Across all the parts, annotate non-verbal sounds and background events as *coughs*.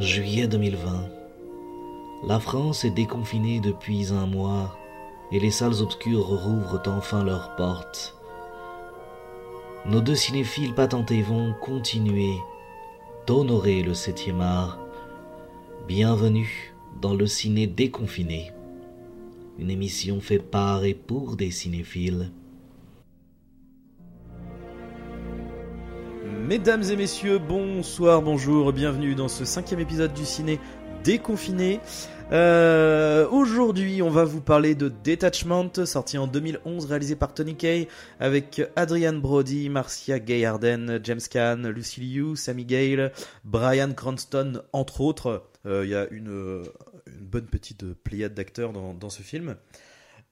Juillet 2020. La France est déconfinée depuis un mois et les salles obscures rouvrent enfin leurs portes. Nos deux cinéphiles patentés vont continuer d'honorer le septième art. Bienvenue dans le ciné déconfiné, une émission faite par et pour des cinéphiles. Mesdames et messieurs, bonsoir, bonjour, bienvenue dans ce cinquième épisode du ciné déconfiné. Euh, Aujourd'hui, on va vous parler de Detachment, sorti en 2011, réalisé par Tony Kaye, avec Adrian Brody, Marcia Gay Arden, James Caan, Lucy Liu, Sammy Gale, Brian Cranston, entre autres. Euh, Il y a une, une, bonne petite pléiade d'acteurs dans, ce film.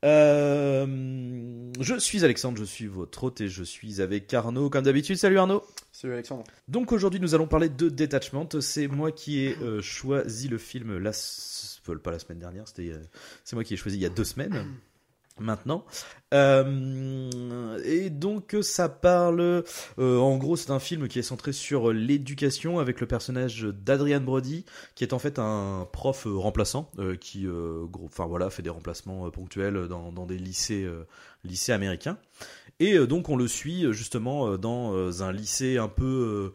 Euh, je suis Alexandre, je suis votre hôte et je suis avec Arnaud comme d'habitude. Salut Arnaud. Salut Alexandre. Donc aujourd'hui nous allons parler de Detachment. C'est moi qui ai euh, choisi le film la pas la semaine dernière, c'était euh, c'est moi qui ai choisi il y a deux semaines maintenant. Euh, et donc ça parle, euh, en gros c'est un film qui est centré sur l'éducation avec le personnage d'Adrian Brody, qui est en fait un prof remplaçant, euh, qui gros, enfin voilà, fait des remplacements ponctuels dans, dans des lycées, lycées américains. Et donc on le suit justement dans un lycée un peu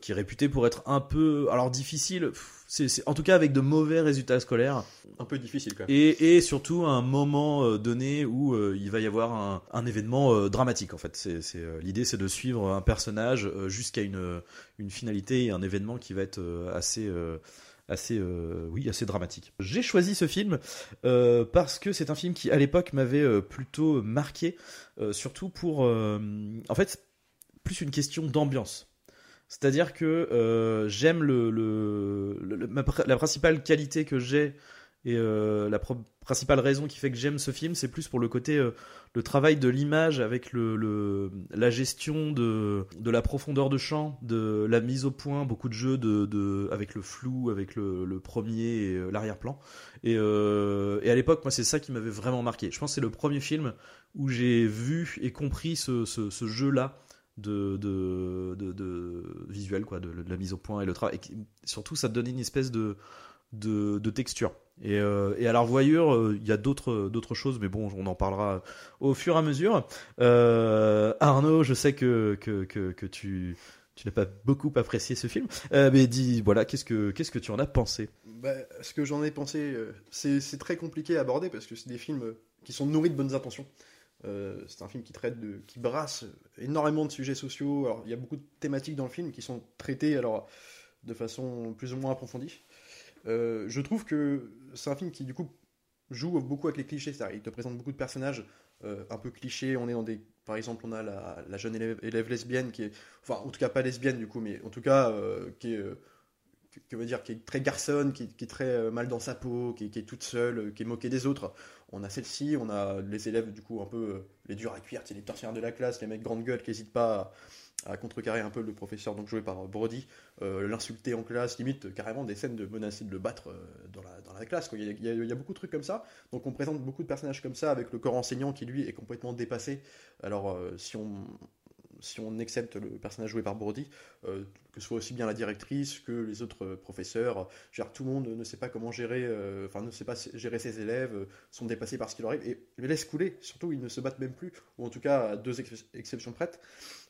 qui est réputé pour être un peu, alors difficile, c'est en tout cas avec de mauvais résultats scolaires. Un peu difficile quand même. Et, et surtout à un moment donné où euh, il va y avoir un, un événement euh, dramatique en fait. C'est euh, l'idée, c'est de suivre un personnage jusqu'à une, une finalité et un événement qui va être assez assez oui assez dramatique. J'ai choisi ce film parce que c'est un film qui à l'époque m'avait plutôt marqué, surtout pour en fait plus une question d'ambiance. C'est-à-dire que euh, j'aime le, le, la principale qualité que j'ai et euh, la principale raison qui fait que j'aime ce film, c'est plus pour le côté, euh, le travail de l'image avec le, la gestion de, de la profondeur de champ, de la mise au point, beaucoup de jeux de, de avec le flou, avec le, premier et l'arrière-plan. Et, à l'époque, moi, c'est ça qui m'avait vraiment marqué. Je pense que c'est le premier film où j'ai vu et compris ce, ce jeu-là de, de, de, visuel, quoi, de, la mise au point et le travail. Et surtout, ça te donnait une espèce de, de, texture. Et, euh, et à la revoyure, il euh, y a d'autres, choses, mais bon, on en parlera au fur et à mesure. Euh, Arnaud, je sais que, que, que, tu, tu n'as pas beaucoup apprécié ce film, mais dis, voilà, qu'est-ce que, que tu en as pensé? Bah, Ce que j'en ai pensé, c'est très compliqué à aborder parce que c'est des films qui sont nourris de bonnes intentions. Euh, c'est un film qui traite de, qui brasse énormément de sujets sociaux. Il y a beaucoup de thématiques dans le film qui sont traitées alors de façon plus ou moins approfondie. Euh, je trouve que c'est un film qui du coup joue beaucoup avec les clichés. Il te présente beaucoup de personnages euh, un peu clichés. On est dans des, par exemple, on a la, jeune élève, lesbienne qui est, enfin, en tout cas pas lesbienne du coup, mais en tout cas qui est que veut dire qui est très garçonne, qui, est très mal dans sa peau, qui, est toute seule, qui est moquée des autres. On a celle-ci, on a les élèves du coup un peu euh, les durs à cuire, les tortionnaires de la classe, les mecs grande gueule qui n'hésitent pas à, contrecarrer un peu le professeur donc joué par Brody, euh, l'insulter en classe, limite carrément des scènes de menacer de le battre euh, dans, la, dans la classe. Il y, a, beaucoup de trucs comme ça. Donc on présente beaucoup de personnages comme ça avec le corps enseignant qui lui est complètement dépassé. Alors euh, si on si on accepte le personnage joué par Brody, euh, que ce soit aussi bien la directrice que les autres professeurs, genre, tout le monde ne sait pas comment gérer, euh, enfin ne sait pas gérer ses élèves, euh, sont dépassés par ce qui leur arrive et les laissent couler. Surtout, ils ne se battent même plus, ou en tout cas à deux ex exceptions prêtes.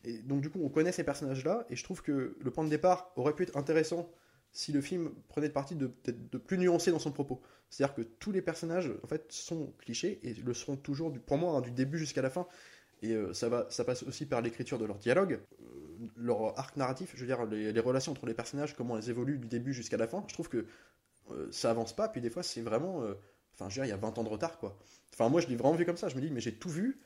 Et donc du coup, on connaît ces personnages-là, et je trouve que le point de départ aurait pu être intéressant si le film prenait parti de de plus nuancé dans son propos. C'est-à-dire que tous les personnages, en fait, sont clichés et le seront toujours, du, pour moi, hein, du début jusqu'à la fin. Et euh, ça, va, ça passe aussi par l'écriture de leur dialogue, euh, leur arc narratif, je veux dire, les, relations entre les personnages, comment elles évoluent du début jusqu'à la fin. Je trouve que euh, ça avance pas, puis des fois c'est vraiment. Enfin, je veux dire, il y a 20 ans de retard, quoi. Enfin, moi je l'ai vraiment vu comme ça, je me dis, mais j'ai tout vu.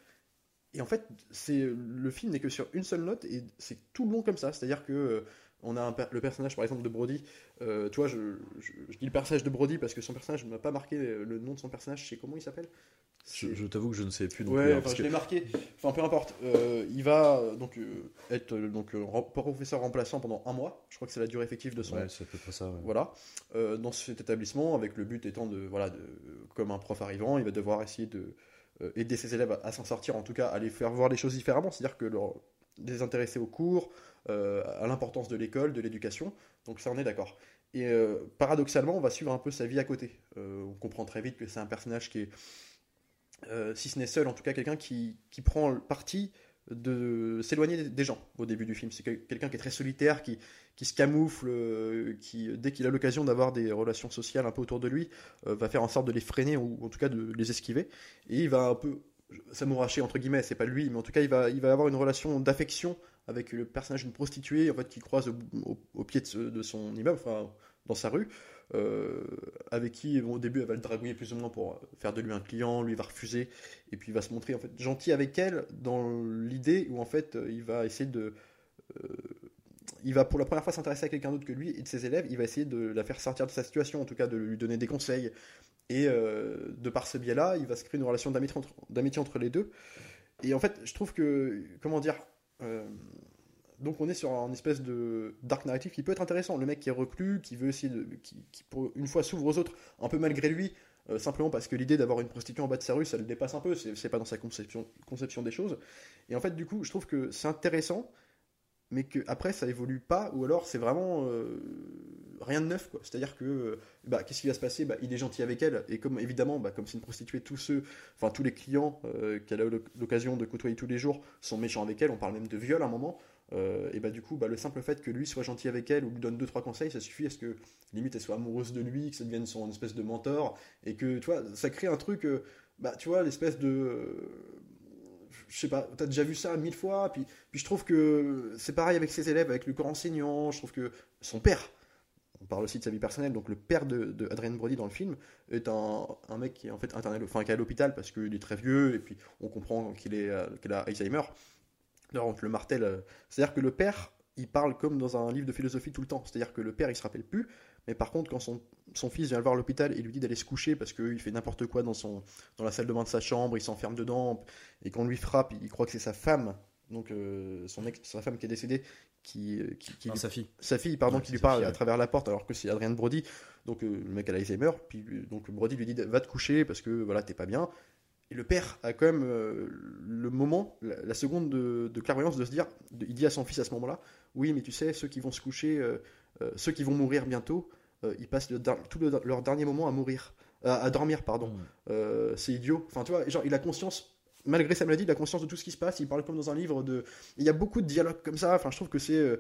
Et en fait, c'est le film n'est que sur une seule note, et c'est tout long comme ça. C'est-à-dire que on a le personnage par exemple de Brody. Euh, tu vois, je, je, je, dis le personnage de Brody parce que son personnage ne m'a pas marqué le nom de son personnage. Je sais comment il s'appelle. Je, je t'avoue que je ne sais plus. Non ouais, hein, enfin, je que... l'ai marqué. Enfin, peu importe. Euh, il va donc euh, être donc professeur remplaçant pendant un mois. Je crois que c'est la durée effective de son. Ouais, c'est à peu près ça. Ouais. Voilà. Euh, dans cet établissement, avec le but étant de voilà, de, comme un prof arrivant, il va devoir essayer de aider ses élèves à, à s'en sortir, en tout cas à les faire voir les choses différemment, c'est-à-dire que leur désintéresser aux cours, euh, à l'importance de l'école, de l'éducation. Donc ça, on est d'accord. Et euh, paradoxalement, on va suivre un peu sa vie à côté. Euh, on comprend très vite que c'est un personnage qui est, euh, si ce n'est seul, en tout cas quelqu'un qui, qui prend le parti de s'éloigner des gens au début du film. C'est quel- quelqu'un qui est très solitaire, qui, qui se camoufle, euh, qui, dès qu'il a l'occasion d'avoir des relations sociales un peu autour de lui, euh, va faire en sorte de les freiner ou en tout cas de les esquiver. Et il va un peu s'amouracher, entre guillemets, c'est pas lui, mais en tout cas il va, il va avoir une relation d'affection avec le personnage d'une prostituée en fait, qui croise au, pied de, de son immeuble, enfin dans sa rue, euh, avec qui au début elle va le dragouiller plus ou moins pour faire de lui un client, lui va refuser, et puis il va se montrer en fait gentil avec elle dans l'idée où en fait euh, il va essayer de euh, il va pour la première fois s'intéresser à quelqu'un d'autre que lui et de ses élèves, il va essayer de la faire sortir de sa situation, en tout cas de lui donner des conseils. Et de par ce biais-là, il va se créer une relation d'amitié entre, entre les deux. Et en fait, je trouve que, comment dire, donc on est sur un espèce de dark narrative qui peut être intéressant. Le mec qui est reclus, qui veut essayer de, qui, pour une fois s'ouvre aux autres, un peu malgré lui, euh, simplement parce que l'idée d'avoir une prostituée en bas de sa rue, ça le dépasse un peu. C'est, pas dans sa conception, des choses. Et en fait, du coup, je trouve que c'est intéressant, mais que après ça évolue pas, ou alors c'est vraiment euh, rien de neuf, quoi. C'est-à-dire que, euh, bah, qu'est-ce qui va se passer? Bah, Il est gentil avec elle, et comme évidemment, bah, comme c'est une prostituée, tous ceux, enfin tous les clients qu'elle a l'occasion de côtoyer tous les jours sont méchants avec elle. On parle même de viol à un moment. Euh, et bah du coup, bah, le simple fait que lui soit gentil avec elle ou lui donne deux trois conseils, ça suffit à ce que limite elle soit amoureuse de lui, que ça devienne son espèce de mentor, et que tu vois, ça crée un truc, euh, bah tu vois, l'espèce de, je sais pas, t'as déjà vu ça mille fois, puis puis je trouve que c'est pareil avec ses élèves, avec le corps enseignant, je trouve que son père, on parle aussi de sa vie personnelle, donc le père de, de Brody dans le film est un, un mec qui est en fait interné, enfin à l'hôpital parce qu'il est très vieux et puis on comprend qu'il est euh, qu'il a Alzheimer. Le martèle, euh, c'est-à-dire que le père, il parle comme dans un livre de philosophie tout le temps, c'est-à-dire que le père, il se rappelle plus, mais par contre, quand son, son fils vient le voir à l'hôpital et lui dit d'aller se coucher parce qu'il fait n'importe quoi dans, son, dans la salle de bain de sa chambre, il s'enferme dedans, et qu'on lui frappe, il croit que c'est sa femme, donc euh, son ex, sa femme qui est décédée, qui, qui, qui Non, lui sa fille. sa fille pardon Ouais, qui lui parle fille, à ouais. travers la porte alors que c'est Adrien Brody. Donc euh, le mec a l'Alzheimer puis euh, donc Brody lui dit va te coucher parce que voilà t'es pas bien et le père a quand même euh, le moment la, la seconde de, de clairvoyance de se dire de- il dit à son fils à ce moment là oui mais tu sais ceux qui vont se coucher euh, euh, ceux qui vont mourir bientôt ils passent le tout le- leur dernier moment à mourir à, à dormir pardon Mm. euh, c'est idiot. Enfin, tu vois, genre, il a conscience, malgré sa maladie, il a conscience de tout ce qui se passe. Il parle comme dans un livre de. Il y a beaucoup de dialogues comme ça. Enfin, je trouve que c'est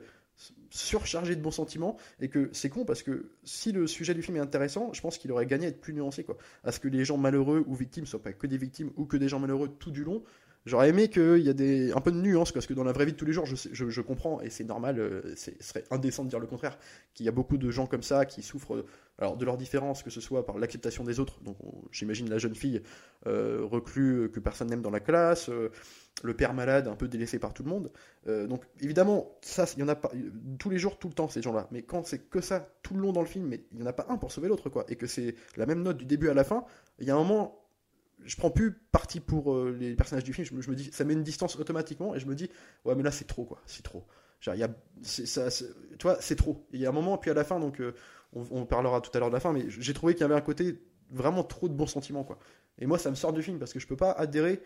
surchargé de bons sentiments et que c'est con parce que si le sujet du film est intéressant, je pense qu'il aurait gagné à être plus nuancé, quoi. À ce que les gens malheureux ou victimes soient pas que des victimes ou que des gens malheureux tout du long. J'aurais aimé qu'il y ait des, un peu de nuance, parce que dans la vraie vie de tous les jours, je, je, comprends, et c'est normal, euh, ce serait indécent de dire le contraire, qu'il y a beaucoup de gens comme ça qui souffrent euh, alors, de leurs différences, que ce soit par l'acceptation des autres, donc on- j'imagine la jeune fille euh, reclus euh, que personne n'aime dans la classe, le père malade un peu délaissé par tout le monde. Donc évidemment, ça, il y en a pas tous les jours, tout le temps ces gens-là. Mais quand c'est que ça tout le long dans le film, mais il y en a pas un pour sauver l'autre, quoi, et que c'est la même note du début à la fin, il y a un moment. Je prends plus parti pour euh, les personnages du film. Je me, dis, ça met une distance automatiquement, et je me dis, ouais, mais là c'est trop, quoi. C'est trop. Genre, y a, ça, tu vois, c'est trop. Il y a un moment, puis à la fin, donc euh, on, parlera tout à l'heure de la fin, mais j'ai trouvé qu'il y avait un côté vraiment trop de bons sentiments, quoi. Et moi, ça me sort du film parce que je peux pas adhérer.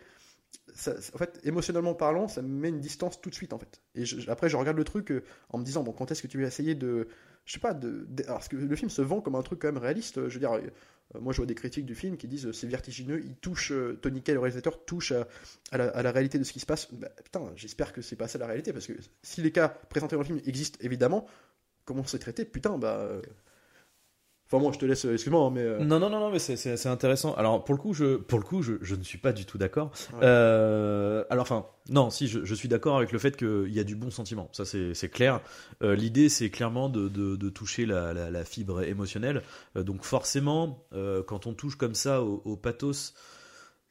Ça- en fait, émotionnellement parlant, ça me met une distance tout de suite, en fait. Et après, je regarde le truc euh, en me disant, bon, quand est-ce que tu vas essayer de, je sais pas, de, parce que le film se vend comme un truc quand même réaliste. Je veux dire, moi, je vois des critiques du film qui disent, euh, c'est vertigineux, il touche, euh, Tony Kaye, le réalisateur, touche à, à la, à la réalité de ce qui se passe. Bah, putain, j'espère que c'est pas ça la réalité, parce que si les cas présentés dans le film existent évidemment, comment c'est traité Putain, bah. Enfin, moi, je te laisse, euh, excuse-moi, hein, mais. euh, Non, non, non, non, mais c'est- intéressant. Alors, pour le coup, je, pour le coup, je, je ne suis pas du tout d'accord. Ouais. Euh, alors, enfin, non, si, je, je suis d'accord avec le fait qu'il y a du bon sentiment. Ça, c'est c'est clair. Euh, L'idée, c'est clairement de, de, de toucher la, la, la fibre émotionnelle. Donc, forcément, quand on touche comme ça au, au pathos,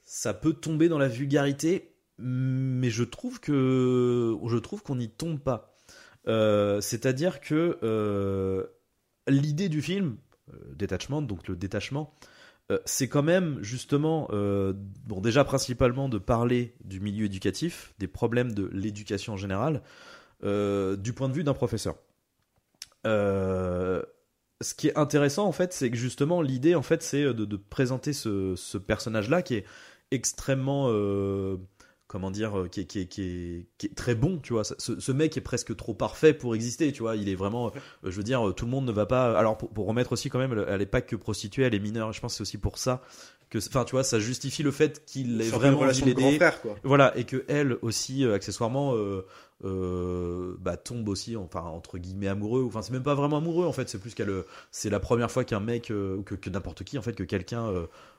ça peut tomber dans la vulgarité, mais je trouve que je trouve qu'on n'y tombe pas. Euh, C'est-à-dire que euh, l'idée du film, détachement, donc le détachement, euh, c'est quand même justement, euh, bon déjà principalement de parler du milieu éducatif, des problèmes de l'éducation en général, euh, du point de vue d'un professeur. Euh, ce qui est intéressant en fait, c'est que justement l'idée en fait, c'est de, présenter ce, personnage-là qui est extrêmement, euh, comment dire, euh, qui est, qui, est, qui, est, qui est très bon, tu vois. Ce, ce mec est presque trop parfait pour exister, tu vois. Il est vraiment, euh, je veux dire, tout le monde ne va pas. Alors, pour, pour remettre aussi quand même, elle est pas que prostituée, elle est mineure. Je pense que c'est aussi pour ça que, enfin, tu vois, ça justifie le fait qu'il ait vraiment l'aider. Voilà, et que elle aussi, accessoirement, euh, euh, bah, tombe aussi, enfin, entre guillemets, amoureux. Enfin, c'est même pas vraiment amoureux, en fait. C'est plus qu'elle, c'est la première fois qu'un mec, ou que, que n'importe qui, en fait, que quelqu'un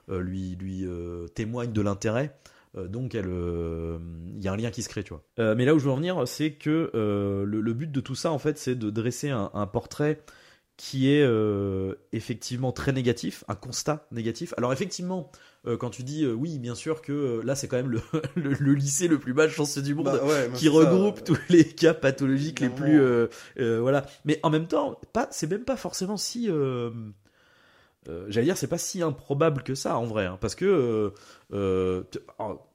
lui, lui témoigne de l'intérêt. Euh, donc il euh, y a un lien qui se crée, tu vois. Euh, mais là où je veux en venir, c'est que le, but de tout ça, en fait, c'est de dresser un, portrait qui est effectivement très négatif, un constat négatif. Alors effectivement, quand tu dis oui, bien sûr que là c'est quand même le, *laughs* lycée le plus malchanceux du monde, bah qui regroupe tous les cas pathologiques les plus, voilà. Mais en même temps, pas, c'est même pas forcément si euh, j'allais dire, c'est pas si improbable que ça en vrai, hein, parce que euh, euh,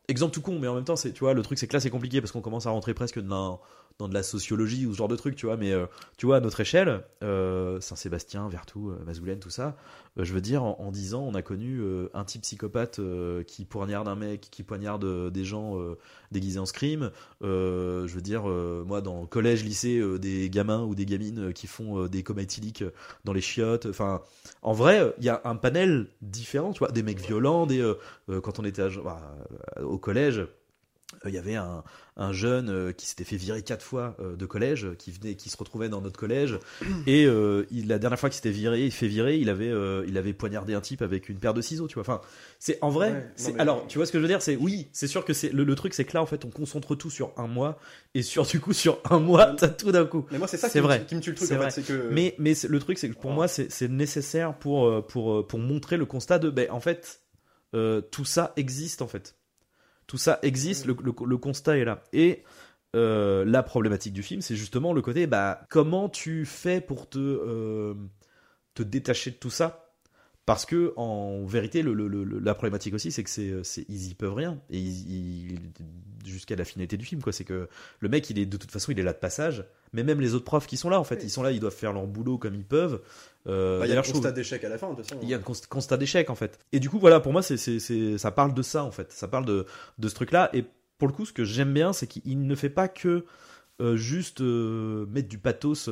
exemple tout con, mais en même temps, c'est tu vois, le truc c'est que là c'est compliqué parce qu'on commence à rentrer presque dans, dans de la sociologie ou ce genre de truc, tu vois. Mais tu vois, à notre échelle, Saint-Sébastien, Vertou, Mazoulène, tout ça, je veux dire, en, dix ans, on a connu un type psychopathe qui poignarde un mec, qui poignarde des gens déguisés en scream. je veux dire, moi, dans collège, lycée, des gamins ou des gamines qui font des comas éthyliques dans les chiottes. Enfin, en vrai, il y a un panel différent, tu vois, des mecs violents, des, quand on était bah, au collège il y avait un, un jeune euh, qui s'était fait virer quatre fois euh, de collège, qui venait, qui se retrouvait dans notre collège, *coughs* et euh, il, la dernière fois qu'il s'était viré, il fait virer, il avait, il avait poignardé un type avec une paire de ciseaux, tu vois. Enfin, c'est en vrai. Alors, tu vois ce que je veux dire? C'est oui, c'est sûr que c'est le, truc, c'est que là, en fait, on concentre tout sur un mois, et sur du coup sur un mois, *laughs* t'as tout d'un coup. Mais moi, c'est ça qui, vrai. Me, qui me tue le truc. En fait, que... Mais mais le truc, c'est que pour moi, c'est nécessaire pour pour pour montrer le constat de, ben en fait, tout ça existe en fait. Tout ça existe, le, constat est là. Et euh, la problématique du film, c'est justement le côté, bah, comment tu fais pour te, euh, te détacher de tout ça parce que en vérité, le, la problématique aussi, c'est que c'est, ils y peuvent rien. Et jusqu'à la finalité du film, quoi. C'est que le mec, il est de toute façon, il est là de passage. Mais même les autres profs qui sont là, en fait, ils sont là, ils doivent faire leur boulot comme ils peuvent. Euh, bah, il y a un constat d'échec à la fin, de toute façon. Il y a un constat d'échec, en fait. Et du coup, voilà, pour moi, c'est, ça parle de ça, en fait. Ça parle de, de ce truc-là. Et pour le coup, ce que j'aime bien, c'est qu'il ne fait pas que euh, juste euh, mettre du pathos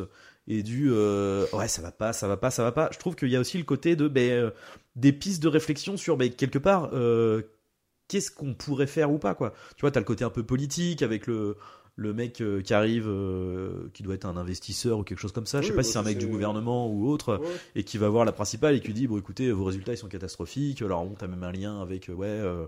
et du euh, ouais ça va pas ça va pas ça va pas. Je trouve qu'il y a aussi le côté de ben, euh, des pistes de réflexion sur ben, quelque part euh, qu'est-ce qu'on pourrait faire ou pas quoi. Tu vois t'as le côté un peu politique avec le le mec qui arrive, qui doit être un investisseur ou quelque chose comme ça, je sais pas si c'est un mec du gouvernement ou autre, et qui va voir la principale et qui dit bon écoutez vos résultats ils sont catastrophiques, alors on t'as même un lien avec ouais euh,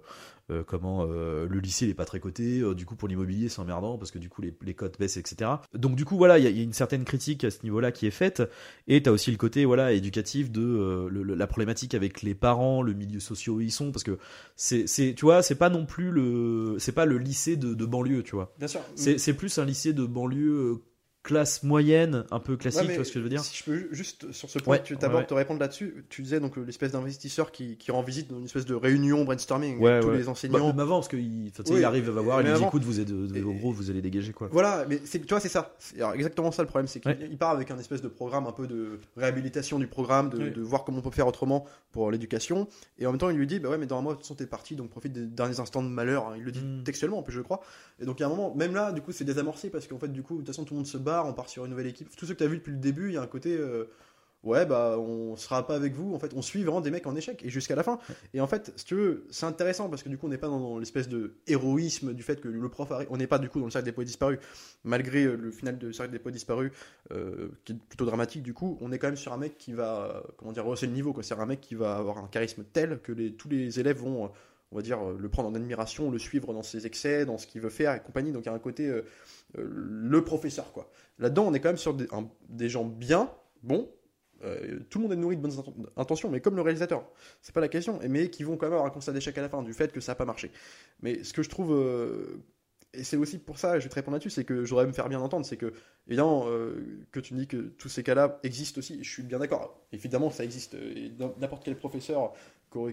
comment euh, le lycée n'est pas très coté, euh, du coup pour l'immobilier c'est emmerdant parce que du coup les, les cotes baissent, etc. Donc du coup voilà, il y, a une certaine critique à ce niveau-là qui est faite, et tu as aussi le côté voilà éducatif de la problématique avec les parents, le milieu social où ils sont, parce que c'est, tu vois, c'est pas non plus le, c'est pas le lycée de, de banlieue, tu vois. Bien sûr. C'est, plus un lycée de banlieue classe moyenne un peu classique, tu vois ce que je veux dire Si je peux juste sur ce point, tu d'abord te répondre là-dessus. Tu disais donc l'espèce d'investisseur qui, qui rend visite dans une espèce de réunion brainstorming avec tous les enseignants. Bah, avant parce qu'il il arrive à voir, il dit écoute, vous êtes, en gros, vous allez dégager quoi. Voilà, mais tu vois, c'est ça. exactement ça le problème, c'est qu'il part avec un espèce de programme un peu de réhabilitation du programme, de, de voir comment on peut faire autrement pour l'éducation, et en même temps il lui dit bah ouais, mais dans un mois, de toute façon t'es parti, donc profite des derniers instants de malheur. Hein. Il le dit hmm. textuellement, en plus je crois. Et donc il y a un moment, même là, du coup, c'est désamorcé parce qu'en fait, du coup, de toute façon, tout le monde se barre, on part sur une nouvelle équipe. Tout ce que tu as vu depuis le début, il y a un côté. Euh, ouais, bah, on sera pas avec vous. En fait, on suit vraiment des mecs en échec et jusqu'à la fin. Et en fait, si tu veux, c'est intéressant parce que du coup, on n'est pas dans, l'espèce de héroïsme du fait que le prof arrive. On n'est pas du coup dans le cercle des poètes disparus. Malgré euh, le final de cercle des poètes disparus, euh, qui est plutôt dramatique, du coup, on est quand même sur un mec qui va, comment dire, rehausser le niveau. C'est un mec qui va avoir un charisme tel que les, tous les élèves vont on va dire, le prendre en admiration, le suivre dans ses excès, dans ce qu'il veut faire et compagnie. Donc il y a un côté, euh, euh, le professeur, quoi. Là-dedans, on est quand même sur des, gens bien, bons. Euh, tout le monde est nourri de bonnes intentions, mais comme le réalisateur, c'est pas la question, mais qui vont quand même avoir un constat d'échec à la fin du fait que ça n'a pas marché. Mais ce que je trouve et c'est aussi pour ça, je vais te répondre là-dessus, c'est que j'aurais me faire bien entendre, c'est que, évidemment, que tu dis que tous ces cas-là existent aussi, je suis bien d'accord. Évidemment, ça existe, n'importe quel professeur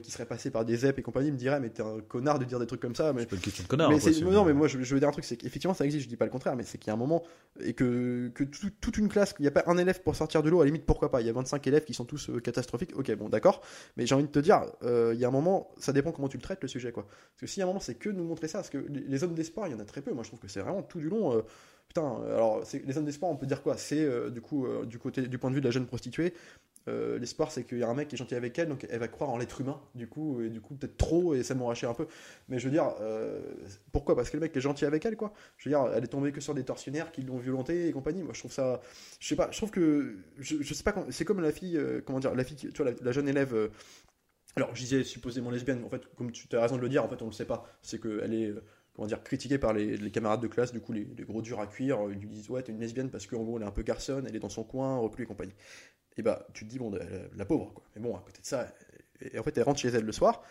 qui serait passé par des ZEP et compagnie me dirait mais t'es un connard de dire des trucs comme ça mais C'est pas une question de connard. mais quoi, non, mais moi je, je veux dire un truc, c'est qu'effectivement ça existe, je dis pas le contraire, mais c'est qu'il y a un moment et que, que tout- toute une classe, il n'y a pas un élève pour sortir de l'eau, à la limite pourquoi pas, il y a 25 élèves qui sont tous euh, catastrophiques, ok bon d'accord, mais j'ai envie de te dire, euh, il y a un moment, ça dépend comment tu le traites le sujet quoi. Parce que s'il y a un moment c'est que nous montrer ça, parce que les, hommes d'espoir il y en a très peu, moi je trouve que c'est vraiment tout du long. euh, Putain, alors les hommes d'espoir, on peut dire quoi C'est euh, du coup euh, du côté du point de vue de la jeune prostituée, euh, l'espoir c'est qu'il y a un mec qui est gentil avec elle, donc elle va croire en l'être humain, du coup et du coup peut-être trop et ça m'enrachait un peu. Mais je veux dire, euh, pourquoi? Parce que le mec est gentil avec elle, quoi. Je veux dire, elle est tombée que sur des tortionnaires qui l'ont violentée et compagnie. Moi, je trouve ça, je sais pas, je trouve que, je, je sais pas, c'est comme la fille, euh, comment dire, la fille, tu vois, la, jeune élève. alors, je disais supposément lesbienne, en fait, comme tu as raison de le dire, en fait, on le sait pas. C'est qu'elle est, euh, comment dire, critiquée par les, camarades de classe, du coup, les, gros durs à cuire, ils lui disent, ouais, t'es une lesbienne parce qu'en gros, elle est un peu garçonne, elle est dans son coin, reclus et compagnie. Et bah, tu te dis, bon, la, la pauvre, quoi. Mais bon, à côté de ça, et, et en fait, elle rentre chez elle le soir.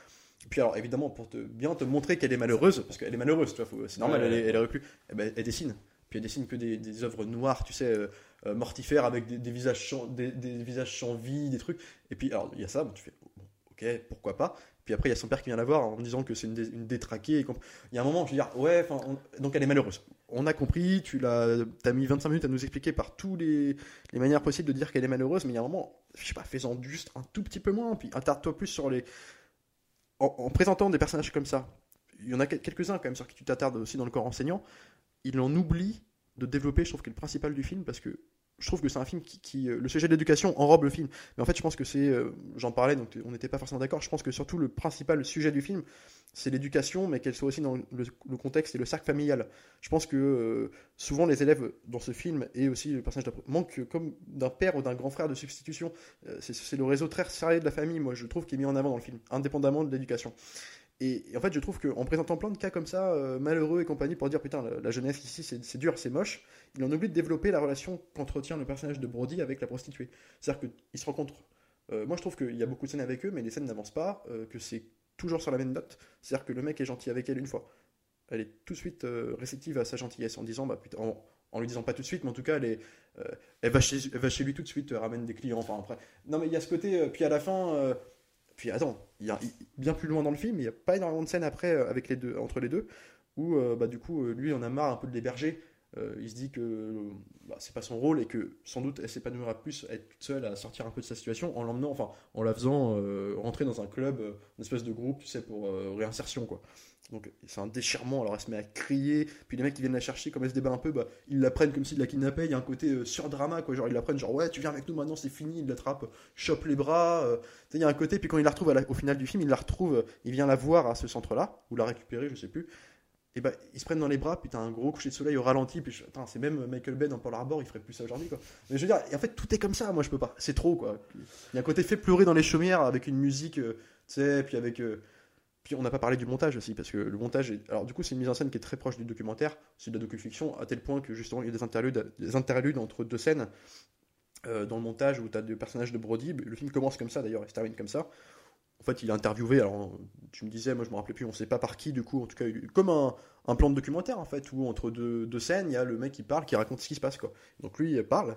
Et puis alors, évidemment, pour te, bien te montrer qu'elle est malheureuse, parce qu'elle est malheureuse, tu vois, c'est normal, Ouais, elle, est, elle est eh ben, elle dessine. Puis elle dessine que des, des œuvres noires, tu sais, euh, euh, mortifères, avec des, des visages sans, des, des visages sans vie, des trucs. Et puis, alors, il y a ça, bon, tu fais, bon, ok, pourquoi pas. Puis après, il y a son père qui vient la voir en disant que c'est une, dé- une détraquée. et Il y a un moment, je veux dire, ouais, on- donc elle est malheureuse. On a compris, tu l'as, as mis 25 minutes à nous expliquer par tous les, les manières possibles de dire qu'elle est malheureuse, mais il y a un moment, je sais pas, fais-en juste un tout petit peu moins, puis attarde-toi plus sur les. En, en présentant des personnages comme ça, il y en a quel- quelques-uns quand même sur qui tu t'attardes aussi dans le corps enseignant, il en oublie de développer, je trouve, que le principal du film, parce que je trouve que c'est un film qui, euh, le sujet de l'éducation enrobe le film. Mais en fait, je pense que c'est, euh, j'en parlais, donc on n'était pas forcément d'accord. Je pense que surtout le principal sujet du film, c'est l'éducation, mais qu'elle soit aussi dans le, contexte et le cercle familial. Je pense que euh, souvent les élèves dans ce film et aussi le personnage manquent comme d'un père ou d'un grand frère de substitution. C'est le réseau très serré de la famille, moi, je trouve, qui est mis en avant dans le film, indépendamment de l'éducation. Et, en fait, je trouve qu'en présentant plein de cas comme ça, euh, malheureux et compagnie, pour dire putain, la, la jeunesse ici, c'est, dur, c'est moche, il en oublie de développer la relation qu'entretient le personnage de Brody avec la prostituée. C'est-à-dire qu'ils se rencontrent. Euh, moi, je trouve qu'il y a beaucoup de scènes avec eux, mais les scènes n'avancent pas, euh, que c'est toujours sur la même note. C'est-à-dire que le mec est gentil avec elle une fois. Elle est tout de suite réceptive à sa gentillesse en disant, bah putain, en, lui disant pas tout de suite, mais en tout cas, elle, est, va, chez, elle va chez lui tout de suite, ramène des clients. Enfin, après. Non, mais il y a ce côté, puis à la fin. Puis attends, il y a, bien plus loin dans le film, il n'y a pas énormément de scènes après euh, avec les deux, entre les deux, où euh, bah, du coup, euh, lui, on a marre un peu de l'héberger. Euh, il se dit que bah, c'est pas son rôle et que sans doute elle s'épanouira plus à être toute seule, à sortir un peu de sa situation en l'emmenant, enfin en la faisant euh, rentrer dans un club, euh, une espèce de groupe, tu sais, pour réinsertion quoi. Donc c'est un déchirement, alors elle se met à crier, puis les mecs qui viennent la chercher, comme elle se débat un peu, bah, ils la prennent comme s'ils la kidnappaient, il y a un côté surdrama quoi, genre ils la prennent, genre ouais tu viens avec nous maintenant c'est fini, ils l'attrapent, chope les bras, il y a un côté, puis quand il la retrouve au final du film, il la retrouve, il vient la voir à ce centre-là, ou la récupérer, je sais plus, et bah ils se prennent dans les bras, puis t'as un gros coucher de soleil au ralenti, puis c'est même Michael Bay dans Pearl Harbor, il ferait plus ça aujourd'hui quoi. Mais je veux dire, en fait tout est comme ça, moi je peux pas, c'est trop quoi. Il y a un côté fait pleurer dans les chaumières avec une musique, euh, tu sais, puis avec. euh, puis on n'a pas parlé du montage aussi, parce que le montage. Alors, du coup, c'est une mise en scène qui est très proche du documentaire, c'est de la docu-fiction, à tel point que justement, il y a des interludes, des interludes entre deux scènes euh, dans le montage où tu as deux personnages de Brody. Le film commence comme ça d'ailleurs, et se termine comme ça. En fait, il est interviewé, alors tu me disais, moi je me rappelais plus, on sait pas par qui, du coup, en tout cas, comme un, un plan de documentaire en fait, où entre deux, deux scènes, il y a le mec qui parle, qui raconte ce qui se passe quoi. Donc lui, il parle.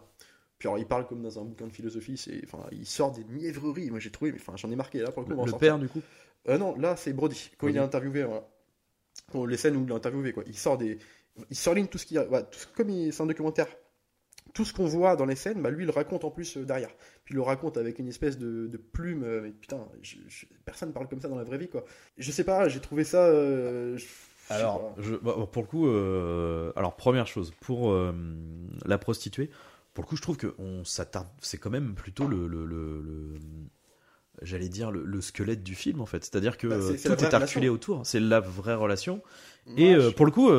Puis alors, il parle comme dans un bouquin de philosophie, c'est, enfin, il sort des mièvreries. Moi, j'ai trouvé, mais enfin, j'en ai marqué là pour le coup. Le père, du coup? Euh, non, là c'est Brody. Quand il est interviewé, voilà. Bon, les scènes où il est interviewé, quoi. Il sort des, il surligne tout ce qu'il y a. voilà, tout ce- comme il- c'est un documentaire, tout ce qu'on voit dans les scènes, bah, lui il le raconte en plus euh, derrière. Le raconte avec une espèce de, de plume. euh, mais putain, je- je- personne parle comme ça dans la vraie vie, quoi. Je sais pas, j'ai trouvé ça. euh, je- Alors, je, bah, pour le coup, euh, alors première chose, pour euh, la prostituée, pour le coup, je trouve que on s'attarde, c'est quand même plutôt le, le, le- le- j'allais dire le, le squelette du film en fait. C'est-à-dire que Bah, tout est articulé relation. autour. C'est la vraie relation. Et euh, pour le coup,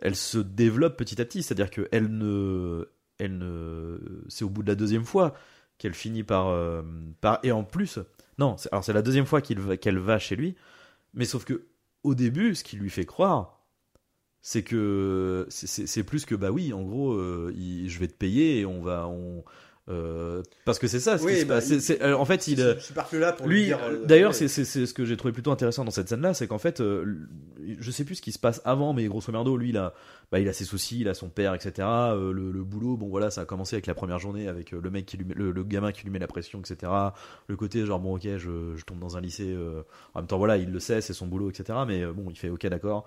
elle se développe petit à petit. C'est-à-dire que elle ne, elle ne, c'est au bout de la deuxième fois qu'elle finit par, euh, par, et en plus, non, alors c'est la deuxième fois qu'il va- qu'elle va chez lui, mais sauf que au début, ce qui lui fait croire, c'est que c'est- plus que bah oui, en gros, euh, je vais te payer et on va, Euh, parce que c'est ça ce Oui, qui se bah, passe. il- C'est- c'est- euh, en fait, il, euh, Je suis parti là pour lui, euh, euh, d'ailleurs, ouais. c'est ce que j'ai trouvé plutôt intéressant dans cette scène-là, c'est qu'en fait, euh, je sais plus ce qui se passe avant, mais grosso merdo, lui, il a, bah, il a ses soucis, il a son père, etc. Euh, le, le boulot, bon voilà, ça a commencé avec la première journée, avec euh, le mec qui lui met, le, le gamin qui lui met la pression, etc. Le côté genre bon ok, je, je tombe dans un lycée. euh, en même temps, voilà, il le sait, c'est son boulot, etc. Mais euh, bon, il fait ok, d'accord.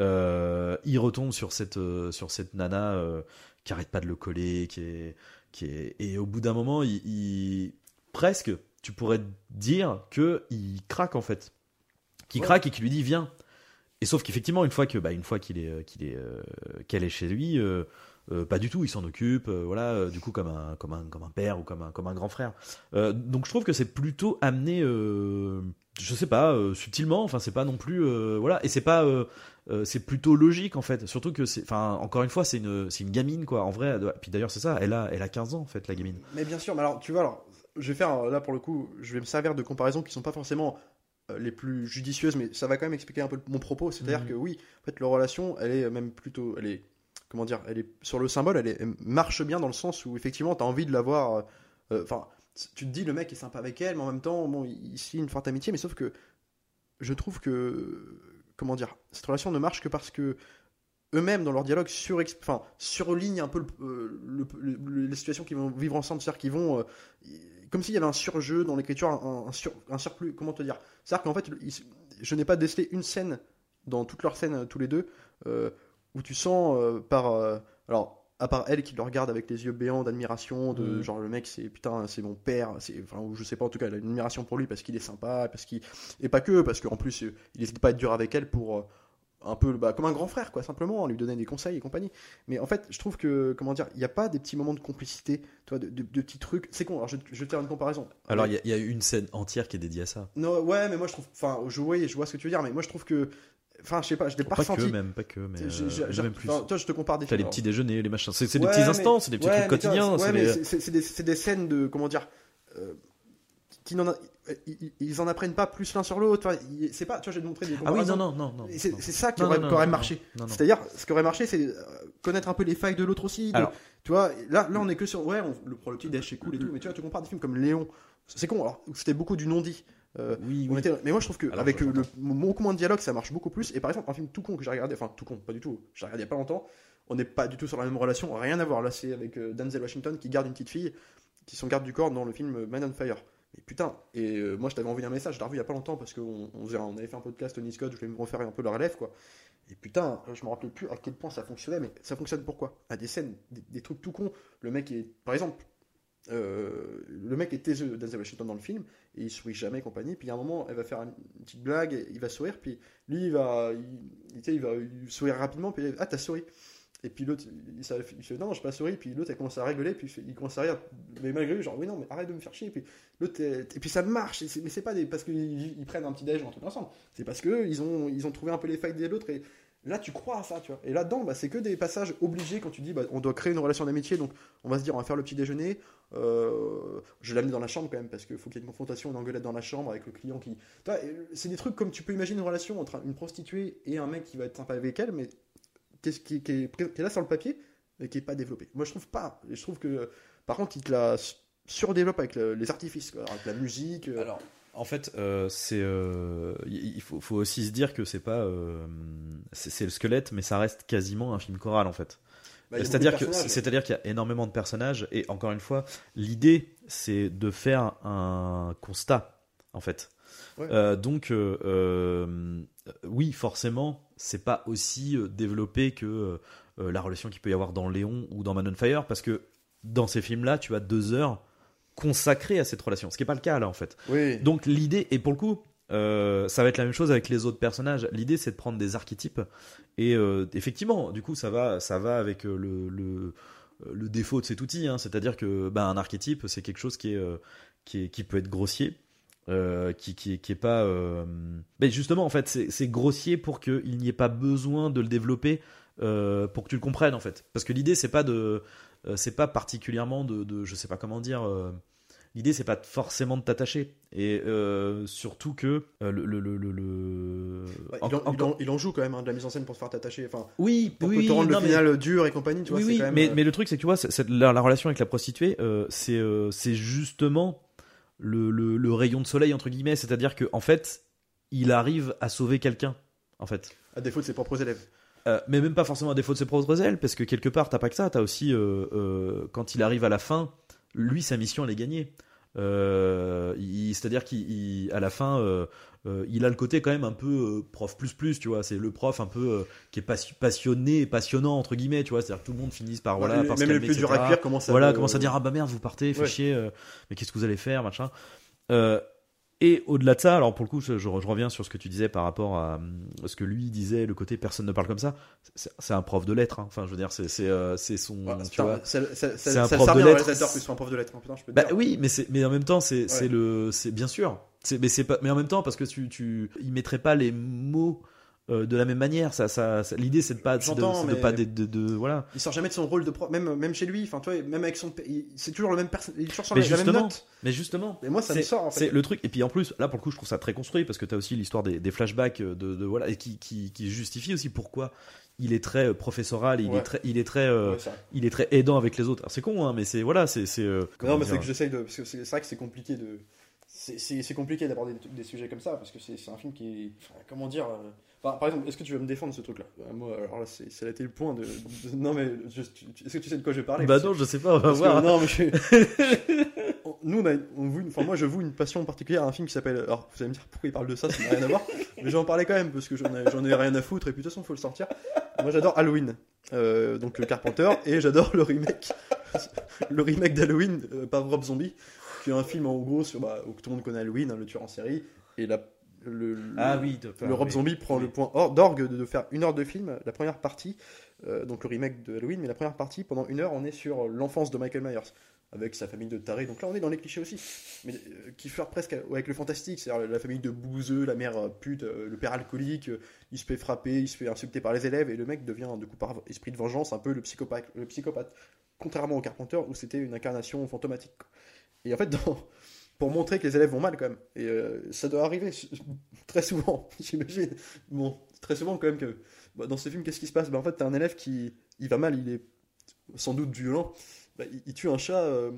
Euh, il retombe sur cette, euh, sur cette nana euh, qui arrête pas de le coller, qui est, qui est, et au bout d'un moment, il, il- presque, tu pourrais dire que il craque en fait, qui Ouais. craque et qui lui dit viens. Et sauf qu'effectivement, une fois que, bah, une fois qu'il est, euh, qu'il est, euh, qu'elle est chez lui, euh, euh, pas du tout, il s'en occupe, voilà, du coup comme un, comme un, comme un père ou comme un, comme un grand frère. Donc je trouve que c'est plutôt amené, je sais pas, subtilement. Enfin, c'est pas non plus, voilà, et c'est pas, euh, c'est plutôt logique en fait. Surtout que c'est, enfin, encore une fois, c'est une, c'est une gamine quoi. En vrai, doit- puis d'ailleurs c'est ça, elle a, elle a 15 ans en fait la gamine. Mais bien sûr, mais alors tu vois, alors, je vais faire euh, là pour le coup, je vais me servir de comparaisons qui sont pas forcément euh, les plus judicieuses, mais ça va quand même expliquer un peu mon propos. C'est-à-dire Mhm. que oui, en fait, leur relation, elle est même plutôt, elle est, comment dire, elle est sur le symbole, elle, est, elle marche bien dans le sens où effectivement, tu as envie de la voir. euh, Enfin, tu te dis le mec est sympa avec elle, mais en même temps, bon, il, lie une forte amitié, mais sauf que je trouve que, comment dire, cette relation ne marche que parce que eux-mêmes dans leur dialogue sur, surlignent un peu euh, le- le- les situations qu'ils vont vivre ensemble, c'est-à-dire qu'ils vont, euh, comme s'il y avait un surjeu dans l'écriture, un, sur, un surplus, comment te dire. C'est-à-dire qu'en fait, je n'ai pas décelé une scène dans toutes leurs scènes, euh, tous les deux, où tu sens par, alors à part elle qui le regarde avec les yeux béants d'admiration, de Mhm. genre le mec c'est putain c'est mon père, c'est enfin ou je sais pas en tout cas elle a une admiration pour lui parce qu'il est sympa, parce qu'il et pas que parce qu'en plus euh, il n'hésite pas à être dur avec elle pour euh, un peu bah, comme un grand frère quoi simplement lui donner des conseils et compagnie mais en fait je trouve que comment dire il n'y a pas des petits moments de complicité toi de, de- de petits trucs c'est con alors je, je vais te faire une comparaison Alors il Avec- y, a- il y a une scène entière qui est dédiée à ça. non ouais mais moi je trouve enfin je vois je vois ce que tu veux dire mais moi je trouve que enfin je sais pas je l'ai pas, Pas ressenti que même, pas que, mais euh, j'ai- j'ai- même plus. enfin, toi je te compare des T'as les films, petits déjeuners, les machins. C'est Ouais, des petits mais- instants, c'est des petits Ouais, trucs quotidiens. ouais, c'est mais c'est- des, scènes de comment dire euh, qui n'en a- ils, ils en apprennent pas plus l'un sur l'autre enfin, c'est pas tu vois je vais te montrer des Ah oui, non, non, non, non. C'est ça qui Non, aurait, non, aurait marché c'est-à-dire ce qui aurait marché c'est euh, connaître un peu les failles de l'autre aussi de- Alors- tu vois là là on est que sur ouais on, le, le petit déj c'est cool et tout mais tu vois tu compares des films comme Léon c'est con alors c'était beaucoup du non dit Euh, Oui, on oui. était- mais moi je trouve que Alors, avec euh, le beaucoup moins de dialogue ça marche beaucoup plus. Et par exemple un film tout con que j'ai regardé enfin tout con pas du tout j'ai regardé il y a pas longtemps on n'est pas du tout sur la même relation rien à voir. Là c'est avec euh, Denzel Washington qui garde une petite fille qui sont garde du corps dans le film Man on Fire. Et putain et euh, moi je t'avais envoyé un message je l'ai revu il y a pas longtemps parce qu'on on, on avait fait un podcast Tony Scott je voulais me refaire un peu la relève quoi. Et putain je me rappelais plus à quel point ça fonctionnait mais ça fonctionne pourquoi? À des scènes des, des trucs tout cons le mec est par exemple euh, le mec est taiseux Denzel Washington dans le film et il sourit jamais compagnie. Puis à un moment elle va faire une petite blague et il va sourire puis lui il va il, il- il va sourire rapidement puis ah t'as souri et puis l'autre il, fait non je pas souri puis l'autre elle commence à rigoler puis il, commence à rire. Mais malgré lui genre oui non mais arrête de me faire chier puis l'autre et puis ça marche mais c'est pas parce qu'ils ils prennent un petit déj un truc ensemble. C'est parce que ils ont ils ont trouvé un peu les failles de l'autre là tu crois à ça tu vois et là dedans bah, c'est que des passages obligés quand tu dis bah, on doit créer une relation d'amitié donc on va se dire on va faire le petit déjeuner euh, je l'amener dans la chambre quand même parce qu'il faut qu'il y ait une confrontation, une engueulade dans la chambre avec le client qui. C'est des trucs comme tu peux imaginer une relation entre une prostituée et un mec qui va être sympa avec elle, mais qui, est, qui est là sur le papier, mais qui est pas développé. Moi je trouve pas. Je trouve que par contre il te la surdéveloppe avec le- les artifices, avec la musique. euh, Alors, en fait, euh, c'est, euh, il faut, faut aussi se dire que c'est pas, euh, c'est le squelette, mais ça reste quasiment un film choral en fait. bah, C'est-à-dire que, c'est-à-dire qu'il y a énormément de personnages et encore une fois, l'idée c'est de faire un constat en fait. Ouais. Donc, oui, forcément, c'est pas aussi développé que la relation qu'il peut y avoir dans Léon ou dans Man on Fire, parce que dans ces films-là, tu as deux heures consacrées à cette relation, ce qui n'est pas le cas là en fait. Oui. Donc l'idée, et pour le coup, euh, ça va être la même chose avec les autres personnages. L'idée, c'est de prendre des archétypes. Et euh, effectivement, du coup, ça va, ça va avec euh, le, le, le défaut de cet outil. hein. C'est-à-dire que bah, un archétype, c'est quelque chose qui, est, qui, est, qui peut être grossier. euh, qui, qui, est- qui est pas. Mais justement, en fait, c'est c'est grossier pour qu'il n'y ait pas besoin de le développer euh, pour que tu le comprennes, en fait. Parce que l'idée, c'est pas de. euh, c'est pas particulièrement de, de. Je sais pas comment dire. euh, l'idée c'est pas forcément de t'attacher. Et euh, surtout que le, le, le, le- le- Ouais, en- il, en, il encore- en- il en joue quand même hein, de la mise en scène pour te faire t'attacher. Enfin, oui, pour oui, te rendre non, le mais- final dur et compagnie, tu vois. oui, oui, quand même, mais, mais le truc c'est que tu vois, c'est- la, la relation avec la prostituée, c'est c'est justement le, le, le rayon de soleil entre guillemets, c'est-à-dire que en fait, il arrive à sauver quelqu'un, en fait. à défaut de ses propres élèves. Euh, mais même pas forcément à défaut de ses propres ailes, parce que quelque part, t'as pas que ça, t'as aussi, euh, euh, quand il arrive à la fin, lui, sa mission, elle est gagnée. C'est-à-dire qu'à la fin, il a le côté quand même un peu prof plus plus, tu vois. C'est le prof un peu qui est passi- passionné, passionnant, entre guillemets, tu vois. C'est-à-dire que tout le monde finisse par, voilà, par se même calmer, plus durs à cuire commencent à. Voilà, commence à dire ah bah merde, vous partez, Ouais. euh, mais qu'est-ce que vous allez faire, machin. Et au-delà de ça, alors pour le coup, je, reviens sur ce que tu disais par rapport à ce que lui disait, le côté personne ne parle comme ça. C'est c'est un prof de lettres, hein. enfin je veux dire, c'est c'est euh, c'est son, tu vois. ça, C'est un prof de un lettres. réalisateur plus qu'un prof de lettres. putain, je peux te Bah dire. oui, mais c'est mais en même temps, c'est c'est Ouais. le c'est bien sûr. C'est mais c'est pas mais en même temps parce que tu tu il mettrait pas les mots euh, de la même manière. Ça ça, ça- l'idée c'est de pas de, de pas de, de- voilà. Il sort jamais de son rôle de même, même chez lui, enfin, tu vois, même avec son. C'est toujours le même personne, il toujours sur Mais la, la même justement, note. mais justement, Et moi, ça me sort en C'est le truc. Et puis en plus, là pour le coup, je trouve ça très construit parce que tu as aussi l'histoire des, des flashbacks de, de- voilà et qui, qui, qui justifie aussi pourquoi il est très euh, professoral, il Ouais. est très, il est très, euh, Ouais, il est très aidant avec les autres. C'est con, hein, mais c'est voilà, c'est c'est. euh, Non, mais c'est que j'essaye de. Parce que c'est vrai que c'est compliqué de. C'est compliqué d'aborder des, des sujets comme ça parce que c'est c'est un film qui est. enfin, comment dire. Par exemple, est-ce que tu veux me défendre ce truc-là? Euh, Moi, alors là, c'est ça a été le point de. de- non, mais je- est-ce que tu sais de quoi je vais parler? Bah non, je sais pas, on va que- voir. non, mais je- *laughs* Nous, on a, on voue une- enfin, moi, je voue une passion particulière à un film qui s'appelle. Alors, vous allez me dire pourquoi il parle de ça, ça n'a rien à voir. mais j'en parlais quand même parce que j'en ai, j'en ai rien à foutre et puis de toute façon, faut le sortir. Moi, j'adore Halloween, euh, donc le Carpenter, et j'adore le remake, le remake d'Halloween euh, par Rob Zombie, qui est un film en gros sur bah, où tout le monde connaît Halloween, hein, le tueur en série, et la, le, le- Ah oui, le Rob Zombie prend oui. le point or- d'orgue de, de faire une heure de film, la première partie, euh, donc le remake de Halloween, mais la première partie, pendant une heure, on est sur l'enfance de Michael Myers, avec sa famille de tarés, donc là on est dans les clichés aussi, mais euh, qui flirtent presque avec le fantastique, c'est-à-dire la famille de bouseux, la mère euh, pute, euh, le père alcoolique, euh, il se fait frapper, il se fait insulter par les élèves, et le mec devient, du coup, par esprit de vengeance, un peu le psychopathe, le psychopathe. contrairement au Carpenter, où c'était une incarnation fantomatique. Et en fait, *laughs* dans... pour montrer que les élèves vont mal quand même. Et euh, ça doit arriver *laughs* très souvent, *laughs* j'imagine. Bon, très souvent quand même que bah, dans ce film, qu'est-ce qui se passe? Bah, En fait, t'as un élève qui il va mal, il est sans doute violent. Bah, il, tue un chat, euh,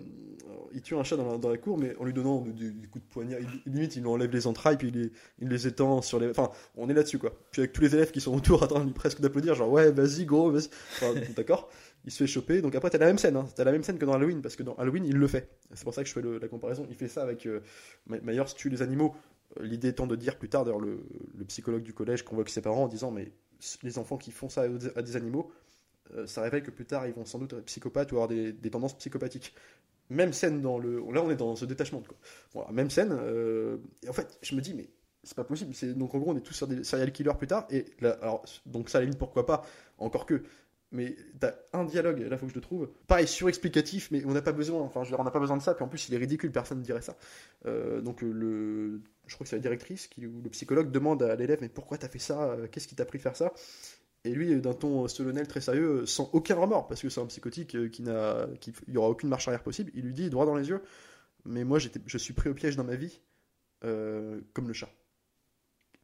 il tue un chat dans la, dans la cour, mais en lui donnant des, coups de poignard. Il- limite, il lui enlève les entrailles, puis il les, il les étend sur les. Enfin, on est là-dessus quoi. Puis avec tous les élèves qui sont autour, en presque d'applaudir, genre ouais, vas-y, gros, vas-y. Enfin, D'accord il se fait choper. Donc après, t'as la même scène. Hein. T'as la même scène que dans Halloween, parce que dans Halloween, il le fait. C'est pour ça que je fais la comparaison. Il fait ça avec euh, My- Myers tue les animaux. Euh, L'idée étant de dire plus tard, d'ailleurs, le, psychologue du collège convoque ses parents en disant Mais les enfants qui font ça à- des animaux, euh, ça révèle que plus tard, ils vont sans doute être psychopathes ou avoir des, des tendances psychopathiques. Même scène dans le. Là, on est dans ce détachement. Quoi. Même scène. euh, Et en fait, je me dis Mais c'est pas possible. Donc en gros, on est tous sur des serial killers plus tard. Et alors, donc ça, à la limite, pourquoi pas? Encore que mais t'as un dialogue, là faut que je le trouve, pareil surexplicatif, mais on n'a pas besoin, enfin je on n'a pas besoin de ça, puis en plus il est ridicule, personne ne dirait ça. Euh, donc euh, le, je crois que c'est la directrice qui, ou le psychologue demande à l'élève, mais pourquoi t'as fait ça? Euh, Qu'est-ce qui t'a pris de faire ça? Et lui, d'un ton solennel très sérieux, sans aucun remords, parce que c'est un psychotique qui n'a, qui, il y aura aucune marche arrière possible, il lui dit droit dans les yeux, mais moi je suis pris au piège dans ma vie, comme le chat.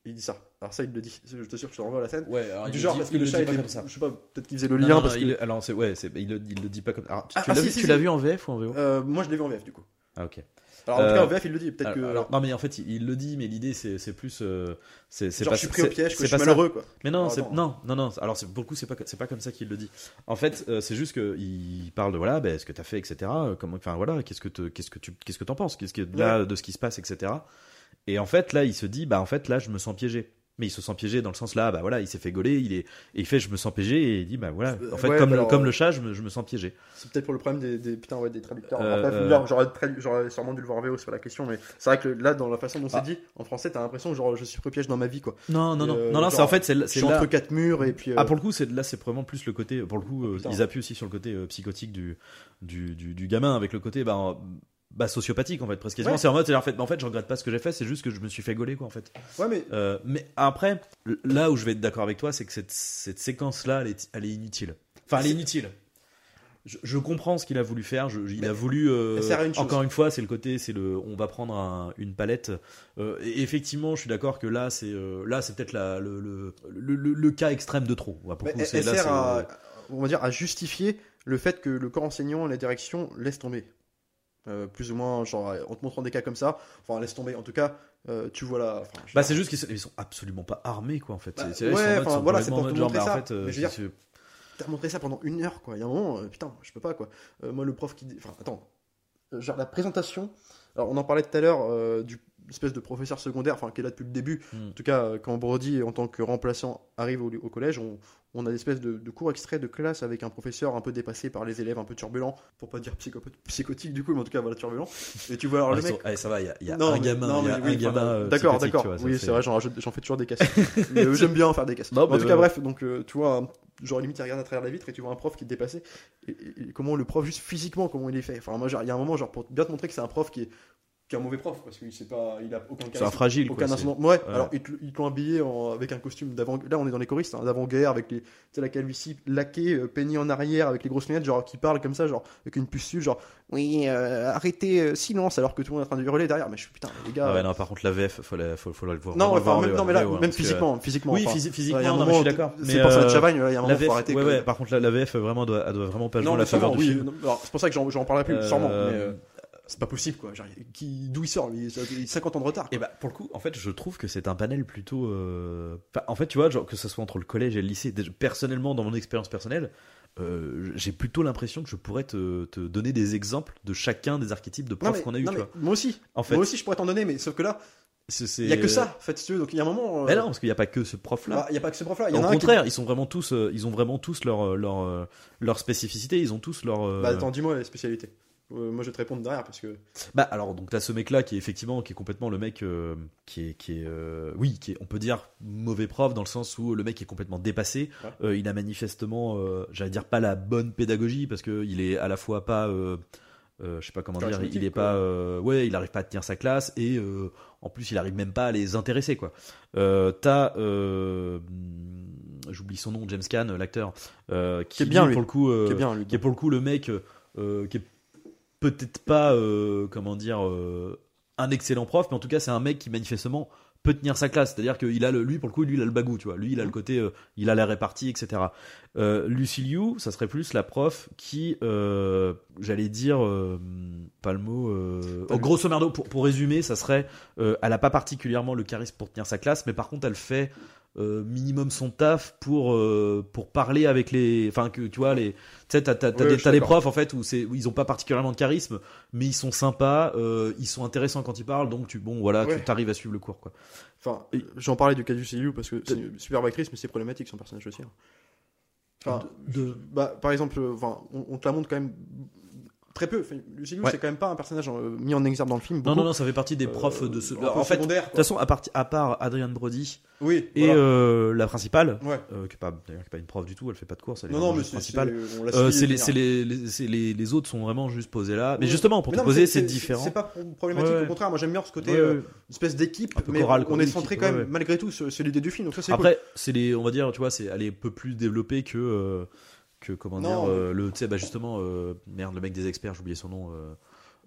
Il dit ça. Alors ça, il le dit. Je te que je te renvoie à la scène. Ouais, alors, du il genre dit- parce que il le le chat était, comme ça. je sais pas, peut-être qu'il faisait le Non, lien non, parce non, que il- alors c'est ouais, c'est il, le- il le dit pas comme. Alors, tu, Ah, tu ah, l'as si, vu, si, tu si. l'as vu en VF ou en VO Euh, moi je l'ai vu en VF du coup. Ah ok. Alors en tout cas en Euh, VF il le dit, peut-être que. alors, non mais en fait il, il le dit, mais l'idée c'est plus euh, c'est c'est genre pas je suis pris au piège, que c'est je suis malheureux quoi. Mais non, c'est- attends. non, non, non. Alors c'est- pour le coup, c'est pas c'est pas comme ça qu'il le dit. En fait, euh, c'est juste que il parle de voilà, ben, ce que t'as fait, etc. Comment, enfin voilà, qu'est-ce que qu'est-ce que tu qu'est-ce que t'en penses, qu'est-ce que là de ce qui se passe, etc. Et en fait, là, il se dit, bah en fait, là, je me sens piégé. Mais il se sent piégé dans le sens là, bah voilà, il s'est fait gauler, il est et il fait, je me sens piégé et il dit, bah voilà, en fait, Ouais, comme le, comme euh, le chat, je me, je me sens piégé. C'est peut-être pour le problème des, des putain ouais, des traducteurs. Euh, euh, j'aurais, tradu- sûrement dû le voir en VO sur la question, mais c'est vrai que là dans la façon dont c'est Ah. dit en français, t'as l'impression que genre je suis pris au piège dans ma vie quoi. Non, non, non, Euh, non, non, c'est en fait, c'est là. entre quatre murs et puis. euh, Ah pour le coup c'est là c'est vraiment plus le côté pour le coup euh, putain. ils appuient aussi sur le côté euh, psychotique du, du, du du gamin avec le côté bah, bah sociopathique en fait presque quasiment Ouais. c'est en mode c'est en fait en fait je regrette pas ce que j'ai fait c'est juste que je me suis fait gauler quoi en fait Ouais mais Euh, mais après là où je vais être d'accord avec toi c'est que cette, cette séquence là elle est, elle est inutile enfin elle est inutile je, je comprends ce qu'il a voulu faire. Je- il Mais a voulu. euh, elle sert à une chose. encore une fois, c'est le côté, c'est le. On va prendre un- une palette. Euh, et effectivement, je suis d'accord que là, c'est euh, là, c'est peut-être le, le, le, le- le cas extrême de trop. Ouais, pour coup, elle, là, sert à, on va dire, à justifier le fait que le corps enseignant, la direction, laisse tomber. Euh, plus ou moins, genre, en te montrant des cas comme ça, enfin, laisse tomber. En tout cas, euh, tu vois là. enfin, Bah, c'est juste qu'ils sont, ils sont absolument pas armés, quoi, en fait. Bah, C'est- ouais, en enfin, voilà, c'est pour en te montrer bah, en ça. fait, euh, Mais je veux si- dire, T'as montré ça pendant une heure, quoi. Il y a un moment, euh, putain, je peux pas, quoi. Euh, moi, le prof qui. dit- Enfin, attends. Euh, Genre, la présentation. Alors, on en parlait tout à l'heure euh, du espèce de professeur secondaire, enfin, qui est là depuis le début. Hmm. En tout cas, euh, quand Brody, en tant que remplaçant, arrive au, au collège, on, on a des espèces de, de cours extraits de classe avec un professeur un peu dépassé par les élèves, un peu turbulent, pour pas dire psycho- psychotique du coup, mais en tout cas, voilà, turbulent. Et tu vois, alors Ah, le mec. allez, ça va, il y a, y un mais- gamin, non, il y a mais oui, un gamin. euh, D'accord, d'accord. Oui, c'est vrai, j'en fais toujours des casses. *laughs* mais euh, j'aime bien faire des casses. Non, en mais tout cas, bref, donc euh, tu vois, genre limite, il regarde à travers la vitre et tu vois un prof qui est dépassé. Et, et- et comment le prof, juste physiquement, comment il est fait. Enfin, moi, il y a un moment, genre, pour bien te montrer que c'est un prof qui est, qui est un mauvais prof, parce qu'il sait pas, il a aucun C'est un fragile, aucun quoi. Ouais, ouais. alors ils ils l'ont habillé en- avec un costume d'avant. Là, on est dans les choristes, hein, d'avant-guerre, avec les, tu sais, la calvitie laquée, euh, peignée en arrière, avec les grosses lunettes, genre qui parle comme ça, genre avec une puce genre oui, euh, arrêtez, euh, silence, alors que tout le monde est en train de hurler derrière. Mais je suis putain, les gars. Ah ouais, non, par contre, la VF, faut, la, faut, faut, la- faut non, enfin, voir, même, non, mais ouais, là, ouais, même physiquement, physiquement. Oui, enfin, physi- il y physiquement, a un non, moment, je suis d'accord. C'est pour ça euh, de Chavagne, il y a un moment, faut arrêter. ouais, ouais, par contre, la, VF vraiment doit, elle doit vraiment pas jouer la faveur du C'est pour ça que j'en parlerai plus, Euh, sûrement. C'est pas possible, quoi. Genre, qui- D'où il sort, lui? Il a 50 ans de retard. Et bah pour le coup, en fait, je trouve que c'est un panel plutôt. euh, enfin, en fait, tu vois, genre que ce soit entre le collège et le lycée. Personnellement, dans mon expérience personnelle, euh, j'ai plutôt l'impression que je pourrais te, te donner des exemples de chacun des archétypes de profs qu'on a eu. Tu vois. Moi aussi. En fait, Moi aussi, je pourrais t'en donner, mais sauf que là, il y a que ça, en fait, si tu veux. Donc il y a un moment. euh, Mais non, parce qu'il n'y a pas que ce prof-là. bah, Il y a pas que ce prof-là. Au qui- contraire, ils sont vraiment tous, ils ont vraiment tous leur leur leur spécificité. Ils ont tous leur. Bah attends, dis-moi les spécialités. Euh, moi, je vais te répondre derrière parce que. Bah alors donc t'as ce mec là qui est effectivement qui est complètement le mec euh, qui est qui est euh, oui qui est on peut dire mauvais prof dans le sens où le mec est complètement dépassé Ouais. Il a manifestement j'allais dire pas la bonne pédagogie parce que il est à la fois pas je sais pas comment dire il est pas ouais il arrive pas à tenir sa classe et en plus il arrive même pas à les intéresser quoi t'as j'oublie son nom James Caan l'acteur qui, est bien, lui, pour le coup Qui est bien, lui. qui est pour le coup le mec euh, qui est peut-être pas euh, comment dire euh, un excellent prof mais en tout cas c'est un mec qui manifestement peut tenir sa classe. C'est à dire qu'il a le, lui pour le coup lui il a le bagou tu vois. Lui il a le côté euh, il a la répartie etc euh, Lucy Liu ça serait plus la prof qui euh, j'allais dire pas le mot Pas oh, grosso merdo pour, pour résumer ça serait elle a pas particulièrement le charisme pour tenir sa classe mais par contre elle fait euh, minimum son taf pour euh, pour parler avec les enfin que tu vois les tu sais t'as t'as, des, profs en fait où c'est ils ont pas particulièrement de charisme mais ils sont sympas euh, ils sont intéressants quand ils parlent donc tu bon voilà Ouais. tu t'arrives à suivre le cours quoi Enfin, j'en parlais du cas du CLU parce que c'est une super actrice, mais c'est problématique son personnage aussi. hein. Enfin, De- bah, par exemple, enfin, on, on te la montre quand même très peu. Enfin, Ouais. c'est quand même pas un personnage euh, mis en exergue dans le film. non beaucoup. non non ça fait partie des profs Euh, de ce en fait de toute façon à, part, à part Adrian Brody oui. et voilà. euh, la principale Ouais. euh, qui est pas d'ailleurs qui est pas une prof du tout elle fait pas de course elle est Non, non, mais c'est principale c'est- Euh, c'est les, c'est les, les, c'est autres sont vraiment juste posés là. Mais Ouais. justement, pour Mais te poser, c'est- c'est différent. C'est pas pro- problématique, au contraire, moi j'aime bien ce côté euh, ouais. espèce d'équipe, Un peu mais chorale, on est centré quand même malgré tout sur l'idée du film. C'est. Après, c'est les, on va dire, tu vois, c'est, elle est un peu plus développée que, euh, que comment Non. dire, euh, le, tu sais, bah justement, euh, merde, le mec des experts, j'ai oublié son nom.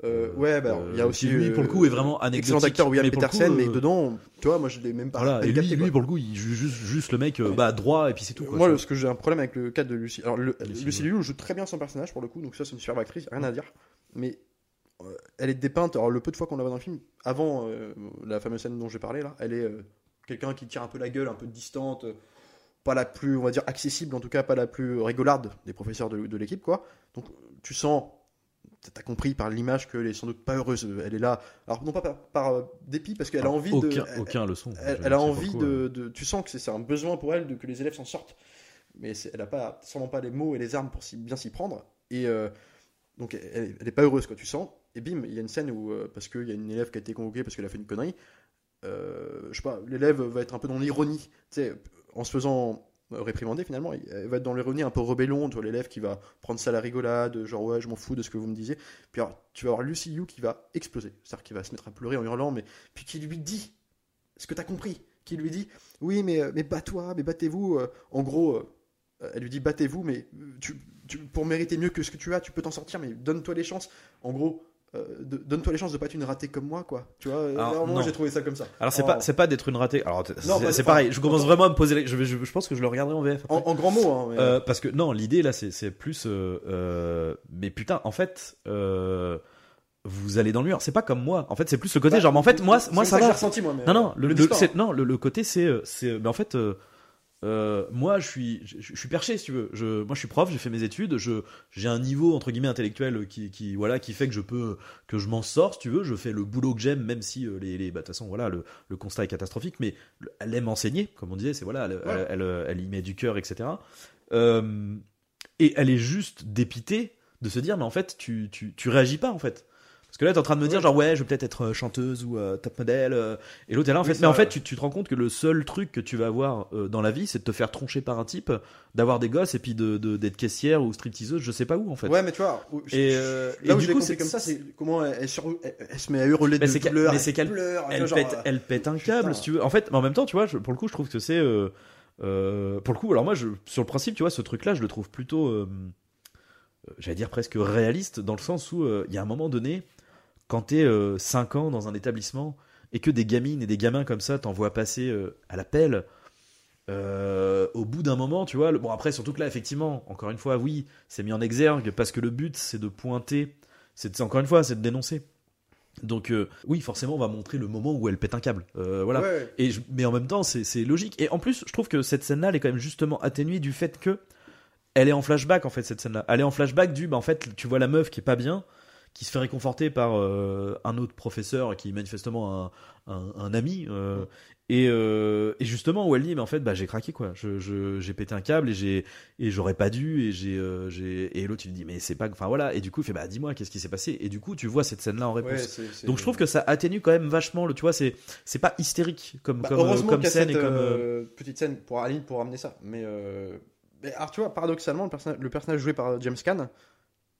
euh, ouais, bah, il y a aussi lui, pour le coup, est vraiment anecdotique. excellent acteur William mais Petersen, mais dedans, tu vois, moi je l'ai même pas. Voilà, et lui, lui, pour le coup, il joue juste, juste le mec, bah, droit, et puis c'est tout. Quoi, Moi, ce que j'ai un problème avec le cadre de Lucie. Alors, le, Lucy Lucy Liu joue très bien son personnage pour le coup, donc ça, c'est une superbe actrice, rien à dire. Mais elle est dépeinte, alors le peu de fois qu'on la voit dans le film, avant la fameuse scène dont j'ai parlé là, elle est quelqu'un qui tire un peu la gueule, un peu distante, pas la plus, on va dire, accessible, en tout cas, pas la plus rigolarde des professeurs de, de l'équipe, quoi. Donc, tu sens. T'as compris par l'image qu'elle est sans doute pas heureuse. Elle est là. Alors, non pas par, par, euh, dépit, parce qu'elle a envie aucun, de. aucun leçon. Elle, je- elle a envie de, euh, de- Tu sens que c'est un besoin pour elle de, que les élèves s'en sortent. Mais elle n'a pas, sûrement pas les mots et les armes pour bien s'y prendre. Et euh, donc, elle, elle est pas heureuse, quoi, tu sens. Et bim, il y a une scène où, euh, parce qu'il y a une élève qui a été convoquée parce qu'elle a fait une connerie, euh, je sais pas, l'élève va être un peu dans l'ironie. Tu sais, en se faisant réprimander finalement, elle va être dans l'ironie un peu rebellon, tu l'élève qui va prendre ça à la rigolade, genre ouais, je m'en fous de ce que vous me disiez. Puis tu vas avoir Lucy Liu qui va exploser, c'est-à-dire qui va se mettre à pleurer en hurlant, mais puis qui lui dit ce que tu as compris, qui lui dit oui, mais, euh, mais bats-toi, mais battez-vous. euh, en gros, euh, elle lui dit battez-vous, mais pour mériter mieux que ce que tu as, tu peux t'en sortir, mais donne-toi les chances. En gros, euh, donne-toi les chances de pas être une ratée comme moi, quoi. Tu vois, Alors, non. j'ai trouvé ça comme ça. Alors c'est En- pas c'est pas d'être une ratée. Alors c'est pareil. Je commence en- vraiment à me poser. la- Je, vais- je, je pense que je le regarderai en VF. En, en grands mots, hein. mais, Euh, parce que non, l'idée là, c'est plus. euh, euh, mais putain, en fait, euh, vous allez dans le mur. C'est pas comme moi. En fait, c'est plus le côté bah, genre. Mais en fait, moi, moi ça j'ai va. ressenti, moi. mais, Non, non, euh, le, non, le, le côté c'est, euh, c'est, mais en fait, euh, moi je suis, je, je suis perché si tu veux. Je, moi je suis prof, j'ai fait mes études, je, j'ai un niveau entre guillemets intellectuel qui, qui, voilà, qui fait que je peux, que je m'en sors si tu veux. Je fais le boulot que j'aime, même si euh, les, les, bah, de toute façon voilà, le, le constat est catastrophique, mais le- elle aime enseigner, comme on disait, c'est voilà, elle, Ouais. elle, elle, elle y met du cœur, etc. Euh, et elle est juste dépitée de se dire, mais en fait, tu, tu, tu réagis pas en fait. Parce que là, t'es en train de me dire, Ouais. genre, ouais, je vais peut-être être euh, chanteuse ou euh, top modèle. euh, et l'autre est là, en Oui, fait. Mais en fait, tu, tu te rends compte que le seul truc que tu vas avoir euh, dans la vie, c'est de te faire troncher par un type, d'avoir des gosses et puis de, de- d'être caissière ou stripteaseuse, je sais pas où en fait. Ouais, mais tu vois, Et, là et où du coup, c'est- comme ça, c'est comment elle, elle elle- elle se met à hurler Mais de douleur, mais c'est qu'elle- elle, pète, elle pète un putain. câble, si tu veux. En fait, mais en même temps, tu vois, je- pour le coup, je trouve que c'est. pour le coup, alors moi, je, sur le principe, tu vois, ce truc-là, je le trouve plutôt. J'allais dire presque réaliste, dans le sens où il y a un moment donné, quand t'es 5 ans dans un établissement et que des gamines et des gamins comme ça t'envoient passer euh, à la pelle. euh, au bout d'un moment, tu vois, le- bon après surtout que là effectivement, encore une fois, oui, c'est mis en exergue parce que le but c'est de pointer, c'est encore une fois, c'est de dénoncer. Donc euh, oui, forcément, on va montrer le moment où elle pète un câble. Euh, voilà. ouais. Et je- mais en même temps, c'est c'est logique. Et en plus, je trouve que cette scène-là, elle est quand même justement atténuée du fait que elle est en flashback en fait cette scène-là. Elle est en flashback du, bah en fait, tu vois la meuf qui est pas bien, qui se fait réconforter par euh, un autre professeur qui est manifestement un, un, un ami. euh, et, euh, et justement où elle dit, mais en fait, bah j'ai craqué quoi. Je je- j'ai pété un câble et j'ai et j'aurais pas dû et j'ai j'ai et l'autre il lui dit mais c'est pas, enfin voilà. Et du coup il fait bah dis-moi qu'est-ce qui s'est passé? Et du coup tu vois cette scène-là en réponse. Ouais, Donc je trouve que ça atténue quand même vachement le tu vois c'est c'est pas hystérique comme Bah, comme, heureusement comme scène cette et comme petite scène pour Aline pour ramener ça. Mais, mais alors tu vois, paradoxalement, le personnage, le personnage joué par James Caan,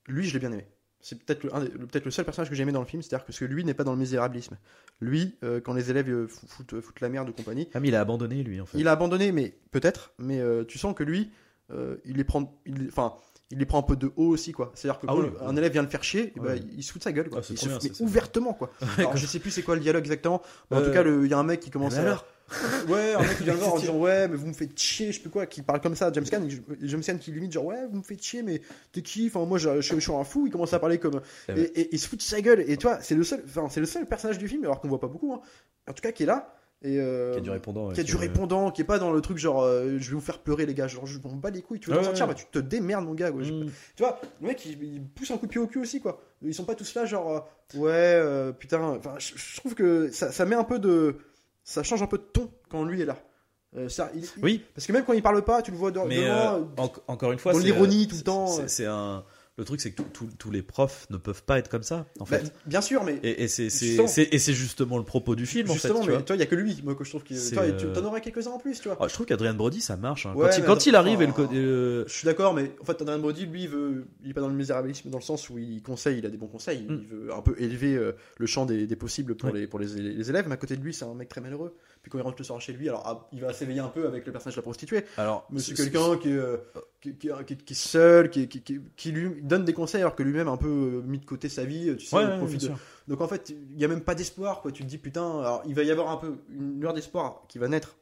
lui, je l'ai bien aimé. C'est peut-être le, le- peut-être le seul personnage que j'ai aimé dans le film, c'est-à-dire que parce que lui n'est pas dans le misérabilisme. Lui, euh, quand les élèves euh, fou- foutent, foutent la merde de compagnie, ah mais il a abandonné lui en fait. il a abandonné, mais peut-être, mais euh, tu sens que lui, euh, il les prend, il, enfin, il les prend un peu de haut aussi, quoi. C'est-à-dire que Ah quand oui, un oui. élève vient le faire chier, Ouais. il se fout de sa gueule, quoi. Ah, c'est il trop se bien, mais ça, ouvertement, quoi. *laughs* Alors, je sais plus c'est quoi le dialogue exactement, mais en Euh, tout cas, il y a un mec qui commence à. Ouais, un mec qui vient voir en disant ouais, mais vous me faites chier, je sais plus quoi, qui parle comme ça à James Caan, James Caan qui limite genre ouais, vous me faites chier, mais t'es qui? Enfin moi je, je- je suis un fou, il commence à parler comme Eh et, il se fout de sa gueule et tu vois, c'est le seul, enfin c'est le seul personnage du film alors qu'on voit pas beaucoup, hein. en tout cas qui est là et euh, qui a du répondant. qui a du répondant, qui est pas dans le truc genre euh, je vais vous faire pleurer les gars, genre je m'en bats les couilles, tu veux Ouais, t'en sortir, ouais. bah tu te démerdes mon gars, quoi. Mm. tu vois, le mec il, il pousse un coup de pied au cul aussi quoi. Ils sont pas tous là genre euh, ouais euh, putain, enfin je, je trouve que ça, ça met un peu de ça change un peu de ton quand lui est là. Euh, ça, il- Oui, parce que même quand il parle pas, tu le vois dans, mais devant, euh, en- encore une fois, dans l'ironie euh, tout le temps. C'est un le truc, c'est que tous- les profs ne peuvent pas être comme ça, en bah, fait. bien sûr, mais Et, et c'est Justement. le propos du film, en fait. justement, tu mais vois. toi, il y a que lui, moi que je trouve qu'il toi, tu euh, t'en aurais quelques-uns en plus, tu vois. Ah, je trouve qu'Adrien Brody, ça marche. hein. Ouais, quand il, mais quand il attends, arrive et le Je suis d'accord, mais en fait, Adrien Brody, lui, il veut, il est pas dans le misérabilisme dans le sens où il conseille, il a des bons conseils, Mm. il veut un peu élever euh, le champ des, des possibles pour, Ouais. les, pour les, les élèves, mais à côté de lui, c'est un mec très malheureux. Puis quand il rentre le soir chez lui, alors ah, il va s'éveiller un peu avec le personnage de la prostituée, Alors, mais c'est quelqu'un qui, est, euh, qui, qui- qui- qui est seul, qui, qui, lui donne des conseils alors que lui-même a un peu euh, mis de côté sa vie, tu sais, Ouais, profite de-. Donc en fait, il y a même pas d'espoir, quoi. Tu te dis putain, alors il va y avoir un peu une lueur d'espoir qui va naître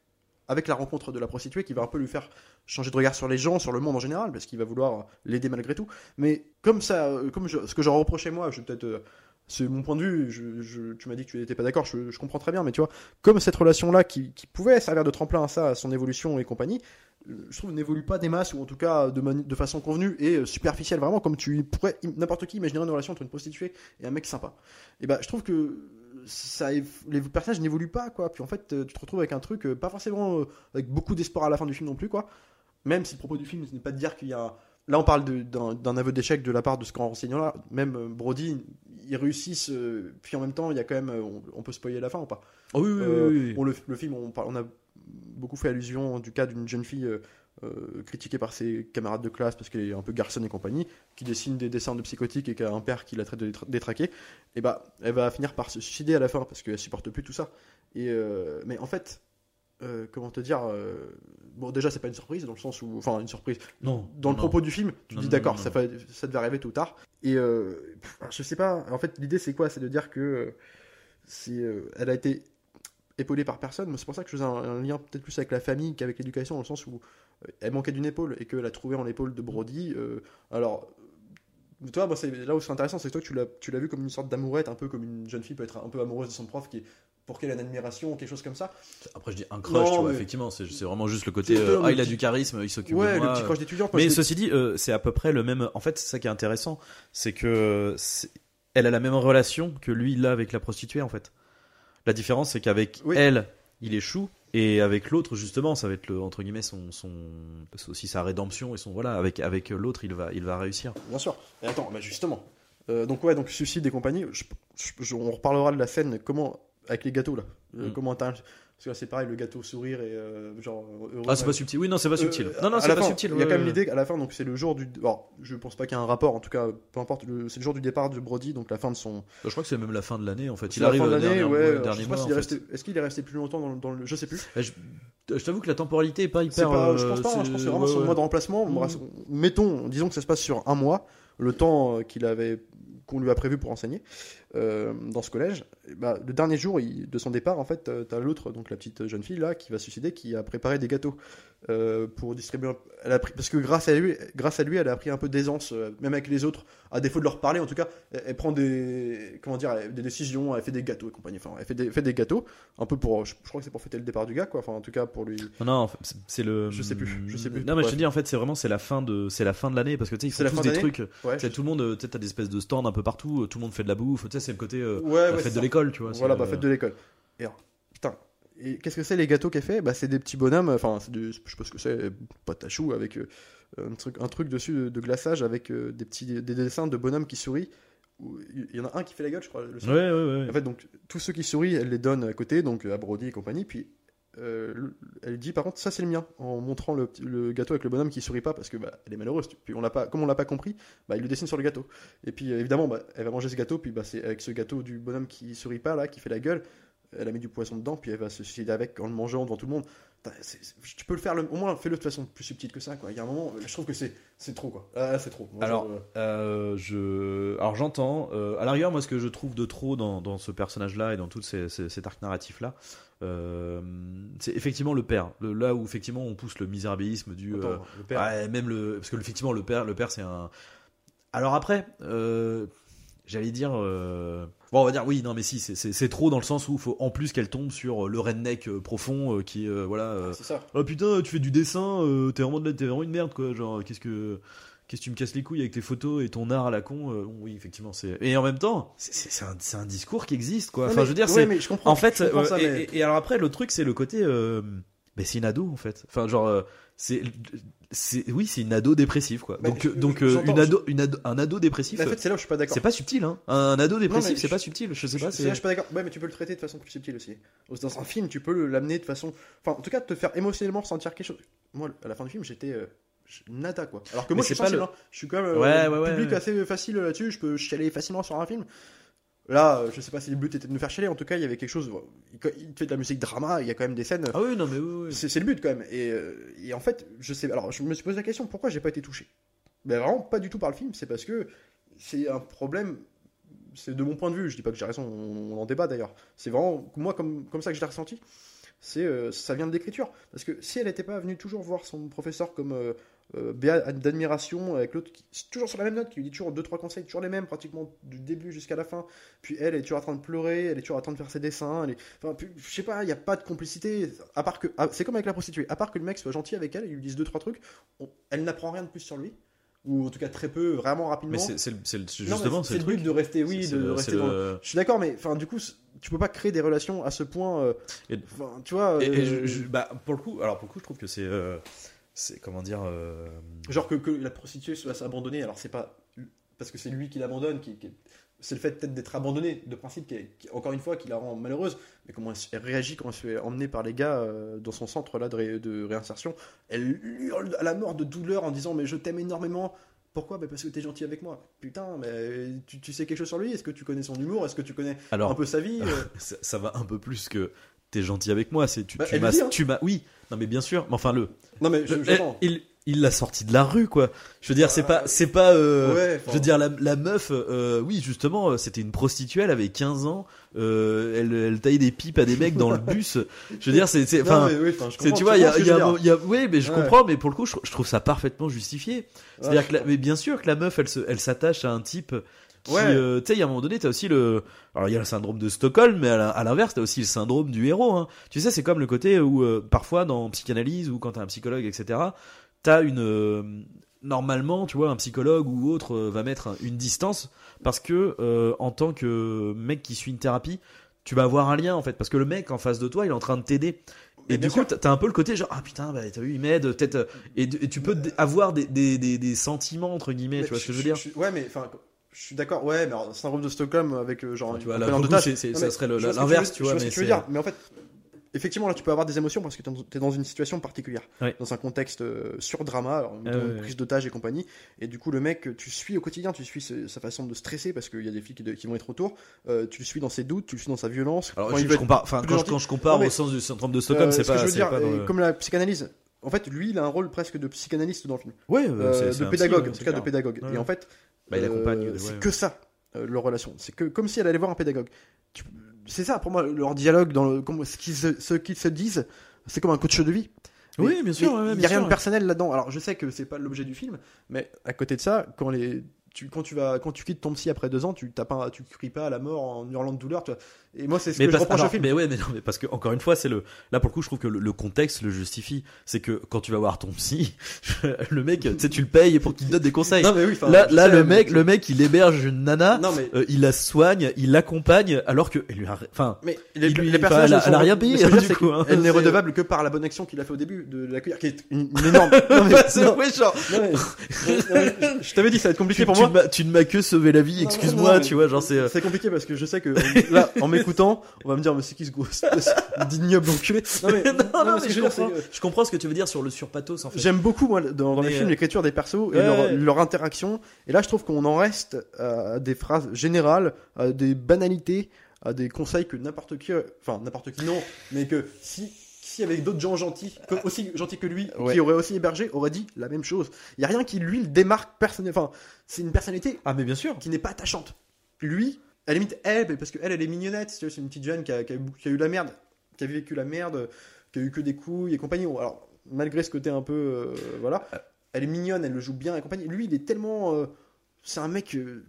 avec la rencontre de la prostituée, qui va un peu lui faire changer de regard sur les gens, sur le monde en général, parce qu'il va vouloir l'aider malgré tout. Mais comme ça, euh, comme je- ce que j'en reprochais moi, je vais peut-être, c'est mon point de vue. Je, tu m'as dit que tu n'étais pas d'accord, je, comprends très bien, mais tu vois, comme cette relation-là qui, qui pouvait servir de tremplin à ça, à son évolution et compagnie. euh, Je trouve n'évolue pas des masses ou en tout cas de, de façon convenue et euh, superficielle vraiment comme tu pourrais n'importe qui imaginer une relation entre une prostituée et un mec sympa et bah je trouve que ça les personnages n'évoluent pas quoi puis en fait euh, tu te retrouves avec un truc pas forcément avec beaucoup d'espoir à la fin du film non plus quoi même si le propos du film ce n'est pas de dire qu'il y a là on parle d'un aveu d'échec de la part de ce grand enseignant là même Brody ils réussissent euh, puis en même temps il y a quand même euh, on, on peut spoiler la fin ou pas? Oh oui, oui, euh, oui, oui. bon, le, le film, on, on a beaucoup fait allusion du cas d'une jeune fille euh, critiquée par ses camarades de classe parce qu'elle est un peu garçonne et compagnie, qui dessine des dessins de psychotiques et qui a un père qui la traite de détra- détraquée. Et bah, elle va finir par se suicider à la fin parce qu'elle supporte plus tout ça. Et euh, mais en fait, euh, comment te dire euh, Bon, déjà, c'est pas une surprise dans le sens où. Enfin, une surprise. Non. Dans le non. propos du film, tu Non, dis d'accord, ça, devait arriver tôt ou tard. Et euh, je sais pas, en fait, l'idée c'est quoi? C'est de dire que c'est, elle a été épaulée par personne. Moi, C'est pour ça que je faisais un, un lien peut-être plus avec la famille qu'avec l'éducation, dans le sens où elle manquait d'une épaule et qu'elle a trouvé en l'épaule de Brody. alors. Toi, c'est là où c'est intéressant, c'est que toi, tu l'as, tu l'as vu comme une sorte d'amourette, un peu comme une jeune fille peut être un peu amoureuse de son prof, qui est, pour qu'elle ait une admiration ou quelque chose comme ça. Après, je dis un crush, Non, tu vois, mais- effectivement, c'est c'est vraiment juste le côté. Euh, ah, il a du charisme, il s'occupe Ouais, de moi. le petit crush d'étudiant. Mais ceci dit, euh, c'est à peu près le même. En fait, c'est ça qui est intéressant, c'est que elle a la même relation que lui il a avec la prostituée en fait. La différence, c'est qu'avec Oui. elle, il échoue, et avec l'autre, justement, ça va être le entre guillemets son, son aussi sa rédemption et son voilà. Avec avec l'autre, il va il va réussir. Bien sûr. Et attends, bah justement. Euh, donc ouais, donc suicide et compagnie. je- je- je- on reparlera de la scène comment avec les gâteaux là. Euh, Mm. Comment t'as- parce que c'est pareil, le gâteau sourire et euh, genre. heureux, Ah, c'est pas subtil. Oui, non, c'est pas subtil. Euh, non, non, à c'est pas fin, subtil. Il y a quand même l'idée qu'à la fin, donc c'est le jour du. Alors, je pense pas qu'il y a un rapport. En tout cas, peu importe. le- C'est le jour du départ de Brody, donc la fin de son. Je crois que c'est même la fin de l'année en fait. Il la arrive fin de l'année, ouais. est. Est-ce qu'il est resté plus longtemps dans, le- dans le. Je sais plus. Eh, Je, je t'avoue que la temporalité est pas hyper. pas, je pense euh, pas, hein, je pense que c'est vraiment ouais, son ouais. mois de remplacement. Mhm. Mettons, disons que ça se passe sur un mois, le temps qu'il avait, qu'on lui a prévu pour enseigner euh, dans ce collège. Et bah, le dernier jour il- de son départ, en fait, euh, t'as l'autre, donc la petite jeune fille là, qui va se suicider, qui a préparé des gâteaux euh, pour distribuer. un- Elle a pris, parce que grâce à lui, grâce à lui, elle a pris un peu d'aisance, euh, même avec les autres, à défaut de leur parler, en tout cas, elle, elle prend des, comment dire, elle- des décisions, elle fait des gâteaux et compagnie. Enfin, elle fait des, fait des gâteaux, un peu pour, je, je crois que c'est pour fêter le départ du gars, quoi. Enfin, en tout cas pour lui. Non, non, c'est- le. Je sais plus, je sais plus. Non, mais je te dis, en fait, c'est vraiment c'est la fin de c'est la fin de l'année parce que tu sais, ils font tous des trucs. Ouais, tout le monde, tu t'as des espèces de stands un peu partout. Tout le monde fait de la bouffe. Tu sais, c'est le côté euh, Ouais, la ouais, fête de l'école, tu vois. Voilà, bah, euh, fête de l'école. Et alors, putain, et qu'est-ce que c'est les gâteaux qu'elle fait? Bah, c'est des petits bonhommes, enfin, je sais pas ce que c'est, pâte à choux avec euh, un, truc, un truc dessus de, de glaçage avec euh, des petits des dessins de bonhommes qui sourient. Il y en a un qui fait la gueule, je crois. Le. Ouais, ouais, ouais. En fait, donc, tous ceux qui sourient, elle les donne à côté, donc à Brody et compagnie, puis. Euh, le- elle dit par contre ça c'est le mien en montrant le, le gâteau avec le bonhomme qui sourit pas parce que bah, elle est malheureuse puis on l'a pas comme on l'a pas compris bah il le dessine sur le gâteau. Et puis euh, évidemment bah, elle va manger ce gâteau puis bah c'est avec ce gâteau du bonhomme qui sourit pas là qui fait la gueule elle a mis du poisson dedans puis elle va se suicider avec en le mangeant devant tout le monde Tu peux le faire le- au moins fais-le de façon plus subtile que ça quoi. Il y a un moment je trouve que c'est c'est trop quoi. Ah, c'est trop. Moi, Alors, je- Euh, je... Alors j'entends, euh, à la rigueur, moi ce que je trouve de trop dans, dans ce personnage-là et dans tout ces, ces- cet arc narratif-là, euh, c'est effectivement le père. Le- là où effectivement on pousse le misérabilisme du... Attends, euh, le père. ouais, même le... Parce que effectivement le père, le père c'est un... Alors après, euh, j'allais dire... euh, Bon on va dire oui, non mais si, c'est- trop dans le sens où faut en plus qu'elle tombe sur le redneck euh, profond euh, qui euh, voilà... euh, c'est ça Oh putain, tu fais du dessin, euh, t'es vraiment, de la- t'es vraiment une merde quoi. Genre, qu'est-ce que. Qu'est-ce que tu me casses les couilles avec tes photos et ton art à la con euh, bon, Oui, effectivement, c'est. Et en même temps, c'est- c'est c'est un, un discours qui existe quoi. Ouais, Enfin, mais- je veux dire, ouais, c'est. mais je comprends En fait, je comprends euh, ça, et, mais- et- et alors après, le truc, c'est le côté. euh, mais c'est une ado en fait. Enfin, genre. C'est, c'est, oui, c'est une ado dépressive quoi. Mais donc, je- donc je- euh, une ado, une ado, un ado dépressif, Mais en fait c'est là où je suis pas d'accord c'est pas subtil hein. Un ado dépressif, c'est pas subtil. Je sais pas. C'est. je suis pas d'accord. Ouais, mais tu peux le traiter de façon plus subtile aussi. Dans un film, tu peux l'amener de façon. Enfin, en tout cas, te faire émotionnellement ressentir quelque chose. Moi, à la fin du film, j'étais. euh, nada quoi. Alors que moi, je suis pas le- hein. Je suis quand même euh, Ouais, ouais, public assez facile là-dessus. Je peux chialer facilement sur un film. Là, euh, je sais pas si le but était de me faire chialer. En tout cas, il y avait quelque chose. Il fait de la musique drama. Il y a quand même des scènes. Ah oui, non mais oui, oui. C'est le but quand même. Et, euh, et en fait, je sais. Alors, je me suis posé la question pourquoi j'ai pas été touché? Mais vraiment pas du tout par le film. C'est parce que c'est un problème. C'est de mon point de vue. Je dis pas que j'ai raison. On, on en débat d'ailleurs. C'est vraiment moi comme comme ça que je l'ai ressenti. C'est euh, ça vient de l'écriture. Parce que si elle n'était pas venue toujours voir son professeur comme euh, euh, d'admiration avec l'autre, qui- toujours sur la même note, qui lui dit toujours deux trois conseils, toujours les mêmes pratiquement du début jusqu'à la fin. Puis elle, elle est toujours en train de pleurer, elle est toujours en train de faire ses dessins. Elle est... Enfin, puis, je sais pas, il n'y a pas de complicité. À part que, ah, c'est comme avec la prostituée. À part que le mec soit gentil avec elle, il lui dise deux trois trucs, on- elle n'apprend rien de plus sur lui, ou en tout cas très peu, vraiment rapidement. Mais c'est, justement, c'est le truc. de rester, oui, de, rester dans- le- Je suis d'accord, mais enfin, du coup, tu peux pas créer des relations à ce point. euh, Et- tu vois. Et, et euh, je- je- bah, pour le coup, alors pour le coup, je trouve que c'est, euh, c'est comment dire, euh, Genre que, que la prostituée soit abandonnée, alors c'est pas parce que c'est lui qui l'abandonne, qui, qui- c'est le fait peut-être d'être abandonné de principe, qui, qui- encore une fois, qui la rend malheureuse. Mais comment elle, réagit quand elle se fait emmener par les gars euh, dans son centre là de, ré- de réinsertion Elle hurle à la mort de douleur en disant mais je t'aime énormément. Pourquoi? Bah, Parce que t'es gentil avec moi. Putain, mais tu, tu sais quelque chose sur lui? Est-ce que tu connais son humour? Est-ce que tu connais alors un peu sa vie Euh, *laughs* ça, ça va un peu plus que t'es gentil avec moi, c'est tu, Bah, tu m'as, hein. tu m'as, oui, non mais bien sûr, mais enfin le, Non, mais je, le- il, il l'a sorti de la rue quoi. Je veux dire, c'est pas, c'est pas, euh, Ouais, je veux dire la, la meuf, euh, oui justement, euh, c'était une prostituée, elle avait 15 ans, euh, elle, elle taillait des pipes à des mecs dans le *laughs* bus. Je veux dire, c'est, c'est, enfin. tu vois, il y a, il y il y oui, mais je Ouais. comprends, mais pour le coup, je, je trouve ça parfaitement justifié. dire. C'est-à-dire que, la- mais bien sûr que la meuf, elle se, elle s'attache à un type qui, Ouais. euh, tu sais, il y a un moment donné, t'as aussi le, alors il y a le syndrome de Stockholm, mais à l'inverse, t'as aussi le syndrome du héros. Hein. Tu sais, c'est comme le côté où euh, parfois dans psychanalyse ou quand t'as un psychologue, etc., t'as une, euh, normalement, tu vois, un psychologue ou autre euh, va mettre un- une distance parce que euh, en tant que mec qui suit une thérapie, tu vas avoir un lien en fait, parce que le mec en face de toi, il est en train de t'aider. Et du coup, t'as un peu le côté genre ah putain bah t'as vu il m'aide peut-être et, et tu peux avoir des, des, des, des sentiments entre guillemets tu vois ce que je veux dire? Ouais, mais enfin, je suis d'accord. Ouais, mais alors, syndrome de Stockholm avec euh, genre. tu vois là le coup, Non, ça serait je vois l'inverse tu je vois vois ce mais que tu veux dire. Mais en fait, effectivement, là, tu peux avoir des émotions parce que t'es dans- t'es dans une situation particulière, Ouais. dans un contexte euh, sur drama, alors, ouais, ouais. prise d'otage et compagnie. Et du coup, le mec, tu suis au quotidien, tu suis sa façon de stresser parce qu'il y a des flics qui, qui vont être autour. euh, tu le suis dans ses doutes, tu le suis dans sa violence. alors quand je, je compare quand, je- quand je compare Non, au sens du syndrome de Stockholm Euh, c'est pas je veux dire, comme la psychanalyse. En fait, lui, il a un rôle presque de psychanalyste dans le film, ouais Euh, euh, de pédagogue, psy, en tout cas de pédagogue. Ouais, Et en fait, Bah, il euh, accompagne, c'est ouais. que ça euh, leur relation. C'est que comme si elle allait voir un pédagogue. Tu- C'est ça pour moi leur dialogue dans le, comme- ce qu'ils se, disent, c'est comme un coach de vie. Mais- oui bien sûr mais ouais, il n'y a rien sûr, de ouais. personnel là-dedans. Alors je sais que c'est pas l'objet du film, mais à côté de ça, quand les tu, quand tu vas quand tu quittes ton psy après deux ans, tu tapes un- tu cries pas à la mort en hurlant de douleur. Tu vois. Et moi c'est ce mais que je parce, reproche alors, au film. mais ouais mais non mais parce que encore une fois c'est le là pour le coup je trouve que le, le contexte le justifie c'est que quand tu vas voir ton psy *laughs* le mec tu sais tu le payes pour qu'il te donne des conseils Non mais oui. là je là sais, le mec le mec il héberge une nana Non mais euh, il la soigne il l'accompagne alors que elle lui a enfin Mais les, lui- les personnages elle a- ne sont- elle a rien payé, je du coup, hein. Elle n'est redevable que par la bonne action qu'il a fait au début de l'accueillir, qui est une, une *laughs* énorme. Non, mais- *laughs* c'est non, ouais, genre non, mais- non, mais je- je t'avais dit, ça va être compliqué tu, pour tu ne tu ne m'as que sauvé la vie excuse-moi tu vois genre c'est euh, C'est compliqué parce que je sais que *laughs* là, en m'écoutant, on va me dire, mais c'est qui ce gros d'ignoble enculé? *laughs* Non, mais, *laughs* non, non, je dire, comprends, je ce que tu veux dire sur le surpathos en fait. J'aime beaucoup, moi, dans, dans les films, euh, l'écriture des persos et ouais, leur, ouais. leur interaction. Et là, je trouve qu'on en reste à des phrases générales, à des banalités, à des conseils que n'importe qui, enfin, n'importe qui, non, mais que si, si avec d'autres gens gentils, comme aussi gentils que lui, Ouais. qui auraient aussi hébergé, aurait dit la même chose. Il y a rien qui, lui, le démarque personnellement. Enfin, c'est une personnalité Ah mais bien sûr. qui n'est pas attachante. Lui, à la limite, elle, parce qu'elle, elle est mignonnette, c'est une petite jeune qui a, qui a eu- qui a eu la merde, qui a vécu la merde, qui a eu que des couilles et compagnie. Alors, malgré ce côté un peu. euh, voilà, elle est mignonne, elle le joue bien et compagnie. Lui, il est tellement. euh, c'est un mec. euh,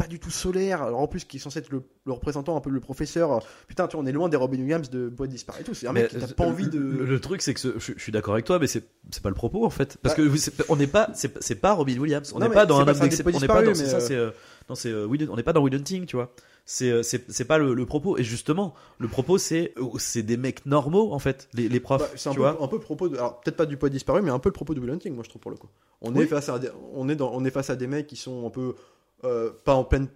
pas du tout solaire, alors en plus qui est censé être le, le représentant un peu le professeur. euh, Putain, tu vois, on est loin des Robin Williams de Boîte disparaît et tout. C'est un mec qui n'a pas euh, envie de. Le, le truc, c'est que ce- je, je suis d'accord avec toi, mais c'est c'est pas le propos en fait, parce Bah- que vous- c'est- on n'est pas, c'est c'est pas Robin Williams, on n'est pas dans un homme d'exception, on n'est pas dans, c'est ça, c'est, euh, non, c'est, euh, on n'est pas dans Will Hunting, tu vois. C'est, euh, c'est, c'est pas le, le propos. Et justement, le propos, c'est, euh, c'est des mecs normaux en fait, les, les profs, Bah, c'est un tu peu, vois. un peu le propos de, alors peut-être pas du poids disparu, mais un peu le propos de Will Hunting, moi je trouve pour le coup. On Oui. est face à, on est dans, on est face à des mecs qui sont un peu euh, pas en pleine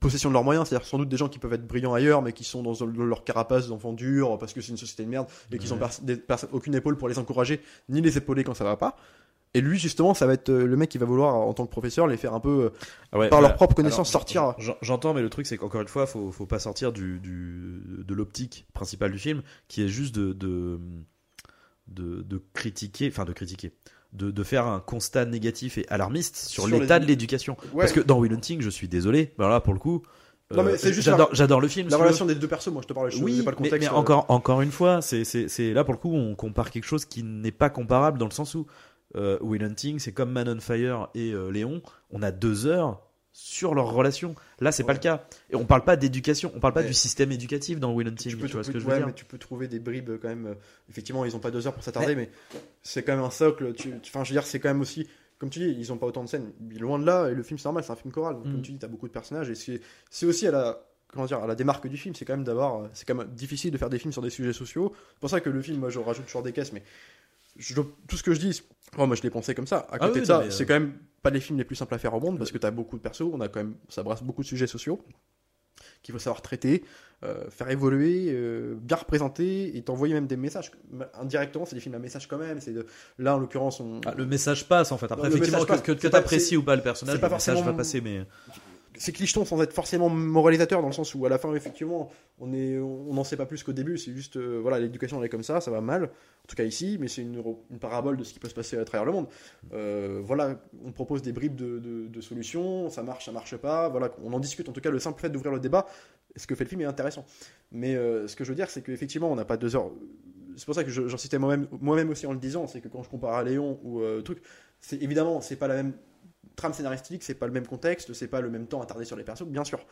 possession de leurs moyens, c'est-à-dire sans doute des gens qui peuvent être brillants ailleurs, mais qui sont dans leur carapace d'enfants durs parce que c'est une société de merde et qui n'ont aucune épaule pour les encourager ni les épauler quand ça va pas. Et lui justement, ça va être euh, le mec qui va vouloir en tant que professeur les faire un peu euh, Ah ouais, par voilà. leur propre connaissance Alors, sortir. j'en- J'entends, mais le truc, c'est qu'encore une fois, faut, faut pas sortir du, du, de l'optique principale du film, qui est juste de, de, de, de critiquer, enfin de critiquer, de, de faire un constat négatif et alarmiste sur, Sur l'état les- de l'éducation. Ouais. Parce que dans Will Hunting, je suis désolé, mais alors là, pour le coup, euh, j'adore, j'adore le film. la relation des deux persos, moi je te parle, je Oui, pas le contexte. mais, euh, encore, encore une fois, c'est, c'est, c'est là pour le coup, on compare quelque chose qui n'est pas comparable dans le sens où euh, Will Hunting, c'est comme Man on Fire et euh, Léon, on a deux heures sur leur relation. Là, c'est pas le cas. Et on parle pas d'éducation, on parle pas du système éducatif dans Will Hunting. Tu, peux vois ce que je veux ouais, dire mais tu peux trouver des bribes quand même. euh, Effectivement, ils ont pas deux heures pour s'attarder, mais, c'est quand même un socle. tu- tu- Enfin, je veux dire, c'est quand même aussi. Comme tu dis, ils ont pas autant de scènes. Loin de là, et le film, c'est normal, c'est un film choral. Donc, Mm. comme tu dis, t'as beaucoup de personnages. Et c'est c'est aussi à la. Comment dire, à la démarque du film, c'est quand même d'avoir. C'est quand même difficile de faire des films sur des sujets sociaux. C'est pour ça que le film, moi, je rajoute toujours des caisses, mais. Je- tout ce que je dis, oh, moi je l'ai pensé comme ça. À Ah côté oui, de ça, euh, c'est quand même pas les films les plus simples à faire au monde parce que t'as beaucoup de persos, on a quand même, ça brasse beaucoup de sujets sociaux qu'il faut savoir traiter, euh, faire évoluer, euh, bien représenter et t'envoyer même des messages. Indirectement, c'est des films à message quand même. C'est de... Là, en l'occurrence, on... Ah, le message passe en fait. Après, Non, effectivement, que, que, C'est tu pas- apprécies c'est- ou pas le personnage, pas le message va passer, mais c'est clicheton sans être forcément moralisateur dans le sens où à la fin effectivement on est on n'en sait pas plus qu'au début. C'est juste euh, voilà l'éducation elle est comme ça ça va mal. En tout cas ici mais c'est une, parabole de ce qui peut se passer à travers le monde. Euh, voilà on propose des bribes de, solutions ça marche ça marche pas. Voilà on en discute. En tout cas le simple fait d'ouvrir le débat ce que fait le film est intéressant? Mais euh, ce que je veux dire c'est qu'effectivement on n'a pas deux heures. C'est pour ça que citais moi-même moi-même aussi en le disant c'est que quand je compare à Léon ou truc c'est évidemment c'est pas la même trame scénaristique, c'est pas le même contexte, c'est pas le même temps attardé sur les persos, bien sûr.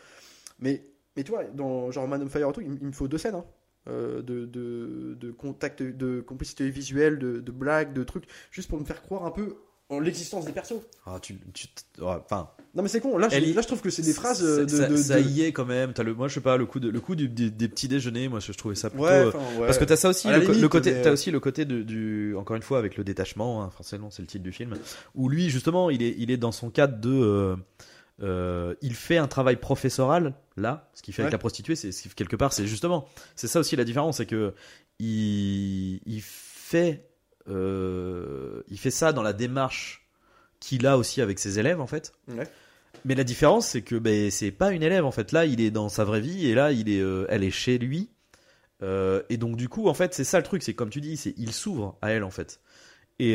Mais, mais tu vois, dans genre Man on Fire tout, il, me- faut deux scènes hein, euh, de, de, contact, de complicité visuelle, de, de blagues, de trucs, juste pour me faire croire un peu l'existence des persos. Ah, tu, tu- ouais, enfin, Non mais c'est con, là, je, Elle y- là je trouve que c'est des phrases euh, de... ça, de- ça de- y est quand même. T'as le, moi, je sais pas, le coup de, le coup du- des, des petits déjeuners. Moi, je, je trouvais ça plutôt. Ouais, euh, ouais. Parce que t'as ça aussi, le, côté, mais, t'as euh, aussi le côté de- du, encore une fois, avec le détachement, hein, forcément, c'est le titre du film, où lui, justement, il est, il est dans son cadre de, euh, euh, il fait un travail professoral là, ce qu'il fait avec la prostituée, c'est c'est- quelque part, c'est justement, c'est ça aussi la différence, c'est que il, il fait, euh, il fait ça dans la démarche qu'il a aussi avec ses élèves en fait. Ouais. Mais la différence, c'est que ben, c'est pas une élève en fait. Là, il est dans sa vraie vie et là, il est, euh, elle est chez lui. Euh, et donc du coup, en fait, c'est ça le truc. C'est comme tu dis, c'est il s'ouvre à elle en fait. Et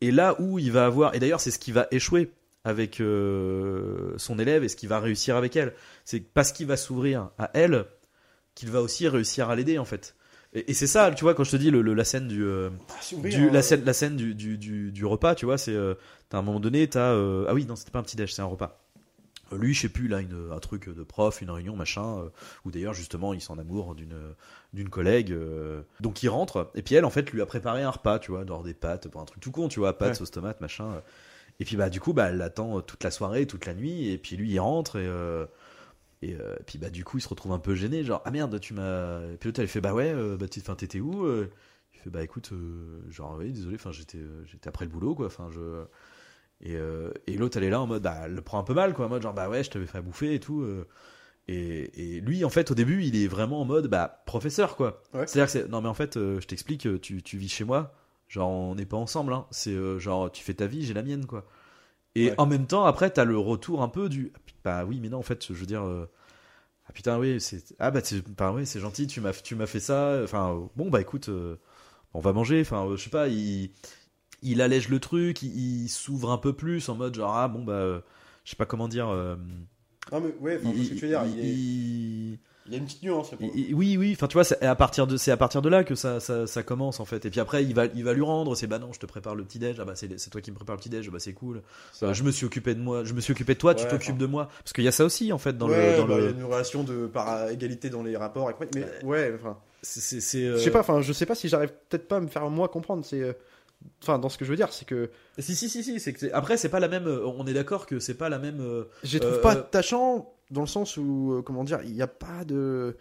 et là où il va avoir, et d'ailleurs, c'est ce qui va échouer avec son élève et ce qui va réussir avec elle. C'est parce qu'il va s'ouvrir à elle qu'il va aussi réussir à l'aider en fait. Et, et c'est ça, tu vois, quand je te dis le, le- la scène du, euh, Ah, du- hein. la scène, la scène du, du, du, du repas, tu vois, c'est euh, t'as un moment donné, t'as euh, ah oui non c'était pas un petit déj, c'est un repas. Euh, Lui, je sais plus là, une, un truc de prof, une réunion, machin, euh, ou d'ailleurs justement il s'en amour d'une d'une collègue. euh. donc il rentre et puis elle en fait lui a préparé un repas, tu vois, genre des pâtes pour un truc tout con, tu vois, pâtes Ouais. sauce tomate, machin. euh. Et puis bah du coup bah elle l'attend euh, toute la soirée, toute la nuit, et puis lui il rentre et euh, et euh, puis bah du coup il se retrouve un peu gêné, genre ah merde tu m'as. Et puis l'autre elle fait bah ouais, euh, bah t'étais où euh? Il fait bah écoute, euh, genre oui désolé, enfin j'étais j'étais après le boulot quoi, enfin je. Et, et l'autre elle est là en mode bah elle le prend un peu mal quoi, en mode genre bah ouais je t'avais fait à bouffer et tout. Et, et lui en fait au début il est vraiment en mode bah professeur quoi. Ouais. C'est-à-dire que c'est non mais en fait je t'explique, tu, tu vis chez moi, genre on n'est pas ensemble, hein. c'est genre tu fais ta vie, j'ai la mienne quoi. Et Ouais. en même temps après t'as le retour un peu du ah, bah oui mais non en fait je veux dire euh, ah putain oui c'est ah bah bah, ouais, c'est gentil tu m'as tu m'as fait ça enfin bon bah écoute euh, on va manger enfin euh, je sais pas il il allège le truc il, il s'ouvre un peu plus en mode genre ah bon bah je sais pas comment dire Non mais ouais, enfin, il- ce que tu veux dire, il- il, est- il- y a une petite nuance. là, pour le oui, oui. Enfin, tu vois, c'est à partir de, c'est à partir de là que ça, ça, ça commence en fait. Et puis après, il va, il va lui rendre. C'est bah non, je te prépare le petit déj. Ah bah c'est, c'est toi qui me prépare le petit déj. Bah c'est cool. Euh, je me suis occupé de moi. Je me suis occupé de toi. tu t'occupes enfin. de moi. Parce qu'il y a ça aussi en fait dans ouais, le, dans bah, il y a le. une relation de par égalité dans les rapports. et- Mais ouais, enfin. C'est, c'est, Je euh, sais pas, enfin, je sais pas si j'arrive peut-être pas à me faire moi comprendre. C'est, euh, enfin, dans ce que je veux dire, c'est que Si, si, si, si. C'est après, c'est pas la même. euh, On est d'accord que c'est pas la même. euh, je les trouve Euh, pas euh, dans le sens où, euh, comment dire, il n'y a pas de,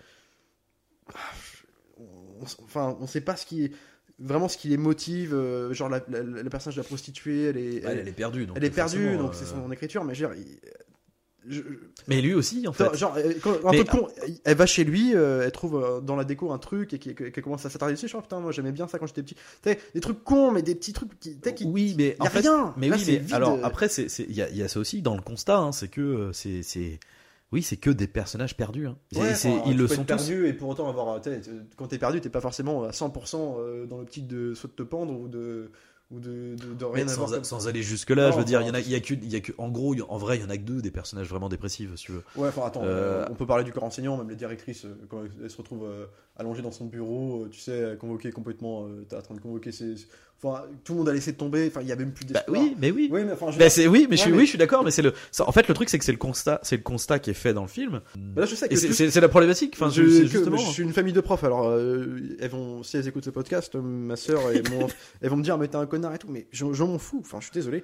on, enfin, on sait pas ce qui, vraiment ce qui les motive. euh, genre la, la- le personnage de la prostituée, elle est, elle, elle est perdue. Donc elle est perdue, donc euh, c'est son écriture. Mais je veux dire, il- je- Mais lui aussi, en fait. Genre, euh, quand- un Mais- peu de con, elle va chez lui, euh, elle trouve euh, dans la déco un truc et qu'elle commence à s'attarder dessus. Je suis putain, moi j'aimais bien ça quand j'étais petit. Des trucs cons, mais des petits trucs qui. oui, mais y a en fait, rien. Mais Là, oui, mais vide. alors après, il y a, il y a ça aussi dans le constat, hein, c'est que euh, c'est, oui, c'est que des personnages perdus. Hein. Ouais, enfin, ils tu le peux sont être tous. perdu et pour autant avoir. sais, Quand t'es perdu, t'es pas forcément à 100% euh, dans l'optique de soit de te pendre ou de ou de, de, de rien sans, comme- sans aller jusque là, Non, je veux dire, il y en a, il y a que, il y a que, en gros, en vrai, il y en a que deux des personnages vraiment dépressifs, si tu veux. Ouais, enfin attends, Euh, euh, on peut parler du corps enseignant, même les directrices, euh, quand elles se retrouvent euh, allongées dans son bureau, euh, tu sais, convoquées complètement, euh, t'es en train de convoquer ses. Enfin, tout le monde a laissé tomber, enfin, il y a même plus Bah d'espoir. oui, mais oui. Oui, mais enfin, je Bah, c'est oui, mais je suis mais- oui, je suis d'accord, mais c'est le. ça- en fait, le truc, c'est que c'est le constat, c'est le constat qui est fait dans le film. Bah là, je sais que c'est, tout- c'est- c'est la problématique. Enfin, je, je, c'est que- justement. je suis une famille de profs, alors euh, elles vont, si elles écoutent ce podcast, ma soeur et mon, elles vont me dire mais t'es un connard et tout, mais je, je m'en fous. Enfin, je suis désolé.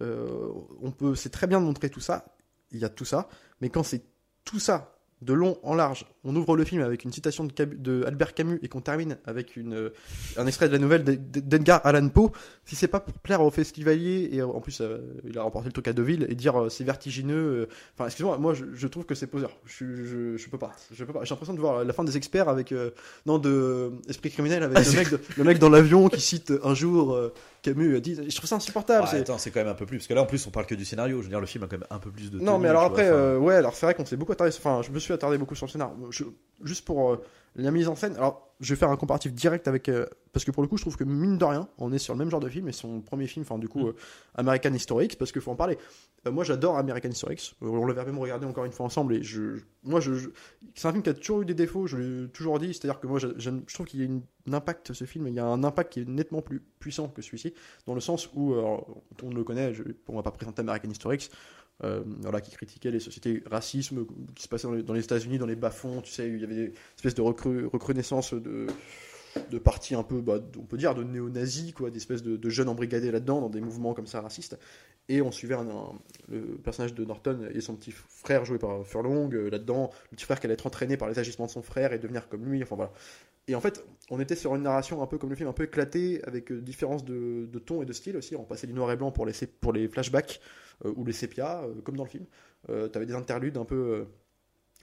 Euh, on peut, c'est très bien de montrer tout ça. Il y a tout ça, mais quand c'est tout ça de long en large, on ouvre le film avec une citation de, de Albert Camus et qu'on termine avec une, euh, un extrait de la nouvelle d'E- d'Edgar Allan Poe. Si c'est pas pour plaire aux festivaliers et euh, en plus euh, il a remporté le truc à Deauville et dire euh, c'est vertigineux. Enfin, excuse-moi, moi je, je trouve que c'est poseur. Je, je, je peux pas. Je peux pas. J'ai l'impression de voir la fin des experts avec non de esprit criminel avec le *laughs* mec, de- le mec dans l'avion qui cite un jour. Camus a dit. Je trouve ça insupportable. C'est- attends, c'est quand même un peu plus. Parce que là, en plus, on parle que du scénario. Je veux dire, le film a quand même un peu plus de. Non, tenue, mais alors après, vois, euh, ouais, alors c'est vrai qu'on s'est beaucoup attardé. Enfin, je me suis attardé beaucoup sur le scénar. Je- juste pour euh, la mise en scène. Alors, je vais faire un comparatif direct avec. euh, parce que pour le coup, je trouve que mine de rien, on est sur le même genre de film et son premier film, enfin, du coup, Mm. euh, American History X, parce qu'il faut en parler. Euh, moi, j'adore American History X. On l'avait même regardé encore une fois ensemble et je. je- moi, je. je- c'est un film qui a toujours eu des défauts, je l'ai toujours dit. C'est-à-dire que moi, je trouve qu'il y a une- un impact, ce film, il y a un impact qui est nettement plus puissant que celui-ci, dans le sens où, euh, on le connaît, on va pas présenter American History X, euh, voilà, qui critiquait les sociétés racisme qui se passait dans les, États-Unis, dans les bas-fonds, tu sais, il y avait des espèces de recru- recrudescence de, de partis un peu, bah, on peut dire, de néo-nazis, quoi, des espèces de, de jeunes embrigadés là-dedans, dans des mouvements comme ça racistes. Et on suivait un- le personnage de Norton et son petit frère joué par Furlong euh, là-dedans, le petit frère qui allait être entraîné par les agissements de son frère et devenir comme lui, enfin voilà. Et en fait, on était sur une narration un peu comme le film, un peu éclatée, avec euh, différence de, de ton et de style aussi. On passait du noir et blanc pour sé- pour les flashbacks ou les sépias, euh, comme dans le film. Euh, T'avais des interludes un peu euh,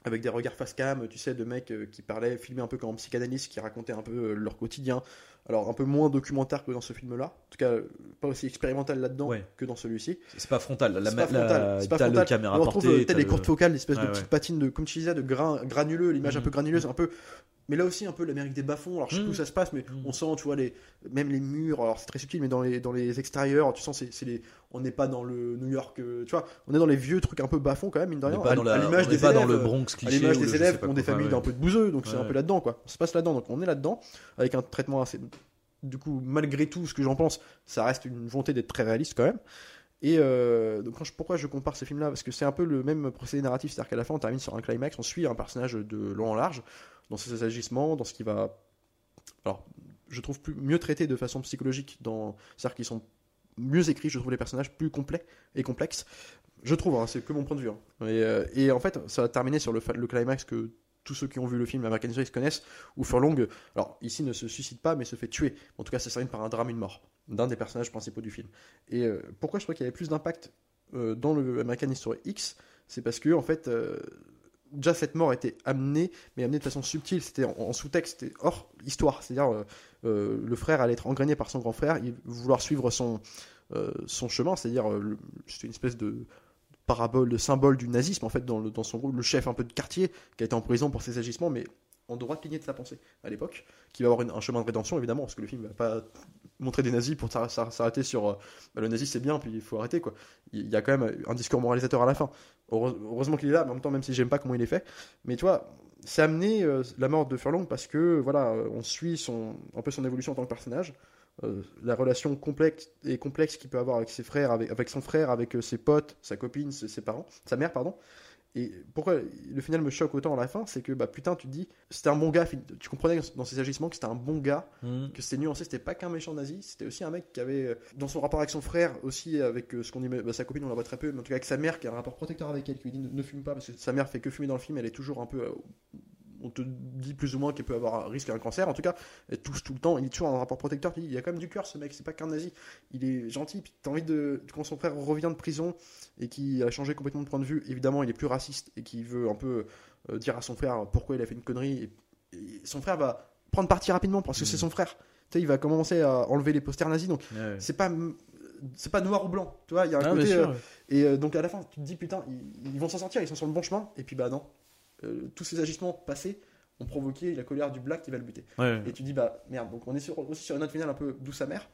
avec des regards face cam, tu sais, de mecs euh, qui parlaient, filmés un peu comme psychanalystes, qui racontaient un peu euh, leur quotidien. Alors un peu moins documentaire que dans ce film-là. En tout cas, euh, pas aussi expérimental là-dedans Ouais. que dans celui-ci. C'est pas frontal. La, pas frontal, la- pas frontal. le caméra on retrouve euh, tel les le- courtes focales, l'espèce de ouais. petites patines de, comme tu disais, de grain granuleux, l'image un Mhm. peu granuleuse, un peu. Mais là aussi un peu l'Amérique des bas-fonds. Alors je sais pas où ça se passe, mais Mhm. on sent, tu vois, les, même les murs. Alors c'est très subtil, mais dans les, dans les extérieurs, tu sens, c'est, les, on n'est pas dans le New York, euh, tu vois, on est dans les vieux trucs un peu bas-fonds quand même, mine de On rien. n'est pas à- dans, à la, l'image on n'est des pas dans le euh, Bronx à cliché. l'image ou le des élèves qui pas ont des familles Ouais, d'un peu de bouseux, donc c'est un peu là-dedans, quoi. Ça se passe là-dedans, donc on est là-dedans, avec un traitement assez. Du coup, malgré tout ce que j'en pense, ça reste une volonté d'être très réaliste quand même. Et euh, donc quand je- pourquoi je compare ces films-là? Parce que c'est un peu le même procédé narratif, c'est-à-dire qu'à la fin on termine sur un climax, on suit un personnage de long en large, dans ses agissements, dans ce qui va... Alors, je trouve plus, mieux traité de façon psychologique, dans... c'est-à-dire qu'ils sont mieux écrits, je trouve les personnages plus complets et complexes. Je trouve, hein, c'est que mon point de vue. hein. Et, euh, et en fait, ça va terminer sur le, le climax que tous ceux qui ont vu le film American History X connaissent, où Furlong, alors ici ne se suicide pas, mais se fait tuer. En tout cas, ça termine par un drame, une mort, d'un des personnages principaux du film. Et euh, pourquoi je crois qu'il y avait plus d'impact euh, dans le American History X C'est parce que, en fait, déjà cette mort était amenée, mais amenée de façon subtile, c'était en, sous-texte, c'était hors histoire. C'est-à-dire, euh, euh, le frère allait être engrainé par son grand frère, il vouloir suivre son, euh, chemin, c'est-à-dire, c'était une espèce de parabole, de symbole du nazisme, en fait, dans son groupe, le chef un peu de quartier, qui a été en prison pour ses agissements, mais en droite lignée de sa pensée à l'époque, qui va avoir un chemin de rédemption évidemment, parce que le film va pas montrer des nazis pour s'arr- s'arr- s'arrêter sur euh, bah, le nazi c'est bien, puis il faut arrêter quoi. Il y a quand même un discours moralisateur à la fin. Heure- Heureusement qu'il est là, mais en même temps, même si j'aime pas comment il est fait, mais tu vois, c'est amené euh, la mort de Furlong parce que voilà, euh, on suit son, un peu son évolution en tant que personnage. la relation complexe et complexe qu'il peut avoir avec ses frères, avec, son frère, avec ses potes, sa copine, ses parents, sa mère, pardon. Et pourquoi le final me choque autant à la fin, c'est que bah putain, tu te dis, c'était un bon gars, tu comprenais dans ses agissements que c'était un bon gars, Mhm. que c'était nuancé, c'était pas qu'un méchant nazi, c'était aussi un mec qui avait, euh, dans son rapport avec son frère, aussi avec euh, ce qu'on dit, bah, sa copine, on la voit très peu, mais en tout cas avec sa mère qui a un rapport protecteur avec elle, qui lui dit ne, ne fume pas, parce que sa mère fait que fumer dans le film, elle est toujours un peu. Euh, on te dit plus ou moins qu'elle peut avoir un risque d'un cancer, en tout cas, elle touche tout le temps, il est toujours un rapport protecteur, il y a quand même du cœur ce mec, c'est pas qu'un nazi, il est gentil, puis t'as envie de. Quand son frère revient de prison et qui a changé complètement de point de vue, évidemment, il est plus raciste et qui veut un peu euh, dire à son frère pourquoi il a fait une connerie, et, et son frère va prendre parti rapidement parce que c'est Mhm. son frère. Tu sais, il va commencer à enlever les posters nazis, donc Ouais. c'est pas c'est pas noir ou blanc, tu vois, il y a un Ah, côté euh, et euh, donc à la fin tu te dis putain, ils, ils vont s'en sortir, ils sont sur le bon chemin. Et puis bah non. Euh, tous ces agissements passés ont provoqué la colère du black qui va le buter. Ouais. Et tu dis bah merde, donc on est sur- aussi sur une note finale un peu douce amère,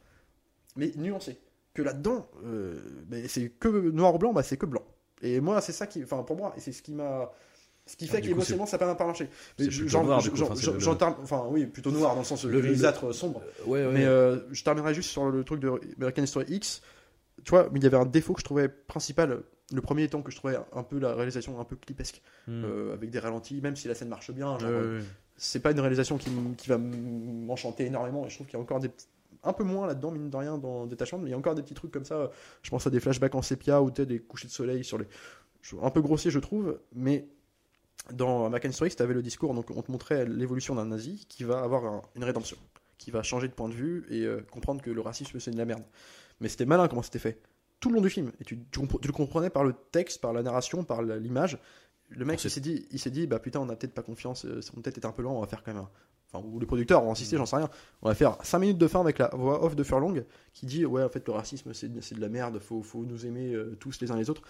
mais nuancée. Que là-dedans, euh, mais c'est que noir ou blanc, bah c'est que blanc. Et moi c'est ça qui, enfin pour moi, et c'est ce qui m'a, ce qui Ah, fait qu'émotionnellement ça n'a pas marché. J'entends- enfin oui, plutôt noir dans le sens Le- grisâtre sombre. Ouais, ouais. Mais euh, je terminerai juste sur le truc de American History X. Tu vois, il y avait un défaut que je trouvais principal. Le premier étant que je trouvais un peu la réalisation un peu clipesque, Mhm. euh, avec des ralentis, même si la scène marche bien. Genre, euh, c'est pas une réalisation qui, va m'enchanter énormément. Et je trouve qu'il y a encore des petits- un peu moins là-dedans, mine de rien, dans Détachement. Mais il y a encore des petits trucs comme ça. Je pense à des flashbacks en sépia ou des couchers de soleil sur les. Un peu grossier, je trouve. Mais dans American History X, tu avais le discours. Donc on te montrait l'évolution d'un nazi qui va avoir un- une rédemption, qui va changer de point de vue et euh, comprendre que le racisme c'est de la merde. Mais c'était malin comment c'était fait. Tout le long du film. Et tu, tu compre- tu le comprenais par le texte, par la narration, par l'image. Le mec, il s'est dit, il s'est dit, bah putain, on a peut-être pas confiance, euh, on peut-être été un peu lent, on va faire quand même un. enfin, ou les producteurs ont insisté, j'en sais rien. On va faire 5 minutes de fin avec la voix off de Furlong qui dit Ouais, en fait, le racisme, c'est de la merde, faut, faut nous aimer euh, tous les uns les autres.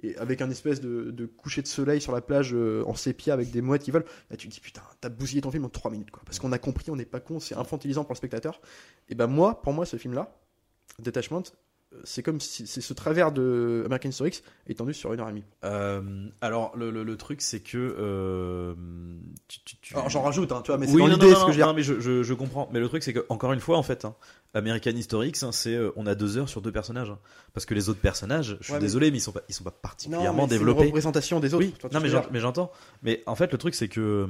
Et avec un espèce de, de coucher de soleil sur la plage euh, en sépia avec des mouettes qui volent, là tu te dis putain, t'as bousillé ton film en 3 minutes quoi. Parce qu'on a compris, on n'est pas con, c'est infantilisant pour le spectateur. Et ben moi, pour moi, ce film-là, Detachment, euh, c'est comme si c'est ce travers de American History X étendu sur une heure et demie. Euh, alors le, le, le truc c'est que euh, tu, tu- j'en rajoute, hein, tu vois, mais c'est oui, non, l'idée non, ce non, que je veux dire. non, mais je, je, je comprends. Mais le truc, c'est que encore une fois, en fait, hein, American Historics, hein, c'est euh, on a deux heures sur deux personnages, hein. parce que les autres personnages, je suis Ouais, désolé, mais ils sont pas, ils sont pas Non, particulièrement mais c'est une développés. représentation des autres. Oui, non, mais mais j'entends. Mais en fait, le truc, c'est que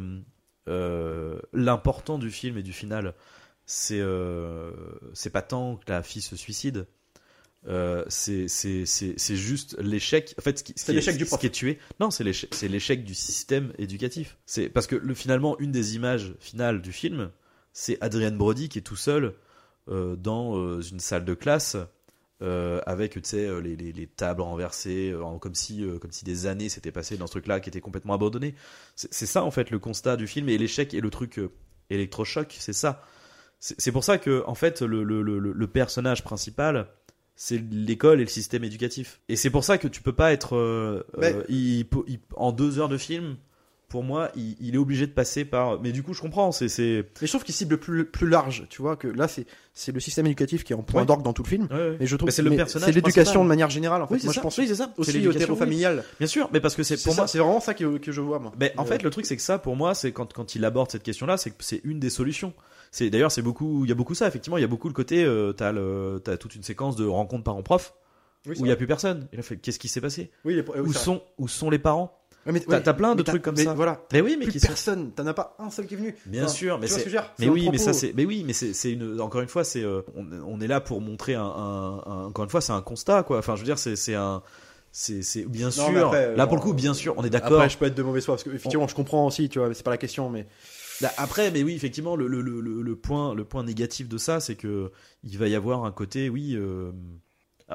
euh, l'important du film et du final, c'est euh, c'est pas tant que la fille se suicide. Euh, c'est juste l'échec. En fait, ce qui, ce C'est qui est- l'échec du ce qui est tué. Non, c'est l'échec, du système éducatif. C'est parce que le, finalement, une des images finales du film, c'est Adrian Brody qui est tout seul euh, dans euh, une salle de classe euh, avec tu sais les, les, les tables renversées en- comme si comme si des années s'étaient passées dans ce truc là qui était complètement abandonné c'est ça en fait le constat du film et l'échec et le truc électrochoc c'est ça c'est pour ça que en fait le, le, le personnage principal c'est l'école et le système éducatif. Et c'est pour ça que tu peux pas être euh, Mais- euh, il- il- en deux heures de film pour moi il, il est obligé de passer par mais du coup je comprends c'est c'est Mais je trouve qu'il cible plus, plus large, tu vois, que là c'est c'est le système éducatif qui est en point Ouais. d'orgue dans tout le film. ouais, ouais. Mais je trouve Mais c'est que- le personnage c'est l'éducation de manière générale. En fait, oui c'est moi ça je pense oui c'est ça aussi au familial. bien sûr mais parce que c'est pour ça, moi c'est vraiment ça que, que je vois moi. Mais en Euh, fait, le truc, c'est que ça, pour moi, c'est quand, quand il aborde cette question-là, c'est que c'est une des solutions. C'est d'ailleurs, c'est beaucoup, il y a beaucoup ça. Effectivement, il y a beaucoup le côté, euh, t'as le, toute une séquence de rencontres parents-prof oui, c'est où il y a plus personne. Et là, fait, qu'est-ce qui s'est passé Oui, les- oui, Où vrai. sont, où sont les parents Ouais, mais- t'as- ouais, plein de trucs comme mais ça. Voilà. Mais oui, mais Plus qui sont. personne, t'en as pas un seul qui est venu. Bien Enfin, sûr, mais c'est. ce Mais oui, mais ça c'est, mais oui, mais c'est, une. Encore une fois, c'est, euh, on, on est là pour montrer un, un- un- encore une fois, c'est un constat, quoi. Enfin, je veux dire, c'est, un, c'est, bien Non, sûr. après, là, euh, pour le coup, bien sûr, on est d'accord. Après, je peux être de mauvaise foi parce que effectivement, je comprends aussi, tu vois, mais c'est pas la question, mais Là, après, mais oui, effectivement, le, le, le, le- le point, le point négatif de ça, c'est que il va y avoir un côté, oui, euh,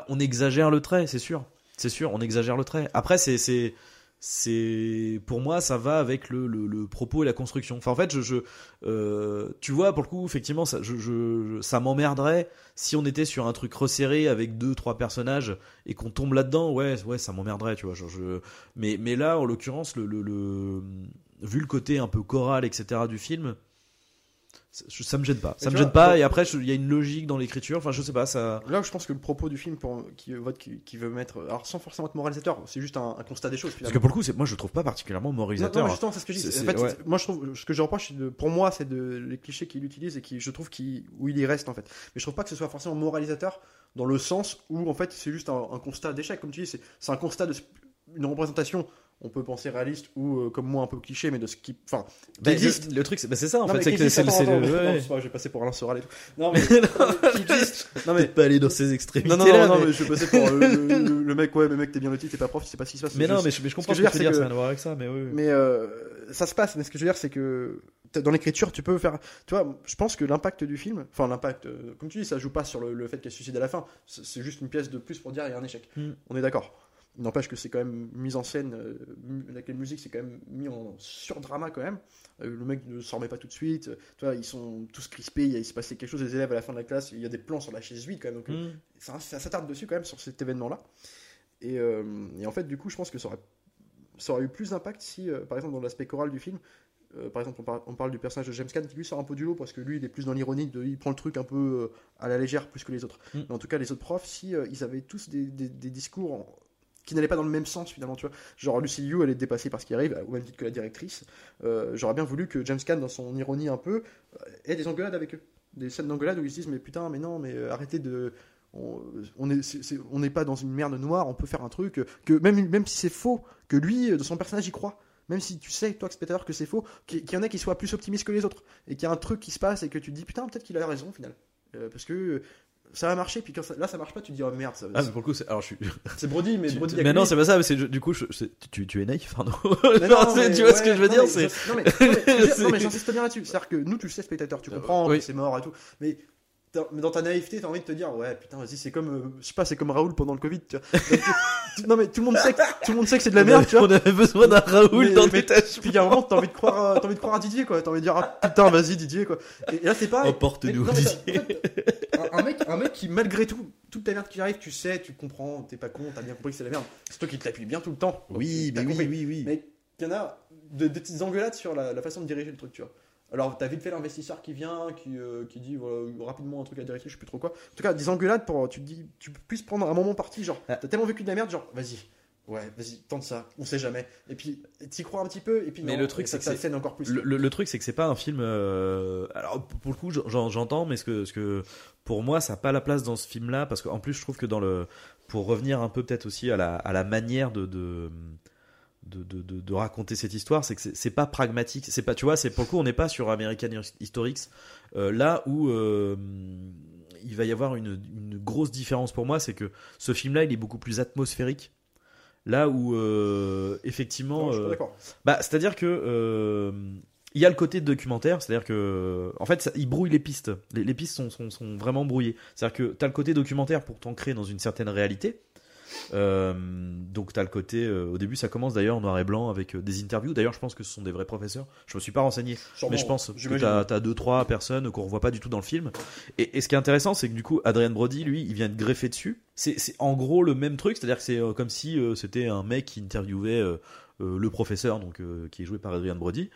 on exagère le trait, c'est sûr, c'est sûr, on exagère le trait. Après, c'est, c'est, pour moi, ça va avec le, le, le propos et la construction. Enfin, en fait, je, je euh, tu vois, pour le coup, effectivement, ça, je, je, ça m'emmerderait si on était sur un truc resserré avec deux, trois personnages et qu'on tombe là-dedans. Ouais, ouais, ça m'emmerderait, tu vois. Je, je- mais, mais là, en l'occurrence, le, le, le- vu le côté un peu choral, etc. du film, ça, me gêne pas. Ça me gêne pas. Et après, il y a une logique dans l'écriture. Enfin, je sais pas, ça. là je pense que le propos du film pour, qui, vote- qui, qui veut mettre, alors sans forcément être moralisateur, c'est juste un, un constat des choses. Parce que pour le coup, c'est, moi, je trouve pas particulièrement Non, non, moralisateur. mais justement, c'est ce que je dis. En fait, ouais. moi, je trouve, ce que je reproche, de, pour moi, c'est de les clichés qu'il utilise et qui, je trouve, qui, où il y reste en fait. Mais je trouve pas que ce soit forcément moralisateur dans le sens où en fait, c'est juste un, un constat d'échec, comme tu dis, c'est, c'est un constat de une représentation. On peut penser réaliste ou euh, comme moi un peu cliché, mais de ce qui, enfin, Bah, existe. le, le truc, c'est, bah, c'est ça en Non, fait. C'est que c'est, attends, c'est- attends, ouais, non, ouais. c'est pas, je vais passer pour Alain Soral et tout. Non, *laughs* mais, qui existe. Non, mais, pas aller dans ces extrémités. non, non, non, là, non, mais... mais je vais passer pour euh, le, le- le mec, ouais, mais mec, t'es bien loti, t'es pas prof, tu sais pas ce qui se passe. mais non, mais je, mais je comprends ce que, veux tu dire, veux dire. c'est Ça que- n'a rien à voir avec ça, mais oui. oui. Mais euh, ça se passe, mais ce que je veux dire, c'est que dans l'écriture, tu peux faire. Tu vois, je pense que l'impact du film, enfin l'impact, euh, comme tu dis, ça joue pas sur le, le fait qu'elle suicide à la fin. C'est c'est juste une pièce de plus pour dire il y a un échec. Mm. On est d'accord. N'empêche que c'est quand même mise en scène, euh, avec la musique, c'est quand même mis en surdrama quand même. Euh, le mec ne s'en remet pas tout de suite. Tu vois, ils sont tous crispés, il, se passait quelque chose, les élèves à la fin de la classe, il y a des plans sur la chaise vide quand même. Donc, Mm. ça, ça s'attarde dessus quand même sur cet événement-là. Et, euh, et en fait, du coup, je pense que ça aurait, ça aurait eu plus d'impact si, euh, par exemple, dans l'aspect choral du film, par exemple, on, par- on parle du personnage de James Caan qui lui sort un peu du lot parce que lui, il est plus dans l'ironie, il prend le truc un peu à la légère plus que les autres. Mm. Mais en tout cas, les autres profs, si ils avaient tous des, des- des discours en- qui n'allaient pas dans le même sens finalement, tu vois. Genre Lucy Liu, elle est dépassée par ce qui arrive, au même titre que la directrice. Euh, J'aurais bien voulu que James Caan, dans son ironie un peu, euh, ait des engueulades avec eux. Des scènes d'engueulade où ils se disent mais putain, mais non, mais euh, arrêtez de on n'est pas dans une merde noire, on peut faire un truc même, si c'est faux, que lui, de son personnage, y croit. Même si tu sais, toi, spectateur, que c'est faux, qu'il y en a qui soient plus optimistes que les autres. Et qu'il y a un truc qui se passe et que tu te dis, putain, peut-être qu'il a raison au final. Euh, parce que ça va marcher, puis quand ça- là ça marche pas, tu te dis, oh merde, ça, Ah, mais pour le coup, c'est, alors je suis. *laughs* c'est Brody, mais Tu- Brody. mais non, c'est pas ça. mais c'est, du coup, je- tu, tu es naïf, Arnaud. *laughs* Mais non, Enfin, c'est- mais tu vois ouais, ce que je veux non, dire mais *laughs* C'est. Non, mais, j'insiste bien là-dessus. C'est-à-dire que nous, tu le sais, spectateur, tu Euh, comprends oui. c'est mort et tout. Mais dans ta naïveté, t'as envie de te dire, ouais, putain, vas-y, c'est comme, euh, je sais pas, c'est comme Raoul pendant le Covid, tu vois. Tu- non, mais tout le monde sait que, tout le monde sait que c'est de la merde, tu vois. On avait besoin d'un Raoul Mais- dans mais- tâches. Puis il y a un moment, t'as envie de croire, à- t'as envie de croire à Didier, quoi. T'as envie de dire, ah, putain, vas-y, Didier, quoi. Et, et là, c'est pareil. Emporte-nous, Didier. t'as- en fait, un, un mec, un mec qui, malgré tout, toute la merde qui arrive, tu sais, tu comprends, t'es pas con, t'as bien compris que c'est la merde. C'est toi qui te l'appuie bien tout le temps. Oui, mais oui, oui, oui. Mais il y en a de- des petites engueulades sur la, la façon de diriger le truc, tu vois. Alors, t'as vite fait l'investisseur qui vient, qui, euh, qui dit voilà, rapidement un truc à diriger, je sais plus trop quoi. En tout cas, des engueulades pour. Tu te dis, tu puisses prendre un moment parti, genre, Ah. t'as tellement vécu de la merde, genre, vas-y, ouais, vas-y, tente ça, on sait jamais. Et puis, t'y crois un petit peu, et puis, Mais non, le truc, c'est ça que ça scène encore plus. Le, le- le truc, c'est que c'est pas un film. euh, Alors, pour le coup, j'en- j'entends, mais ce que, ce que pour moi, ça n'a pas la place dans ce film-là, parce qu'en plus, je trouve que dans le, pour revenir un peu peut-être aussi à la, à la manière de, de de, de, de- de raconter cette histoire, c'est que c'est pas pragmatique. C'est pas, tu vois, c'est pour le coup, on n'est pas sur American Historics, euh, là où euh, il va y avoir une, une grosse différence pour moi, c'est que ce film-là, il est beaucoup plus atmosphérique. Là où euh, effectivement, Non, bah, c'est-à-dire que il y a le côté documentaire, c'est-à-dire que en fait, ça- il brouille les pistes. Les, les pistes sont, sont, sont vraiment brouillées. C'est-à-dire que tu as le côté documentaire pour t'ancrer dans une certaine réalité. Euh, donc tu as le côté euh, au début ça commence d'ailleurs en noir et blanc avec euh, des interviews d'ailleurs je pense que ce sont des vrais professeurs je me suis pas renseigné Sûrement, mais je pense que j'imagine. t'as as deux trois personnes qu'on revoit pas du tout dans le film. Et, et ce qui est intéressant, c'est que du coup, Adrien Brody, lui, il vient de greffer dessus. C'est en gros le même truc, c'est-à-dire que c'est comme si c'était un mec qui interviewait le professeur, donc qui est joué par Adrien Brody.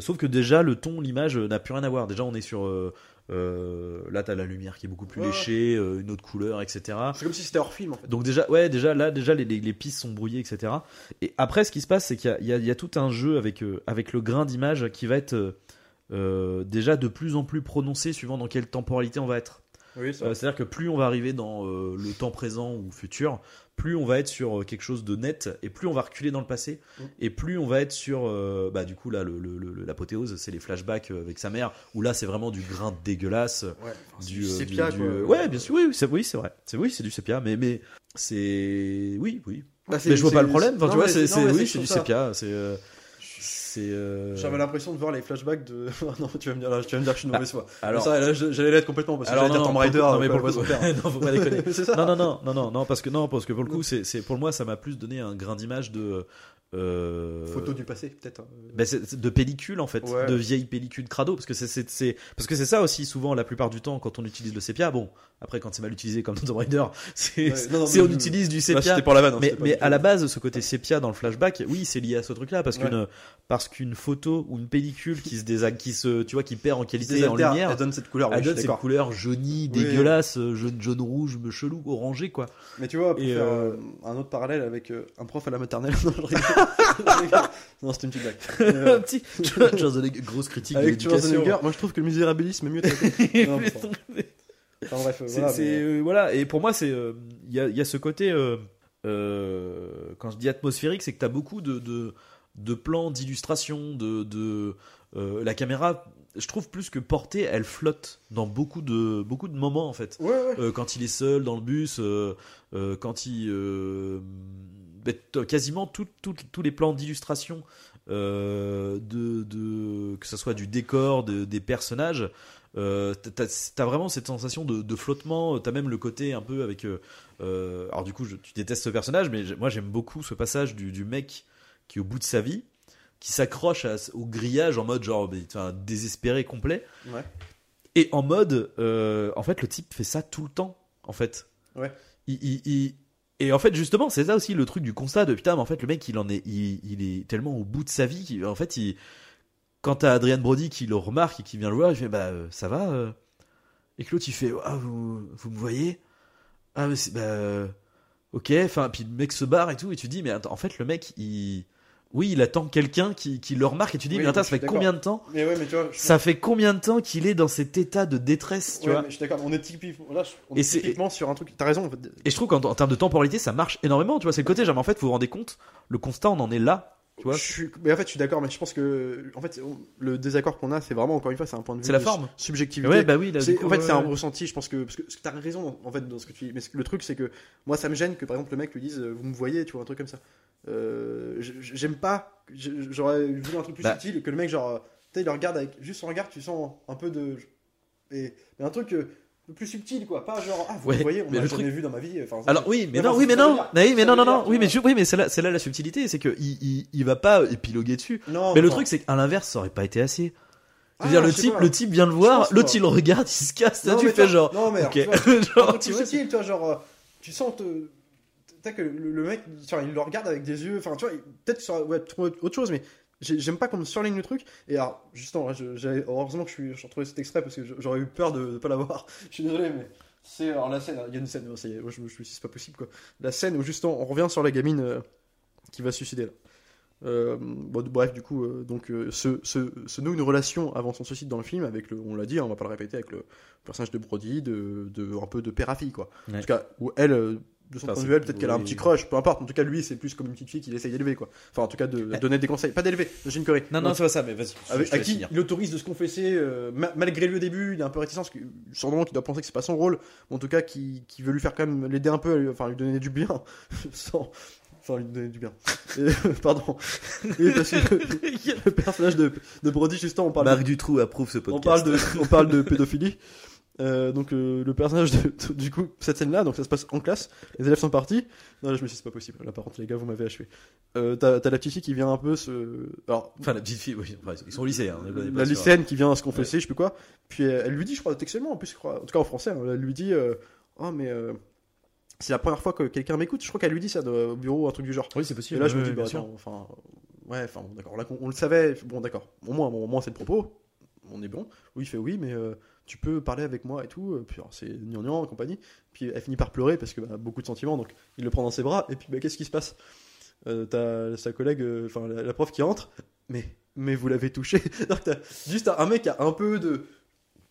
Sauf que déjà le ton, l'image n'a plus rien à voir. Déjà, on est sur euh, là, t'as la lumière qui est beaucoup plus Ouais. léchée, euh, une autre couleur, etc. C'est comme si c'était hors film en fait. Donc déjà, ouais, déjà là, déjà les, les, les pistes sont brouillées, etc. Et après, ce qui se passe, c'est qu'il y y a- il y a tout un jeu avec euh, avec le grain d'image qui va être déjà de plus en plus prononcé suivant dans quelle temporalité on va être. Oui, C'est-à-dire que plus on va arriver dans le temps présent ou futur, plus on va être sur euh, quelque chose de net, et plus on va reculer dans le passé, Mm. et plus on va être sur, euh, bah du coup là, le- l'apothéose, c'est les flashbacks euh, avec sa mère, où là c'est vraiment du grain dégueulasse ouais. Enfin, du, c'est sépia, du- ouais bien sûr oui c'est oui c'est vrai c'est oui c'est du sépia mais mais c'est oui oui Bah, mais je vois pas le problème enfin, non, tu vois c'est oui c'est du ça- sépia c'est c'est euh, J'avais l'impression de voir les flashbacks de. *laughs* non, tu vas me dire, là, tu vas me dire que je suis une mauvaise foi. alors ça, là, je- j'allais l'être complètement parce que alors j'allais dire non, Tomb Raider. non, mais quoi, pour le coup- *laughs* non faut pas déconner *laughs* c'est ça. non non non non non parce que non parce que pour le coup c'est c'est pour moi ça m'a plus donné un grain d'image de euh, Photo du passé, peut-être. Ben, de pellicule en fait, Ouais. de vieilles pellicules crado, parce que c'est parce que c'est ça aussi souvent la plupart du temps quand on utilise le sépia. Bon, après quand c'est mal utilisé comme dans Tomb Raider, *laughs* c'est Ouais, on utilise du Là, sépia. c'était pour la vanne. hein, mais mais à la base, ce côté sépia dans le flashback, oui, c'est lié à ce truc-là parce Ouais. qu'une parce qu'une photo ou une pellicule qui se désa- qui se tu vois qui perd en qualité et en lumière. Elle donne cette couleur. Elle donne cette couleur jaunie, Oui. dégueulasse, euh, jaune, jaune rouge, chelou, orangé quoi. Mais tu vois, pour Et, faire euh, euh, un autre parallèle avec un prof à la maternelle. *laughs* non, c'était une petite blague. Euh, Un petit Schwarzenegger, grosse critique de avec l'éducation. Schwarzenegger, moi je trouve que le misérabilisme est mieux traité. *laughs* Non. Enfin bref, euh, C'est- voilà. c'est, mais- euh, voilà et pour moi c'est euh, il y, a, il y a ce côté euh, euh, quand je dis atmosphérique c'est que tu as beaucoup de, de, de plans d'illustration de, de euh, la caméra je trouve plus que portée elle flotte dans beaucoup de beaucoup de moments en fait Ouais, ouais. Euh, quand il est seul dans le bus euh, euh, quand il quasiment tout- tout- tous les plans d'illustration euh, de, de que ce soit du décor de- des personnages euh, t'as as vraiment cette sensation de, de flottement t'as même le côté un peu avec euh, euh, alors du coup je, tu détestes ce personnage mais moi j'aime beaucoup ce passage du, du mec qui au bout de sa vie qui s'accroche au grillage en mode genre enfin, désespéré complet Ouais. et en mode euh, en fait le type fait ça tout le temps en fait Ouais. il, il- il- et en fait justement c'est ça aussi le truc du constat de putain mais en fait le mec il en est il, il est tellement au bout de sa vie qu'en fait il quand t'as Adrien Brody qui le remarque et qui vient le voir il fait bah euh, ça va euh. Et l'autre il fait ah vous, vous me voyez? Ah mais bah euh, ok enfin puis le mec se barre et tout et tu dis mais en fait le mec il oui il attend quelqu'un qui, qui le remarque et tu dis Oui, mais attends ça fait combien de temps Mais ouais, mais tu vois, je- ça fait combien de temps qu'il est dans cet état de détresse tu ouais, vois mais je suis d'accord. On est typiquement, là, je- on Et est typiquement sur un truc. T'as raison. En fait. Et je trouve qu'en en termes de temporalité, ça marche énormément. Tu vois, c'est le côté, genre, mais en fait, vous vous rendez compte, le constat, on en est là. Tu vois, je suis, mais en fait, je suis d'accord. Mais je pense que, en fait, le désaccord qu'on a, c'est vraiment encore une fois, c'est un point de vue. c'est la forme. Subjectivité. Ouais, bah oui, là, coup, en fait, ouais, c'est un ressenti. Je pense que parce que, que t'as raison en fait dans ce que tu dis. Mais le truc, c'est que moi, ça me gêne que par exemple le mec lui dise, euh, vous me voyez, tu vois, un truc comme ça. Euh, J'aime pas. J'aurais voulu un truc plus Bah. subtil que le mec genre, tu sais, il le regarde avec juste son regard, tu sens un peu de. Et mais un truc peu plus subtil, quoi. Pas genre, ah, vous Ouais, voyez, on le jamais truc- vu dans ma vie. Enfin, Alors oui, mais non, oui, mais non, oui, mais non, non, non, oui, mais oui, mais c'est là, c'est là la subtilité, c'est que il, il, il va pas épiloguer dessus. Non, Mais le truc, c'est qu'à l'inverse, ça aurait pas été assez. Ah, dire, le type, pas. le type vient le voir, l'autre il le regarde, il se casse, là tu fais toi- genre. Non, mais alors, ok. tu vois, *laughs* Genre, tu subtil, tu vois, genre, euh, tu sens, te- t'as que le, mec, il le regarde avec des yeux, enfin, tu vois, il- peut-être pu être autre chose, mais j'ai- j'aime pas qu'on me surligne le truc. Et alors, justement, là, je- j'avais- heureusement que je suis, retrouvé cet extrait parce que j'aurais eu peur de, de pas l'avoir. *laughs* Je suis désolé, mais c'est alors la scène, il y a une scène, ça y est, moi, je, me- suis dit, c'est pas possible, quoi. La scène où justement, on revient sur la gamine euh, qui va se suicider, là. Euh, bon, bref, du coup, euh, donc euh, se, se, se noue une relation avant son suicide dans le film avec le, on l'a dit, hein, on va pas le répéter, avec le personnage de Brody, de, de un peu de père à fille, quoi. En Ouais. tout cas, où elle, euh, de son Enfin, point de vue, peut-être qu'elle a un petit crush, peu importe. En tout cas, lui, c'est plus comme une petite fille qu'il essaye d'élever, quoi. Enfin, en tout cas, de de donner des conseils, pas d'élever, de Jim Curry. Non, non, c'est pas ça, mais vas-y. avec, à qui finir. il autorise de se confesser, euh, ma- malgré lui au début, il est un peu réticent, parce que sûrement qu'il doit penser que c'est pas son rôle, mais en tout cas, qui, qui veut lui faire quand même l'aider un peu, enfin lui donner du bien, *laughs* sans, enfin lui donner du bien. Et, pardon. Oui, parce que le personnage de, de Brody, justement, on parle. de- Marc Dutroux approuve ce on podcast. parle de, on parle de pédophilie. Euh, donc euh, le personnage de, de- du coup cette scène là donc ça se passe en classe les élèves sont partis. Non là je me suis dit c'est pas possible là par contre les gars vous m'avez achevé. Euh, t'as t'as la petite fille qui vient un peu se alors Enfin, la petite fille, oui, enfin, ils sont au lycée. Hein, on est pas la sûr. lycéenne qui vient se confesser je sais plus quoi. Puis elle lui dit je crois textuellement en plus je crois en tout cas en français hein, elle lui dit euh, oh mais euh, c'est la première fois que quelqu'un m'écoute. Je crois qu'elle lui dit ça de- au bureau un truc du genre. Oui, c'est et possible. là, je me dis, bah, attends, enfin, ouais, enfin, bon, d'accord, là, on, on le savait, bon, d'accord, au moins, bon, au moins, c'est le propos, on est bon. Oui, il fait oui, mais euh, tu peux parler avec moi et tout, euh, puis c'est gnangnan et compagnie. Puis elle finit par pleurer parce que bah, beaucoup de sentiments, donc il le prend dans ses bras, et puis bah, qu'est-ce qui se passe? Euh, T'as sa collègue, euh, enfin, la, la prof qui entre, mais, mais vous l'avez touché. *laughs* Donc, t'as juste un, mec qui a un peu de.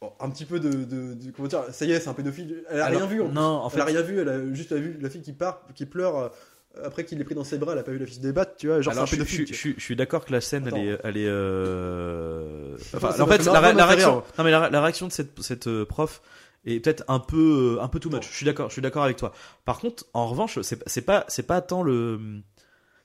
bon, un petit peu de, de- de- Comment dire Ça y est, c'est un pédophile. Elle a Alors, rien vu. en. Non, en Elle a fait. rien vu, elle a juste vu la fille qui part, qui pleure. Euh, après qu'il l'ait pris dans ses bras, elle a pas vu la fille se débattre, tu vois. Genre, Alors, je, un je, suis d'accord que la scène, elle est, elle est, euh... enfin, en fait, la, réaction, non mais la, la réaction de cette, cette euh, prof est peut-être un peu, un peu too much. Je suis d'accord, je suis d'accord avec toi. Par contre, en revanche, c'est, c'est pas, c'est pas tant le,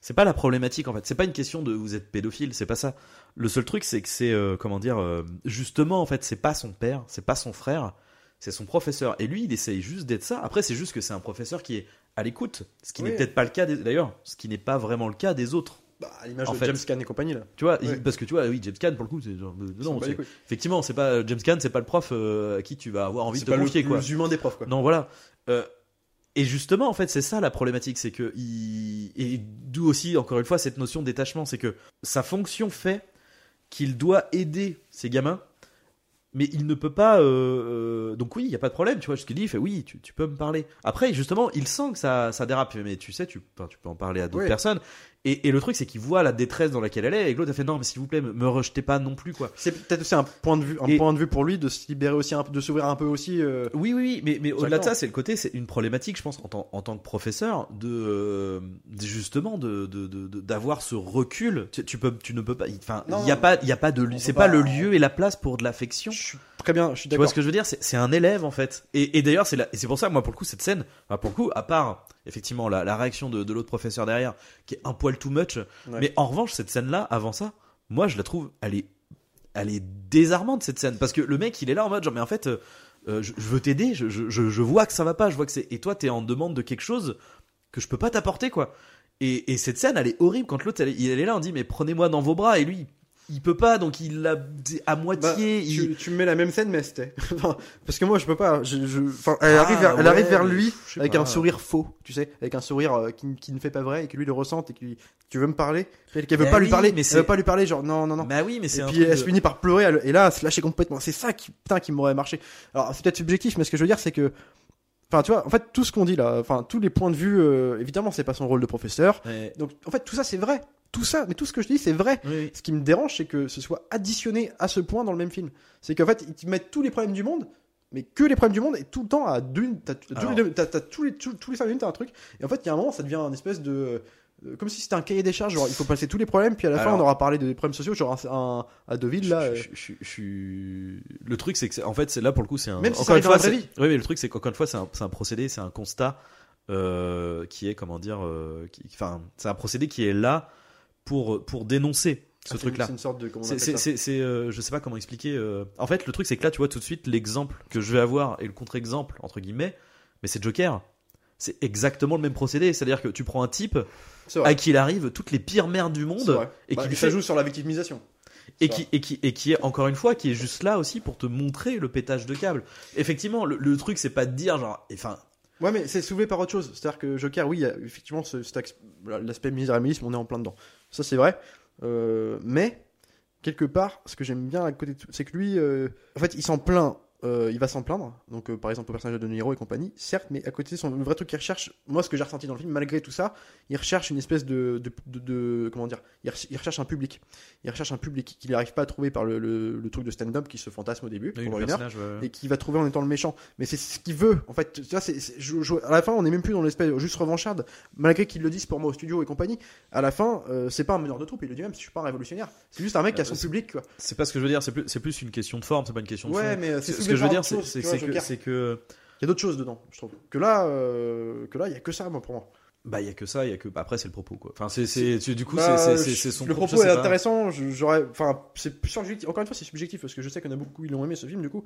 c'est pas la problématique en fait. C'est pas une question de vous êtes pédophile, c'est pas ça. Le seul truc, c'est que c'est, euh, comment dire, euh, justement en fait, c'est pas son père, c'est pas son frère, c'est son professeur. Et lui, il essaye juste d'être ça. Après, c'est juste que c'est un professeur qui est à l'écoute, ce qui Oui. n'est peut-être pas le cas d'ailleurs, ce qui n'est pas vraiment le cas des autres. Bah, à l'image de fait. James Caan et compagnie, là. Tu vois, parce que tu vois, oui, James Caan pour le coup, c'est genre, non, c'est- effectivement, c'est pas James Caan, c'est pas le prof euh, à qui tu vas avoir envie de te pas confier le quoi. plus humain des profs, quoi. Non, voilà. Euh, et justement, en fait, c'est ça la problématique, c'est que il... et d'où aussi encore une fois cette notion de détachement, c'est que sa fonction fait qu'il doit aider ces gamins. Mais il ne peut pas. euh, euh, donc oui, il y a pas de problème. Tu vois, ce qu'il dit, il fait oui, tu, tu peux me parler. Après, justement, il sent que ça, ça dérape. Mais tu sais, tu, peux en parler à d'autres Oui. personnes. Et, et le truc, c'est qu'il voit la détresse dans laquelle elle est. Et l'autre a fait non, mais s'il vous plaît, me, me rejetez pas non plus, quoi. C'est peut-être aussi un point de vue, un Et- point de vue pour lui de se libérer aussi un de s'ouvrir un peu aussi. euh, Oui, oui, oui, mais, mais au-delà de ça, c'est le côté, c'est une problématique, je pense, en tant, en tant que professeur, de, euh, justement de d'avoir ce recul. Tu, tu peux, tu ne peux pas. Enfin, il y a pas, il y a pas de, c'est pas pas- le lieu et la place pour de l'affection. Je suis très bien, je suis Tu vois d'accord. ce que je veux dire C'est un élève en fait. Et, et d'ailleurs, c'est pour ça, moi, pour le coup, cette scène, enfin, pour le coup, à part effectivement la, la réaction de, de l'autre professeur derrière, qui est un poil too much, Ouais. mais en revanche, cette scène-là, avant ça, moi, je la trouve, elle est, elle est désarmante cette scène, parce que le mec, il est là en mode, genre, mais en fait, euh, euh, je, je veux t'aider, je, je, je, vois que ça va pas, je vois que c'est, et toi, t'es en demande de quelque chose que je peux pas t'apporter, quoi. Et, et cette scène, elle est horrible quand l'autre, elle, il est là, on dit, mais prenez-moi dans vos bras, et lui, il peut pas, donc il l'a à Bah, moitié. il- tu, tu me mets la même scène, mais c'était. *laughs* Parce que moi, je peux pas. Je, je- enfin, elle Ah, arrive vers, elle arrive vers lui avec pas. un sourire faux, tu sais, avec un sourire euh, qui, qui ne fait pas vrai et que lui le ressente et qui tu veux me parler, qu'elle veut Bah pas lui parler, mais elle veut pas lui parler, genre non non non. Bah oui, mais c'est Et puis elle de- se finit par pleurer, elle- et là, elle se lâcher complètement. C'est ça qui, putain, qui m'aurait marché. Alors, c'est peut-être subjectif, mais ce que je veux dire, c'est que, enfin, tu vois, en fait, tout ce qu'on dit là, enfin, tous les points de vue, euh, évidemment, c'est pas son rôle de professeur. Ouais. Donc, en fait, tout ça, c'est vrai. Tout ça, mais tout ce que je dis, c'est vrai. Oui, oui. Ce qui me dérange, c'est que ce soit additionné à ce point dans le même film. C'est qu'en fait, ils te mettent tous les problèmes du monde, mais que les problèmes du monde, et tout le temps à deux, t'as, tous, les tous les, 5 minutes, t'as un truc. Et en fait, il y a un moment, ça devient un espèce de. Euh, Comme si c'était un cahier des charges, genre il faut passer tous les problèmes, puis à la fin on aura parlé des problèmes sociaux, genre un, un- à Deauville là. Je- euh, je- je- je suis- Le truc, c'est que, c'est- en fait, c'est là pour le coup, c'est un. Même si ça encore une arrive dans fois, la vraie c'est- vie. Oui, mais le truc, c'est qu'encore une fois, c'est un, c'est un procédé, c'est un constat euh, qui est, comment dire, euh, qui- enfin, c'est un procédé qui est là pour pour dénoncer. ce Ah, c'est- truc-là. C'est une sorte de. Comment on C'est, appelle c'est, ça c'est, c'est, euh, je sais pas comment expliquer. euh, En fait, le truc, c'est que là, tu vois tout de suite l'exemple que je vais avoir et le contre-exemple, entre guillemets, mais c'est Joker. C'est exactement le même procédé. C'est-à-dire que tu prends un type. À qui il arrive toutes les pires merdes du monde et Bah, qui lui ça fait- joue sur la victimisation. et qui, et, qui, et qui est, encore une fois, qui est juste là aussi pour te montrer le pétage de câble. Effectivement, le, le truc, c'est pas de dire, genre, enfin, Ouais, mais c'est soulevé par autre chose. C'est-à-dire que Joker, oui, il y a effectivement ce, l'aspect misérabilisme, on est en plein dedans. Ça, c'est vrai. Euh, mais, quelque part, ce que j'aime bien à côté de tout, c'est que lui, euh, en fait, il s'en plaint. Euh, il va s'en plaindre, donc euh, par exemple au personnage de Niro et compagnie, certes, mais à côté, son, le vrai truc qu'il recherche, moi ce que j'ai ressenti dans le film, malgré tout ça, il recherche une espèce de, de, de- de- comment dire, il, re- il recherche un public, il recherche un public qu'il n'arrive pas à trouver par le, le- le truc de stand-up qui se fantasme au début, le pendant une heure personnage. euh, et qui va trouver en étant le méchant. Mais c'est ce qu'il veut, en fait. Tu vois, c'est- c'est- je- je- à la fin, on n'est même plus dans l'espèce juste revancharde, malgré qu'ils le disent pour moi au studio et compagnie. À la fin, euh, c'est pas un meneur de troupe, il le dit même, je suis pas un révolutionnaire. C'est juste un mec qui a son public, quoi. C'est pas ce que je veux dire, c'est plus, c'est plus une question de forme, c'est pas une question de fond. Ouais, mais Ce que je veux dire, c'est que, Il y a d'autres choses dedans, je trouve. Que là, euh, que là, il y a que ça, moi, pour moi. bah il y a que ça, il y a que bah, après c'est le propos quoi. Enfin c'est du coup Bah, c'est- son le propos, propos est pas. intéressant. J'aurais, enfin, c'est subjectif. Encore une fois, c'est subjectif parce que je sais qu'il y en a beaucoup qui l'ont aimé ce film, du coup.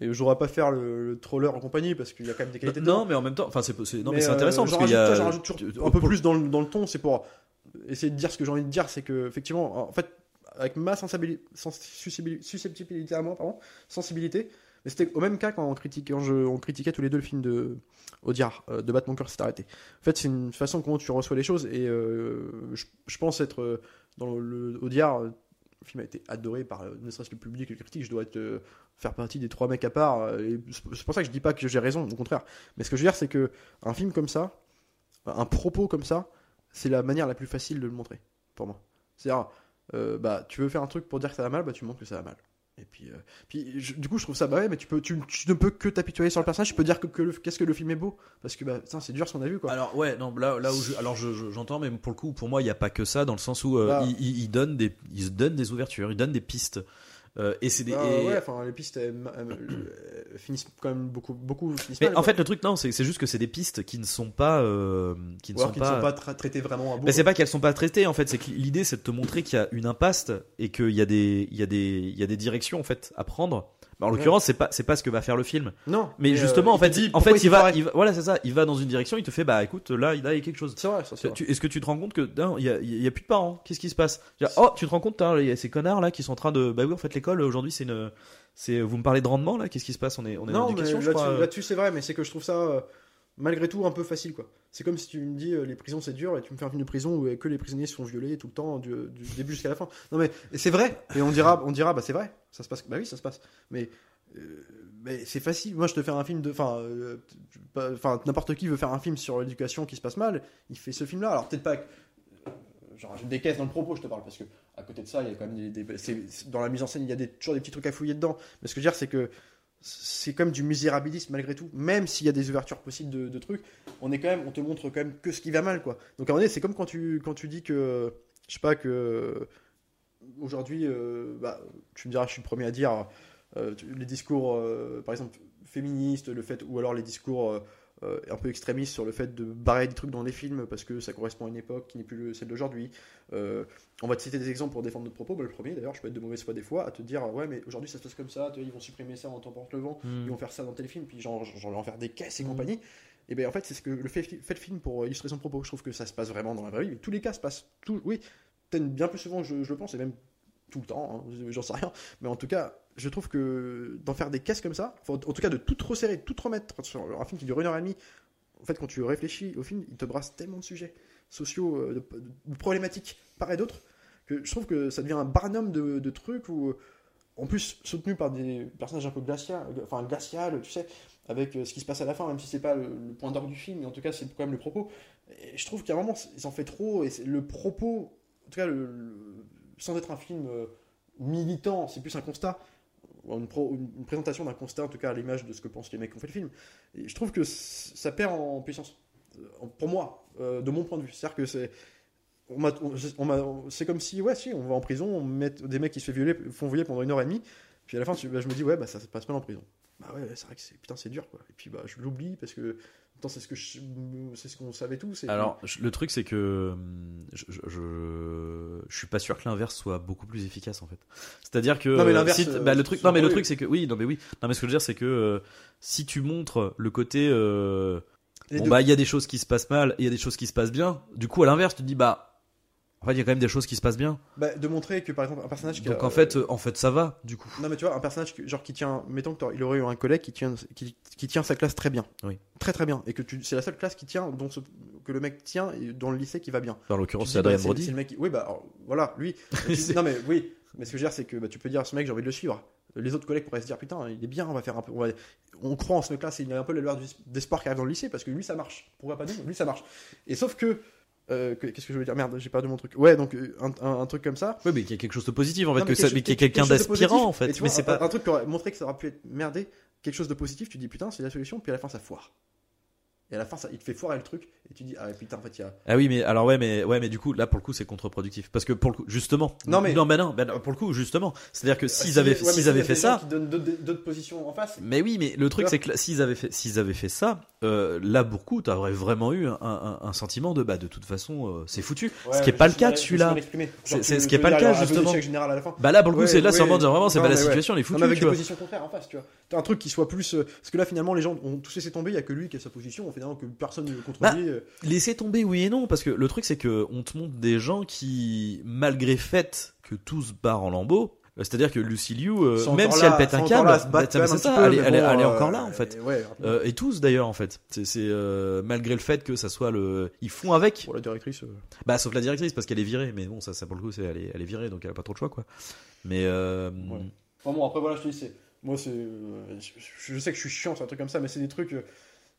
Et je pas faire le, le troller en compagnie parce qu'il y a quand même des qualités. dedans. Non mais en même temps, enfin c'est non mais, Mais, c'est euh, intéressant parce qu'il y a un peu plus dans le, dans le ton, c'est pour essayer de dire ce que j'ai envie de dire, c'est que effectivement, en fait, avec ma sensibilité, susceptibilité à moi, pardon, sensibilité, mais c'était au même cas quand on critiquait, tous les deux le film de Audiard, euh, de battre mon cœur s'est arrêté. En fait, c'est une façon comment tu reçois les choses et euh, je, pense être euh, dans le, le Audiard. Le film a été adoré par ne serait-ce que le public et le critique. Je dois être, faire partie des trois mecs à part. c'est pour ça que je dis pas que j'ai raison, au contraire. Mais ce que je veux dire, c'est que un film comme ça, un propos comme ça, c'est la manière la plus facile de le montrer, pour moi. C'est-à-dire, bah, tu veux faire un truc pour dire que ça va mal, bah, tu montres que ça va mal. Et puis, euh, puis je- du coup, je trouve ça, bah ouais, mais tu, peux, tu, tu ne peux que t'apitoyer sur le personnage, tu peux dire que, que le- qu'est-ce que le film est beau. Parce que, bah, c'est dur ce qu'on a vu, quoi. Alors ouais, non, là, là où je, alors je- je- j'entends, mais pour le coup, pour moi, il n'y a pas que ça, dans le sens où euh, Bah. il, il- il donne des, il se donne des ouvertures, il donne des pistes, Euh, et c'est des. Bah, et- ouais, enfin, les pistes elles, elles, elles finissent quand même beaucoup, beaucoup Mais mal, en fait, le truc, non, c'est juste que c'est des pistes qui ne sont pas, euh, qui ne sont qu'ils ne pas. sont pas tra- traités vraiment à bout. Bah, c'est pas qu'elles sont pas traitées en fait, c'est que l'idée c'est de te montrer qu'il y a une impasse et qu'il y a des, il y a des, il y a des directions en fait à prendre. Bah, en Ouais. l'occurrence, c'est pas, c'est pas ce que va faire le film. Non. Mais euh, justement, en fait, dit en fait, il va, foiré. il va- voilà, c'est ça. Il va dans une direction, il te fait, bah, écoute, là, il a quelque chose. C'est vrai, ça, c'est vrai. Est-ce que tu te rends compte que il y a, y a plus de parents? Qu'est-ce qui se passe? Oh, tu te rends compte, hein, il y a ces connards là qui sont en train de. Bah oui, en fait, l'école aujourd'hui, c'est une. C'est. Vous me parlez de rendement là? Qu'est-ce qui se passe? On est, on est non, là-dessus, crois. là-dessus, c'est vrai, mais c'est que je trouve ça euh, malgré tout un peu facile quoi. C'est comme si tu me dis euh, les prisons c'est dur et tu me fais un film de prison où euh, que les prisonniers sont violés tout le temps du, du début jusqu'à la fin. Non mais c'est vrai et on dira on dira bah c'est vrai, ça se passe bah oui, ça se passe. Mais euh, mais c'est facile. Moi je te fais un film de enfin euh, enfin n'importe qui veut faire un film sur l'éducation qui se passe mal, il fait ce film là. Alors peut-être pas euh, genre j'ai des caisses dans le propos, je te parle parce que à côté de ça, il y a quand même des, c'est- dans la mise en scène, il y a des, toujours des petits trucs à fouiller dedans. Mais ce que je veux dire c'est que c'est comme du misérabilisme malgré tout, même s'il y a des ouvertures possibles de, trucs, on est quand même, on te montre quand même que ce qui va mal, quoi. Donc à un moment donné, c'est comme quand tu, quand dis que, je sais pas que, aujourd'hui, euh, bah, tu me diras, je suis le premier à dire, euh, les discours, euh, par exemple, féministes, le fait, ou alors les discours euh, un peu extrémistes sur le fait de barrer des trucs dans les films parce que ça correspond à une époque qui n'est plus le- celle d'aujourd'hui. Euh, on va te citer des exemples pour défendre notre propos. Bah, le premier, d'ailleurs, je peux être de mauvaise foi des fois à te dire, ouais, mais aujourd'hui ça se passe comme ça, ils vont supprimer ça en t'emporte le vent Hmm. ils vont faire ça dans tel film, puis j'en j'en vais en faire des caisses et Mhm. compagnie. Et bien en fait, c'est ce que le fait, fait le film pour illustrer son propos. Je trouve que ça se passe vraiment dans la vraie vie. Mais tous les cas se passent, tout, oui, peut-être bien plus souvent je, je le pense, et même tout le temps, hein, j'en sais rien. Mais en tout cas, je trouve que d'en faire des caisses comme ça, en tout cas de tout resserrer, de tout remettre sur un film qui dure une heure et demie, en fait, quand tu réfléchis au film, il te brasse tellement de sujets sociaux, euh, problématiques, part et d'autre, que je trouve que ça devient un barnum de, trucs où, en plus, soutenu par des personnages un peu glacial, enfin glacial, tu sais, avec euh, ce qui se passe à la fin, même si c'est pas le, point d'orgue du film, mais en tout cas, c'est quand même le propos. Je trouve qu'à un moment, ils en fait trop, et le propos, en tout cas, sans être un film euh, militant, c'est plus un constat, une, une- présentation d'un constat, en tout cas à l'image de ce que pensent les mecs qui ont fait le film. Je trouve que ça perd en puissance, Euh, pour moi, euh, de mon point de vue. C'est-à-dire que c'est. on on- C'est comme si, ouais, si, on va en prison, on met des mecs qui se fait violer, font violer pendant une heure et demie, puis à la fin, bah, je me dis, ouais, bah ça se passe mal en prison. Bah ouais, c'est vrai que c'est, c'est dur, quoi. Et puis, bah, je l'oublie parce que c'est ce que je- c'est ce qu'on savait tous. et- Alors, le truc, c'est que hum, je, je, je, je suis pas sûr que l'inverse soit beaucoup plus efficace en fait. C'est-à-dire que Non, mais l'inverse, si t- euh, bah, le truc, c'est non mais le truc, c'est que oui, non mais oui, non mais ce que je veux dire, c'est que euh, si tu montres le côté, euh, bon deux. bah il y a des choses qui se passent mal, et il y a des choses qui se passent bien. Du coup, à l'inverse, tu te dis bah, en fait, il y a quand même des choses qui se passent bien. Bah, de montrer que par exemple un personnage qui Donc a- en fait, euh, en fait, ça va. Du coup. Non mais tu vois un personnage que- genre qui tient mettons que il aurait eu un collègue qui tient qui, qui tient sa classe très bien. Oui. Très très bien et que tu c'est la seule classe qui tient dont ce- que le mec tient et dans le lycée qui va bien. En Tu l'occurrence, c'est dis, bah, Adrien c'est Brody. le mec qui- Oui bah alors, voilà, lui. *laughs* Tu- non mais oui, mais ce que je veux dire c'est que bah, tu peux dire ce mec j'ai envie de le suivre. Les autres collègues pourraient se dire putain, il est bien, on va faire un peu on, va- on croit en ce mec là, c'est il a un peu la lueur d'espoir qui arrive dans le lycée parce que lui ça marche. Pourquoi pas nous? Lui ça marche. Et sauf que euh, que- qu'est-ce que je veux dire? Merde, j'ai perdu mon truc. Ouais, donc euh, un, un- un truc comme ça, Oui, mais qu'il y a quelque chose de positif en fait, non, que mais ça, mais qu'il y a quelqu'un d'aspirant en fait. Mais c'est pas. un truc qui aurait montré que ça aurait pu être merdé, quelque chose de positif, tu dis putain, c'est la solution, puis à la fin ça foire. Et à la fin, ça, il te fait foirer le truc, et tu dis ah putain, en fait, il y a. Ah oui, mais alors ouais, mais ouais, mais du coup, là pour le coup, c'est contre-productif parce que pour le coup, justement. Non, mais- non, bah non, non, pour le coup, justement. C'est-à-dire que s'ils Si- avaient, ouais, mais s'ils s'il y avaient fait ça. D'autres positions en face. Mais oui, mais le truc c'est que s'ils avaient fait, s'ils avaient fait ça, euh, là pour le coup, t'aurais vraiment eu un, un, un sentiment de bah de toute façon, euh, c'est foutu. ce qui est pas le cas de celui-là. C'est- c'est ce qui est pas le cas, justement. à. Bah là pour le coup, c'est là, c'est vraiment dire c'est pas la mais situation, elle est foutue, mais avec tu des positions contraires en face, tu vois. Un truc qui soit plus. euh, Parce que là, finalement, les gens ont tous laissé tomber, il y a que lui qui a sa position, que personne ne contredit. euh. Laisser tomber, oui et non, parce que le truc c'est que on te montre des gens qui, malgré fait que tout se barre en lambeaux, euh, c'est-à-dire que Lucy Liu, euh, même si elle pète un câble, là bah, un ça, peu, elle, est- elle elle encore là en fait. Ouais, et tous d'ailleurs en fait. C'est malgré le fait que ça soit le, ils font avec. pour la directrice. Bah sauf la directrice parce qu'elle est virée, mais bon ça, ça pour le coup c'est elle est, elle est virée donc elle a pas trop de choix quoi. Mais Ouais. Enfin bon, après voilà, je te dis, c'est. Moi, c'est. je, je sais que je suis chiant sur un truc comme ça, mais c'est des trucs.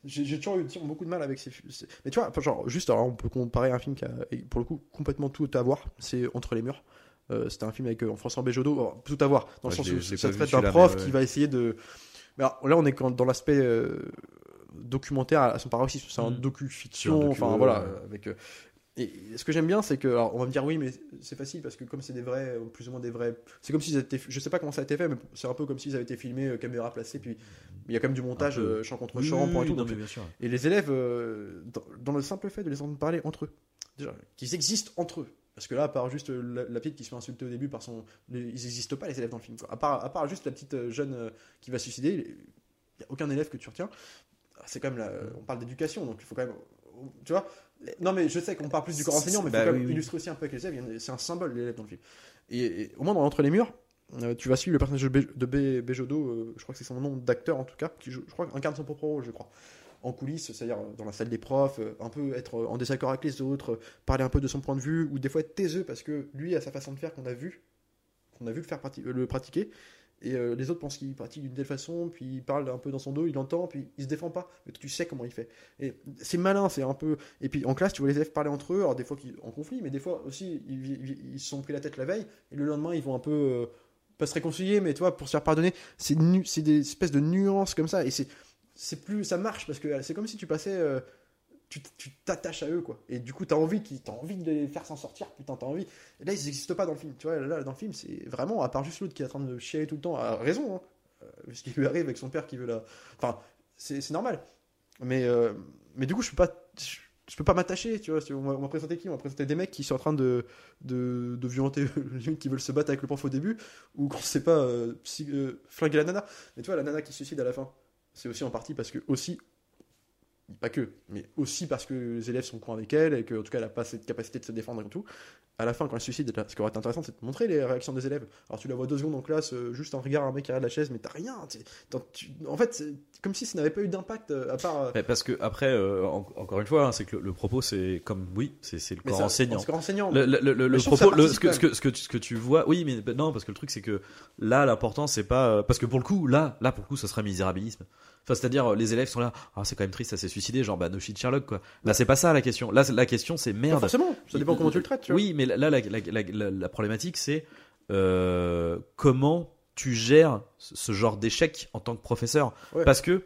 J'ai toujours eu beaucoup de mal avec ces. c'est- Mais tu vois, genre, juste, alors, on peut comparer un film qui a, pour le coup, complètement tout à voir. C'est Entre les murs. Euh, C'était un film avec euh, François Béjodo. alors, tout à voir. Dans Ouais, le sens où ça traite d'un prof ouais. qui va essayer de. Mais alors, là, on est dans l'aspect euh, documentaire à son paroxysme. C'est un Mhm. docu-fiction. Docu, enfin, voilà. euh, Avec. Et ce que j'aime bien, c'est que, alors, on va me dire oui, mais c'est facile parce que comme c'est des vrais, euh, plus ou moins des vrais, c'est comme s'ils étaient, je sais pas comment ça a été fait, mais c'est un peu comme s'ils avaient été filmés, euh, caméra placée, puis il y a quand même du montage, euh, chant contre chant, point et tout. non, donc- mais bien sûr. et les élèves, euh, dans, dans le simple fait de les entendre parler entre eux, déjà, qu'ils existent entre eux. Parce que là, à part juste la, la petite qui se fait insulter au début par son. ils n'existent pas, les élèves dans le film. quoi. À, part, à part juste la petite jeune qui va se suicider, il n'y a aucun élève que tu retiens. Ah, C'est quand même. La, on parle d'éducation, donc il faut quand même. Tu vois Non, mais je sais qu'on parle plus du corps enseignant, mais il faut Bah quand même oui. illustrer aussi un peu avec les élèves. C'est un symbole, l'élève dans le film. Et, et au moins, dans Entre les murs, euh, tu vas suivre le personnage de, Bé- de Bé- Béjodo, euh, je crois que c'est son nom d'acteur en tout cas, qui je crois incarne son propre rôle, je crois en coulisses, c'est-à-dire dans la salle des profs, euh, un peu être en désaccord avec les autres, euh, parler un peu de son point de vue, ou des fois être taiseux parce que lui a sa façon de faire qu'on a vu, qu'on a vu le faire prati- euh, le pratiquer, et euh, les autres pensent qu'il pratique d'une telle façon, puis il parle un peu dans son dos, il entend, puis il se défend pas, mais tu sais comment il fait. Et c'est malin, c'est un peu. Et puis en classe, tu vois les élèves parler entre eux, alors des fois en conflit, mais des fois aussi ils, se sont pris la tête la veille, et le lendemain ils vont un peu. euh, pas se réconcilier, mais toi, pour se faire pardonner, c'est des espèces de nuances comme ça, et c'est plus ça marche parce que c'est comme si tu passais euh, tu t'attaches à eux quoi. Et du coup t'as envie t'as envie de les faire s'en sortir putain t'as envie. Là ils n'existent pas dans le film tu vois. Là dans le film c'est vraiment à part juste l'autre qui est en train de chialer tout le temps à raison hein, euh, ce qui lui arrive avec son père qui veut la enfin c'est normal. Mais euh, mais du coup je peux pas peux pas m'attacher tu vois. On m'a présenté qui? On m'a présenté des mecs qui sont en train de de, de violenter *laughs* qui veulent se battre avec le prof au début ou qu'on sait pas euh, euh, flinguer la nana. Mais tu vois la nana qui se suicide à la fin c'est aussi en partie parce que aussi pas que, mais aussi parce que les élèves sont cons avec elle et qu'en tout cas elle n'a pas cette capacité de se défendre et tout. À la fin, quand elle se suicide, ce qui aurait été intéressant, c'est de montrer les réactions des élèves. Alors tu la vois deux secondes en classe, euh, juste un regard, un mec qui arrive de la chaise, mais t'as rien. En fait, comme si ça n'avait pas eu d'impact euh, à part. euh, Mais parce que après, euh, en- encore une fois, hein, c'est que le, le propos, c'est comme oui, c'est le corps ça- enseignant. corps enseignant. Le, le- le- le que propos, le- ce, que, participe ce, que, ce, que tu, ce que tu vois, oui, mais bah, non, parce que le truc c'est que là, l'important c'est pas parce que pour le coup, là, là pour le coup, ça serait misérabilisme. Enfin, c'est-à-dire, euh, les élèves sont là, ah, c'est quand même triste, ça s'est suicidé, genre, bah, no shit Sherlock, quoi. Là, c'est pas ça la question. Là, la question, c'est merde. forcément, ça dépend comment tu le traites. Tu vois. Oui, mais là, la, la, la, la- la problématique, c'est euh, comment tu gères ce ce genre d'échec en tant que professeur? Ouais. Parce que,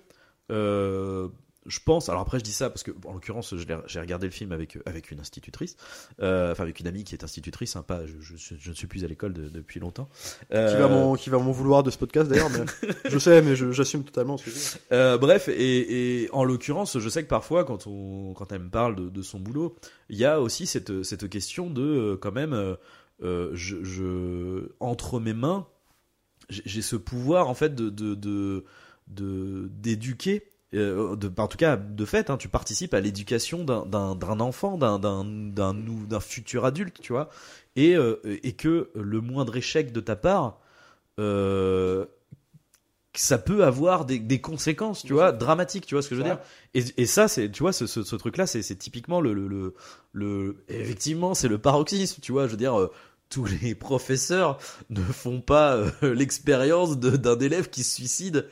euh, je pense, alors après je dis ça parce que en l'occurrence j'ai regardé le film avec avec une institutrice, euh, enfin avec une amie qui est institutrice, hein, pas, je, je, je ne suis plus à l'école de- depuis longtemps. Qui Euh, va m'en qui va m'en vouloir de ce podcast d'ailleurs, mais *laughs* je sais, mais j'assume totalement ce que je dis. Euh, bref, et, et en l'occurrence, je sais que parfois, quand, on, quand elle me parle de, de son boulot, il y a aussi cette, cette question de, quand même, je, je- entre mes mains, j'ai ce pouvoir, en fait, de de- de- de- d'éduquer. Euh, de, en tout cas, de fait, hein, tu participes à l'éducation d'un- enfant, d'un futur adulte, tu vois, et, euh, et que le moindre échec de ta part, euh, ça peut avoir des, des conséquences, tu vois, dramatiques, tu vois ce que je veux dire. Et, et ça, c'est, tu vois, ce, ce, ce truc-là, c'est, typiquement le, le, le, le- effectivement, c'est le paroxysme, tu vois. Je veux dire, tous les professeurs ne font pas euh, l'expérience d'un élève qui se suicide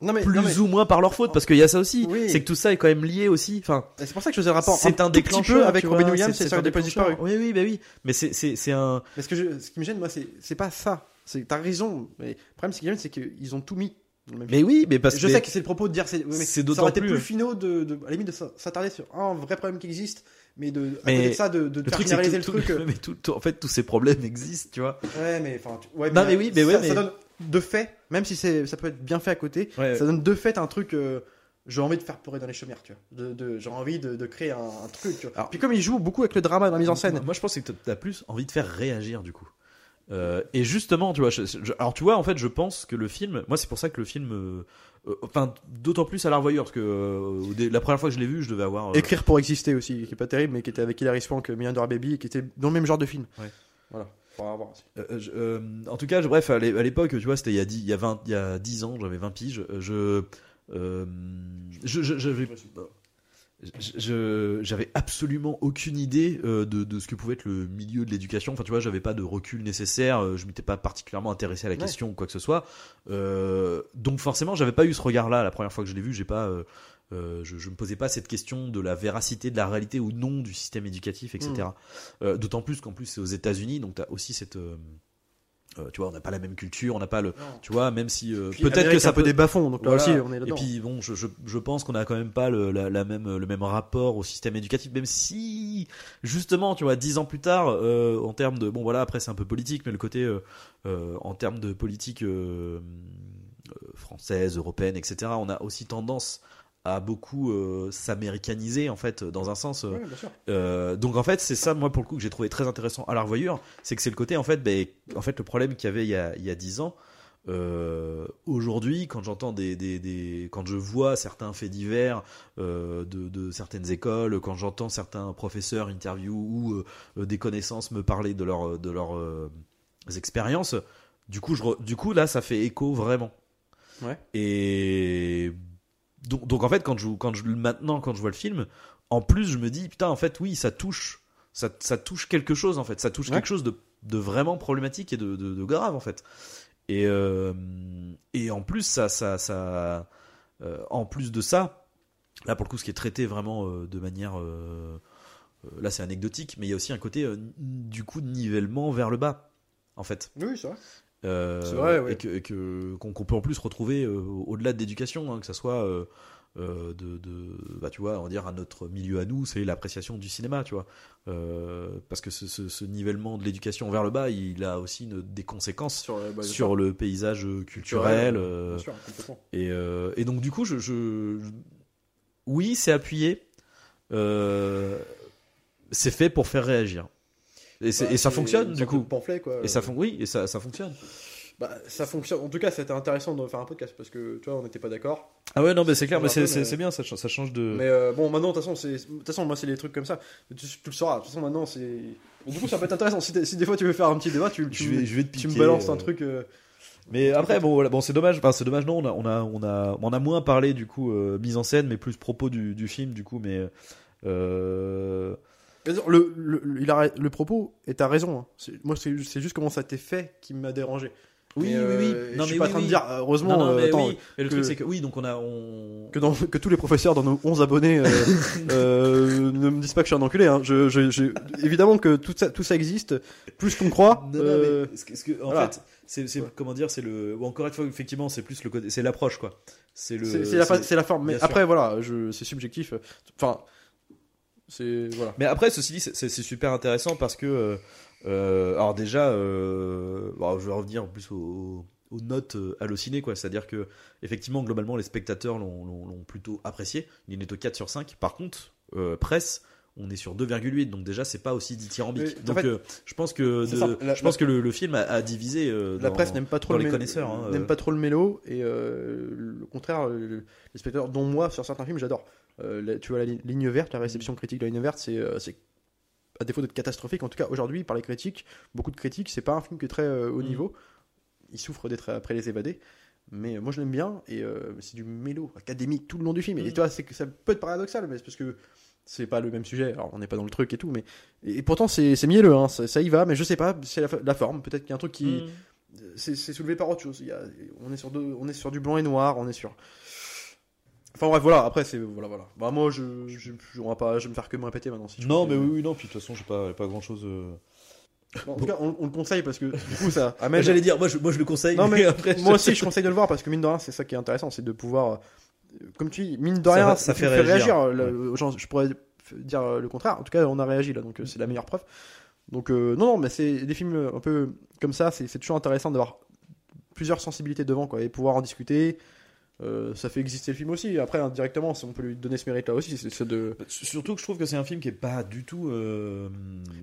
Non mais, plus non, mais- ou moins par leur faute, parce qu'il y a ça aussi. Oui. C'est que tout ça est quand même lié aussi. Enfin, c'est pour ça que je faisais un rapport. c'est un, déclencheur peu avec Robin Williams, c'est sur des déclencheur. Oui, oui, bah oui. Mais c'est, c'est, un. Mais ce, que je- ce qui me gêne, moi, c'est c'est pas ça. C'est t'as raison. Mais le problème, c'est qu'il c'est qu'ils ont tout mis. le Mais oui, mais parce je que sais que c'est le propos de dire c'est oui, mais d'autant aurait été plus- plus finaux de, de à la limite de s'attarder sur un vrai problème qui existe mais de à Mais côté de ça de, de le truc, c'est tout- le truc *laughs* euh, mais tout- tout- en fait, tous ces problèmes existent, tu vois. ouais mais enfin ouais Non, mais oui, mais ça, ouais, ça mais- donne de fait même si c'est ça peut être bien fait à côté Ouais. ça donne de fait un truc euh, j'ai envie de faire pleurer dans les chaumières tu vois de, de- j'ai envie de, de créer un, un truc tu vois. Alors- puis comme il joue beaucoup avec le drama dans la mise en scène Moi, je pense que t'as plus envie de faire réagir du coup. Euh, et justement, tu vois, je- je- alors tu vois, en fait, je pense que le film, moi, c'est pour ça que le film, euh, euh, enfin, d'autant plus à la revoyure, parce que la première fois que je l'ai vu, je devais avoir. écrire pour exister aussi qui est pas terrible mais qui était avec Hilary Swank Million Dollar Baby et qui était dans le même genre de film Ouais. voilà Voir. Euh, je- euh, en tout cas, je- bref, à l'é- à l'époque, tu vois, c'était il y a 10, il y a 20, il y a 10 ans, j'avais 20 piges. euh, Je, euh, je, je- j'avais, absolument aucune idée euh, de, de ce que pouvait être le milieu de l'éducation. Enfin, tu vois, j'avais pas de recul nécessaire. euh, Je m'étais pas particulièrement intéressé à la Ouais. question ou quoi que ce soit. Euh, donc, forcément, j'avais pas eu ce regard-là la première fois que je l'ai vu. J'ai pas, euh, je, je me posais pas cette question de la véracité, de la réalité ou non du système éducatif, etc. Mm. Euh, D'autant plus qu'en plus c'est aux États-Unis, donc tu as aussi cette, euh, tu vois, on n'a pas la même culture, on n'a pas le, tu vois, même si peut-être que ça un peu peut des bas-fonds donc là Voilà. aussi on est et là-dedans puis bon, je, je, je pense qu'on a quand même pas le, la, la même, le même rapport au système éducatif, même si justement, tu vois, dix ans plus tard, en termes de bon voilà, après c'est un peu politique, mais le côté en termes de politique française, européenne, etc. On a aussi tendance à beaucoup euh, s'américaniser en fait dans un sens. euh, euh, donc en fait, c'est ça, moi, pour le coup, que j'ai trouvé très intéressant à la revoyure, c'est que c'est le côté, en fait, ben, en fait, le problème qu'il y avait il y a, il y a 10 ans. euh, Aujourd'hui, quand j'entends des, des, des- quand je vois certains faits divers euh, de, de certaines écoles, quand j'entends certains professeurs interview ou euh, des connaissances me parler de leurs de leurs euh, expériences, du coup, je, du coup, là, ça fait écho vraiment. Ouais. Et donc, donc en fait, quand je, quand je, maintenant, quand je vois le film, en plus, je me dis, putain, en fait, oui, ça touche, ça, ça touche quelque chose, en fait. Ça touche Ouais. quelque chose de, de vraiment problématique et de, de, de grave, en fait. Et, euh, et en plus, ça, ça, ça, euh, en plus de ça, là, pour le coup, ce qui est traité vraiment euh, de manière, là, c'est anecdotique, mais il y a aussi un côté, du coup, de nivellement vers le bas, en fait. oui c'est vrai Euh, C'est vrai, ouais. Et que- et qu'on peut en plus retrouver euh, au-delà de l'éducation, hein, que ça soit euh, de, de bah tu vois, on va dire à notre milieu à nous, c'est l'appréciation du cinéma, tu vois, Euh, parce que ce, ce- ce nivellement de l'éducation vers le bas, il a aussi une- des conséquences sur, euh, bah, sur le paysage culturel. euh, Bien sûr, complètement. et, euh, et donc du coup, je, je- je- oui, c'est appuyé. C'est fait pour faire réagir. Et, Bah, et ça fonctionne du coup. Pamphlet, quoi. Et ça fon- oui, et ça, ça fonctionne. Bah, ça fonctionne. En tout cas, c'était intéressant de faire un podcast parce que tu vois, on n'était pas d'accord. Ah ouais, non, mais c'est clair, mais c'est mais- bien, ça, ch- ça change de. Mais euh, bon, maintenant, de toute façon, c'est, de toute façon, moi, c'est les trucs comme ça. Tu, tu le sauras. De toute façon, maintenant, c'est. Du coup, ça peut être intéressant. Si, des fois tu veux faire un petit débat, tu, tu, je vais, je vais te tu me balances euh, un truc. euh, Mais après, bon, voilà, bon, c'est dommage. Enfin, c'est dommage. Non, on a, on a, on a, on a moins parlé du coup euh, mise en scène, mais plus propos du, du film, du coup. Mais euh, Le, le, le- il a, le propos, et t'as raison. hein. C'est- moi, c'est, juste comment ça t'est fait qui m'a dérangé. Oui, Mais, oui, oui. euh, Non, je suis mais pas oui, en train oui. de dire, euh, heureusement, Non, non, euh, mais attends, oui. Et le que- truc, c'est que oui, donc on a. On... que, dans- que tous les professeurs dans nos 11 abonnés euh, *laughs* euh, ne me disent pas que je suis un enculé. Hein. Je, je, je- évidemment que tout ça, tout ça existe, plus qu'on croit. Non, non, mais ce que- en voilà. fait, c'est Ouais. comment dire, c'est le. ou Encore une fois, effectivement, c'est plus le c'est l'approche, quoi. C'est le. c'est la, la forme. Mais après, voilà, c'est subjectif. Enfin, voilà. Mais après, ceci dit, c'est- super intéressant parce que, euh, euh, alors déjà, euh, bon, je vais revenir en plus aux, aux notes hallucinées, quoi. C'est-à-dire que, effectivement, globalement, les spectateurs l'ont plutôt apprécié. Il est au 4 sur 5. Par contre, euh, presse, on est sur 2,8, donc déjà, c'est pas aussi dithyrambique. Mais, Donc, fait, euh, je pense que, de- la- je pense que le, le film a, a divisé. euh, La dans- presse n'aime pas trop le les connaisseurs, hein, n'aime euh. pas trop le mélo et le contraire, le- les spectateurs, dont moi sur certains films, j'adore. Euh, la- tu vois la li- ligne verte, la réception critique de la ligne verte, c'est euh, c'est- à défaut d'être catastrophique, en tout cas aujourd'hui par les critiques, beaucoup de critiques, c'est pas un film qui est très euh, haut Mm. niveau. Il souffre d'être après les évadés. Mais euh, moi je l'aime bien et euh, c'est du mélo académique tout le long du film. Et Mm. tu vois, c'est que ça peut être paradoxal, mais c'est parce que c'est pas le même sujet. Alors on n'est pas dans le truc et tout, mais et, et pourtant c'est mielleux, hein, ça, ça y va. Mais je sais pas, c'est la, la forme. Peut-être qu'il y a un truc qui, Mm. c'est c'est soulevé par autre chose. Il y a- on, est sur deux- on est sur du blanc et noir, on est sur. Enfin bref, voilà, après c'est. Voilà, voilà. Bah, moi, je, je, je- on va pas, je vais me faire que me répéter maintenant. Si Non, mais oui, oui, non. Puis de toute façon, j'ai pas, pas grand chose. Bon, en tout cas, on, on le conseille parce que du coup, ça *laughs* amène. J'allais dire, moi je, moi je le conseille. Non, mais après, moi aussi, je *laughs* conseille de le voir parce que mine de rien, c'est ça qui est intéressant, c'est de pouvoir. euh, Comme tu dis, mine de Ça rien, va- ça fait réagir. genre, je pourrais dire euh, le contraire. En tout cas, on a réagi là, donc euh, c'est la meilleure preuve. Donc, euh, non, non, mais c'est des films euh, un peu comme ça, c'est c'est toujours intéressant d'avoir plusieurs sensibilités devant, quoi, et pouvoir en discuter. Euh, ça fait exister le film aussi. Après, indirectement, on peut lui donner ce mérite là aussi, c'est de. Surtout que je trouve que c'est un film qui est pas du tout. euh,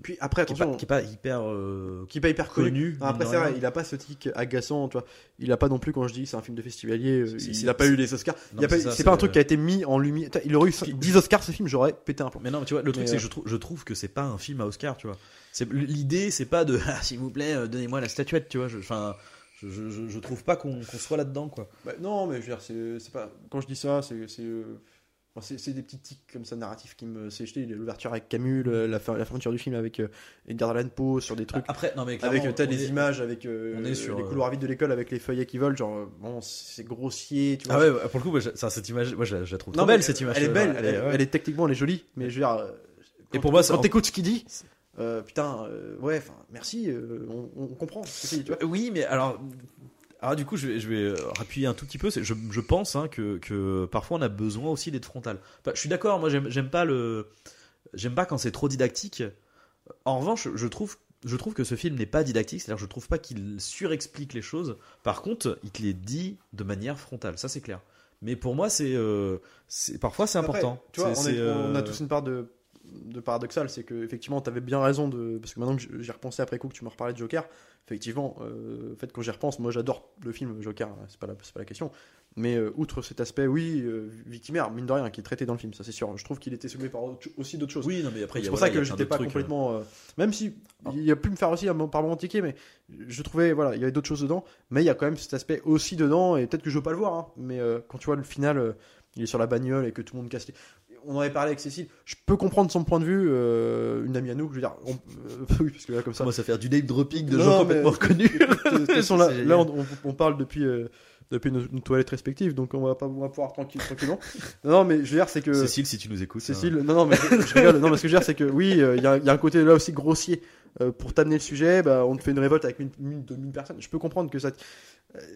Puis après, qui, est pas, attention, qui est pas hyper. euh, qui est pas hyper connu. après, c'est vrai, il a pas ce tic agaçant, tu vois. Il a pas non plus, quand je dis c'est un film de festivalier, C'est- il a pas eu les Oscars. Il c'est pas un truc qui a été mis en lumière. Il aurait eu Puis- 10 Oscars ce film, j'aurais pété un plomb. Mais non, mais tu vois, le truc c'est que je, trouve je trouve que c'est pas un film à Oscar, tu vois. L'idée, c'est pas de *laughs* ah, s'il vous plaît, donnez-moi la statuette, tu vois. Enfin, je, je, je, je trouve pas qu'on qu'on soit là-dedans, quoi. Bah, non, mais je veux dire, c'est c'est pas. Quand je dis ça, c'est. c'est, euh, des petits tics comme ça narratifs qui me. C'est jeté l'ouverture avec Camus, le- la, fin- la fermeture du film avec euh, Edgar Allan Poe sur des trucs. Après, non mais avec euh, les est- images, avec euh, on est sur, les couloirs vides de l'école, avec les feuillets qui volent, genre, bon, c'est grossier, tu vois. Ah ouais, ouais, pour le coup, moi, ça, cette image, moi, je la, je la trouve Non, trop belle cette image. Elle est belle, elle, elle est- ouais. elle est techniquement, elle est jolie, mais je veux dire. Et quand- pour moi, c'est quand t'écoutes ce qu'il dit, euh, putain, euh, ouais, enfin, merci, euh, on, on comprend tu vois. Oui, mais alors, alors du coup, je vais, je vais euh, appuyer un tout petit peu. Je, je pense hein, que, que parfois on a besoin aussi d'être frontal. Enfin, je suis d'accord. Moi, j'aime pas le, j'aime pas quand c'est trop didactique. En revanche, je trouve, je trouve que ce film n'est pas didactique. C'est-à-dire, je trouve pas qu'il surexplique les choses. Par contre, il te les dit de manière frontale. Ça, c'est clair. Mais pour moi, c'est, parfois c'est important. tu vois, C'est- on, est- c'est, on a tous une part de, de paradoxal, c'est que effectivement, t'avais bien raison de, parce que maintenant que j'y repensé après coup que tu m'as reparlé de Joker, effectivement, euh, en fait, quand j'y repense, moi j'adore le film Joker, hein, c'est pas la, pas la question, mais euh, outre cet aspect, oui, euh, victimaire, mine de rien, qui est traité dans le film, ça c'est sûr. Je trouve qu'il était soulevé par autre- aussi d'autres choses. Oui, non, mais après, il y c'est pour voilà, ça que j'étais pas trucs, euh. complètement. euh, même si il a pu me faire aussi un- par moment tiquer, mais je trouvais voilà, il y avait d'autres choses dedans. Mais il y a quand même cet aspect aussi dedans, et peut-être que je veux pas le voir. hein, mais quand tu vois le final, il est sur la bagnole et que tout le monde casse les. On en avait parlé avec Cécile. Je peux comprendre son point de vue. euh, une amie à nous, je veux dire, on- euh, *laughs* oui, parce que là comme Ça ça. commence à faire du name dropping de Non, gens complètement *laughs* reconnus. *laughs* Là, on, on- parle depuis. euh, depuis nos, nos toilettes respectives, donc on va pas on va pouvoir tranquille, tranquillement. Non, mais je veux dire, c'est que Cécile, si tu nous écoutes. Cécile, non, non, mais je, je rigole. Non, mais ce que je veux dire, c'est que oui, euh, il y, a- il y a un côté là aussi grossier. Euh, pour t'amener le sujet, bah, on te fait une révolte avec une, une, deux mille personnes. Je peux comprendre que ça.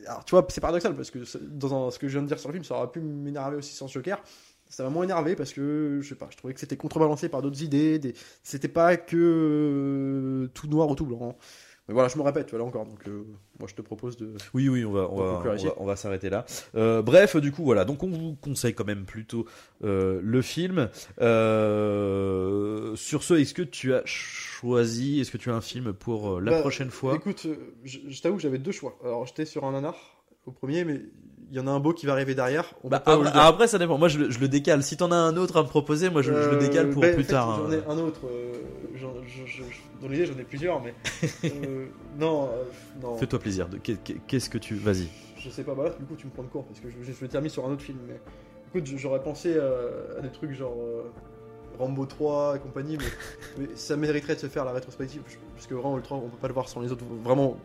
alors, tu vois, c'est paradoxal parce que ça- dans un- ce que je viens de dire sur le film, ça aurait pu m'énerver aussi sans Joker. Ça m'a moins énervé parce que, je sais pas, je trouvais que c'était contrebalancé par d'autres idées. Des... C'était pas que euh, tout noir ou tout blanc. Mais voilà, je me répète, voilà encore. Donc, euh, moi, je te propose de. Oui, oui, on va, on va, on va, on va s'arrêter là. Euh, bref, du coup, voilà. Donc, on vous conseille quand même plutôt euh, le film. Sur ce, est-ce que tu as choisi, est-ce que tu as un film pour la Bah, prochaine fois? Écoute, je, je t'avoue que j'avais deux choix. Alors, j'étais sur un nanar au premier, mais il y en a un beau qui va arriver derrière. On Bah, peut pas vous après, ça dépend. Moi, je, le- je le décale. Si t'en as un autre à me proposer, moi, je, je le Euh, décale pour ben, plus en fait, tard. J'en ai un autre. euh, je- dans l'idée, j'en ai plusieurs, mais. *laughs* euh, non, euh, non. Fais-toi plaisir. Qu'est-ce que tu. Vas-y. Je sais pas, bah là, du coup, tu me prends de court parce que je, je, vais terminer sur un autre film. Mais écoute, j'aurais pensé euh, à des trucs genre. Euh, Rambo 3 et compagnie, mais, mais ça mériterait de se faire la rétrospective parce que vraiment Ultron, on peut pas le voir sans les autres. Vraiment,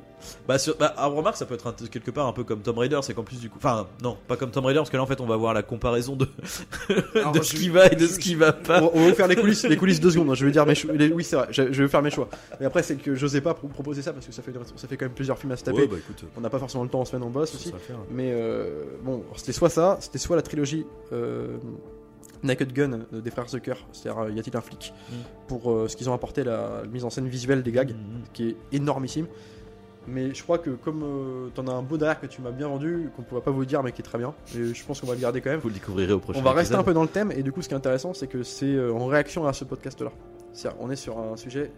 Bah, sur, bah, ah, remarque, ça peut être un- quelque part un peu comme Tomb Raider, c'est qu'en plus du coup, enfin non, pas comme Tomb Raider parce que là en fait on va voir la comparaison de, *laughs* Alors, de je- ce qui va et de je- ce qui va pas. on, on va vous faire les coulisses, les coulisses deux secondes. hein. Je vais dire mes choix. Oui, c'est vrai. Je, je vais faire mes choix. Mais après, c'est que j'osais pas pro- proposer ça parce que ça fait, ça fait quand même plusieurs films à se taper. Ouais, bah écoute, On n'a pas forcément le temps en semaine en boss aussi. faire. Mais euh, bon, c'était soit ça, c'était soit la trilogie euh, Naked Gun euh, des frères Zucker, c'est-à-dire euh, y a-t-il un flic, Mm. pour euh, ce qu'ils ont apporté, la, mise en scène visuelle des gags, Mhm. qui est énormissime. Mais je crois que comme euh, t'en as un beau derrière que tu m'as bien vendu, qu'on pourra pas vous dire, mais qui est très bien, et je pense qu'on va le garder quand même. Vous le découvrirez au prochain On va rester un peu dans le thème, et du coup, ce qui est intéressant, c'est que c'est euh, en réaction à ce podcast-là. C'est-à-dire, on est sur un sujet,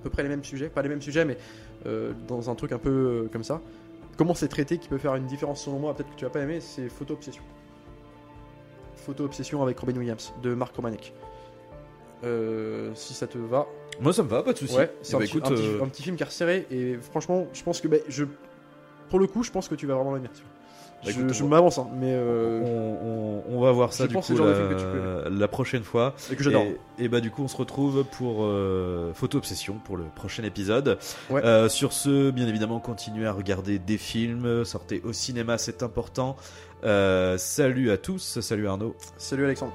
à peu près les mêmes sujets, pas les mêmes sujets, mais euh, dans un truc un peu euh, comme ça. Comment c'est traité qui peut faire une différence selon moi, peut-être que tu vas pas aimer, c'est Photo Obsession. Photo Obsession avec Robin Williams, de Marc Romanek. Euh, si ça te va. Moi ça me va, pas de souci. Ouais, Eh c'est un, bah, petit- un petit, euh, un petit film resserré, et franchement, je pense que, bah, je, pour le coup, je pense que tu vas vraiment l'aimer. Bah, je écoute, je on- m'avance, hein, mais euh, on, on- on va voir ça je du pense coup que c'est le genre de la, film que tu peux la prochaine fois. et que j'adore. Et, et bah du coup on se retrouve pour euh, Photo Obsession pour le prochain épisode. Ouais. Euh, sur ce, bien évidemment, continuez à regarder des films, sortez au cinéma, c'est important. Euh, salut à tous, salut Arnaud. Salut Alexandre.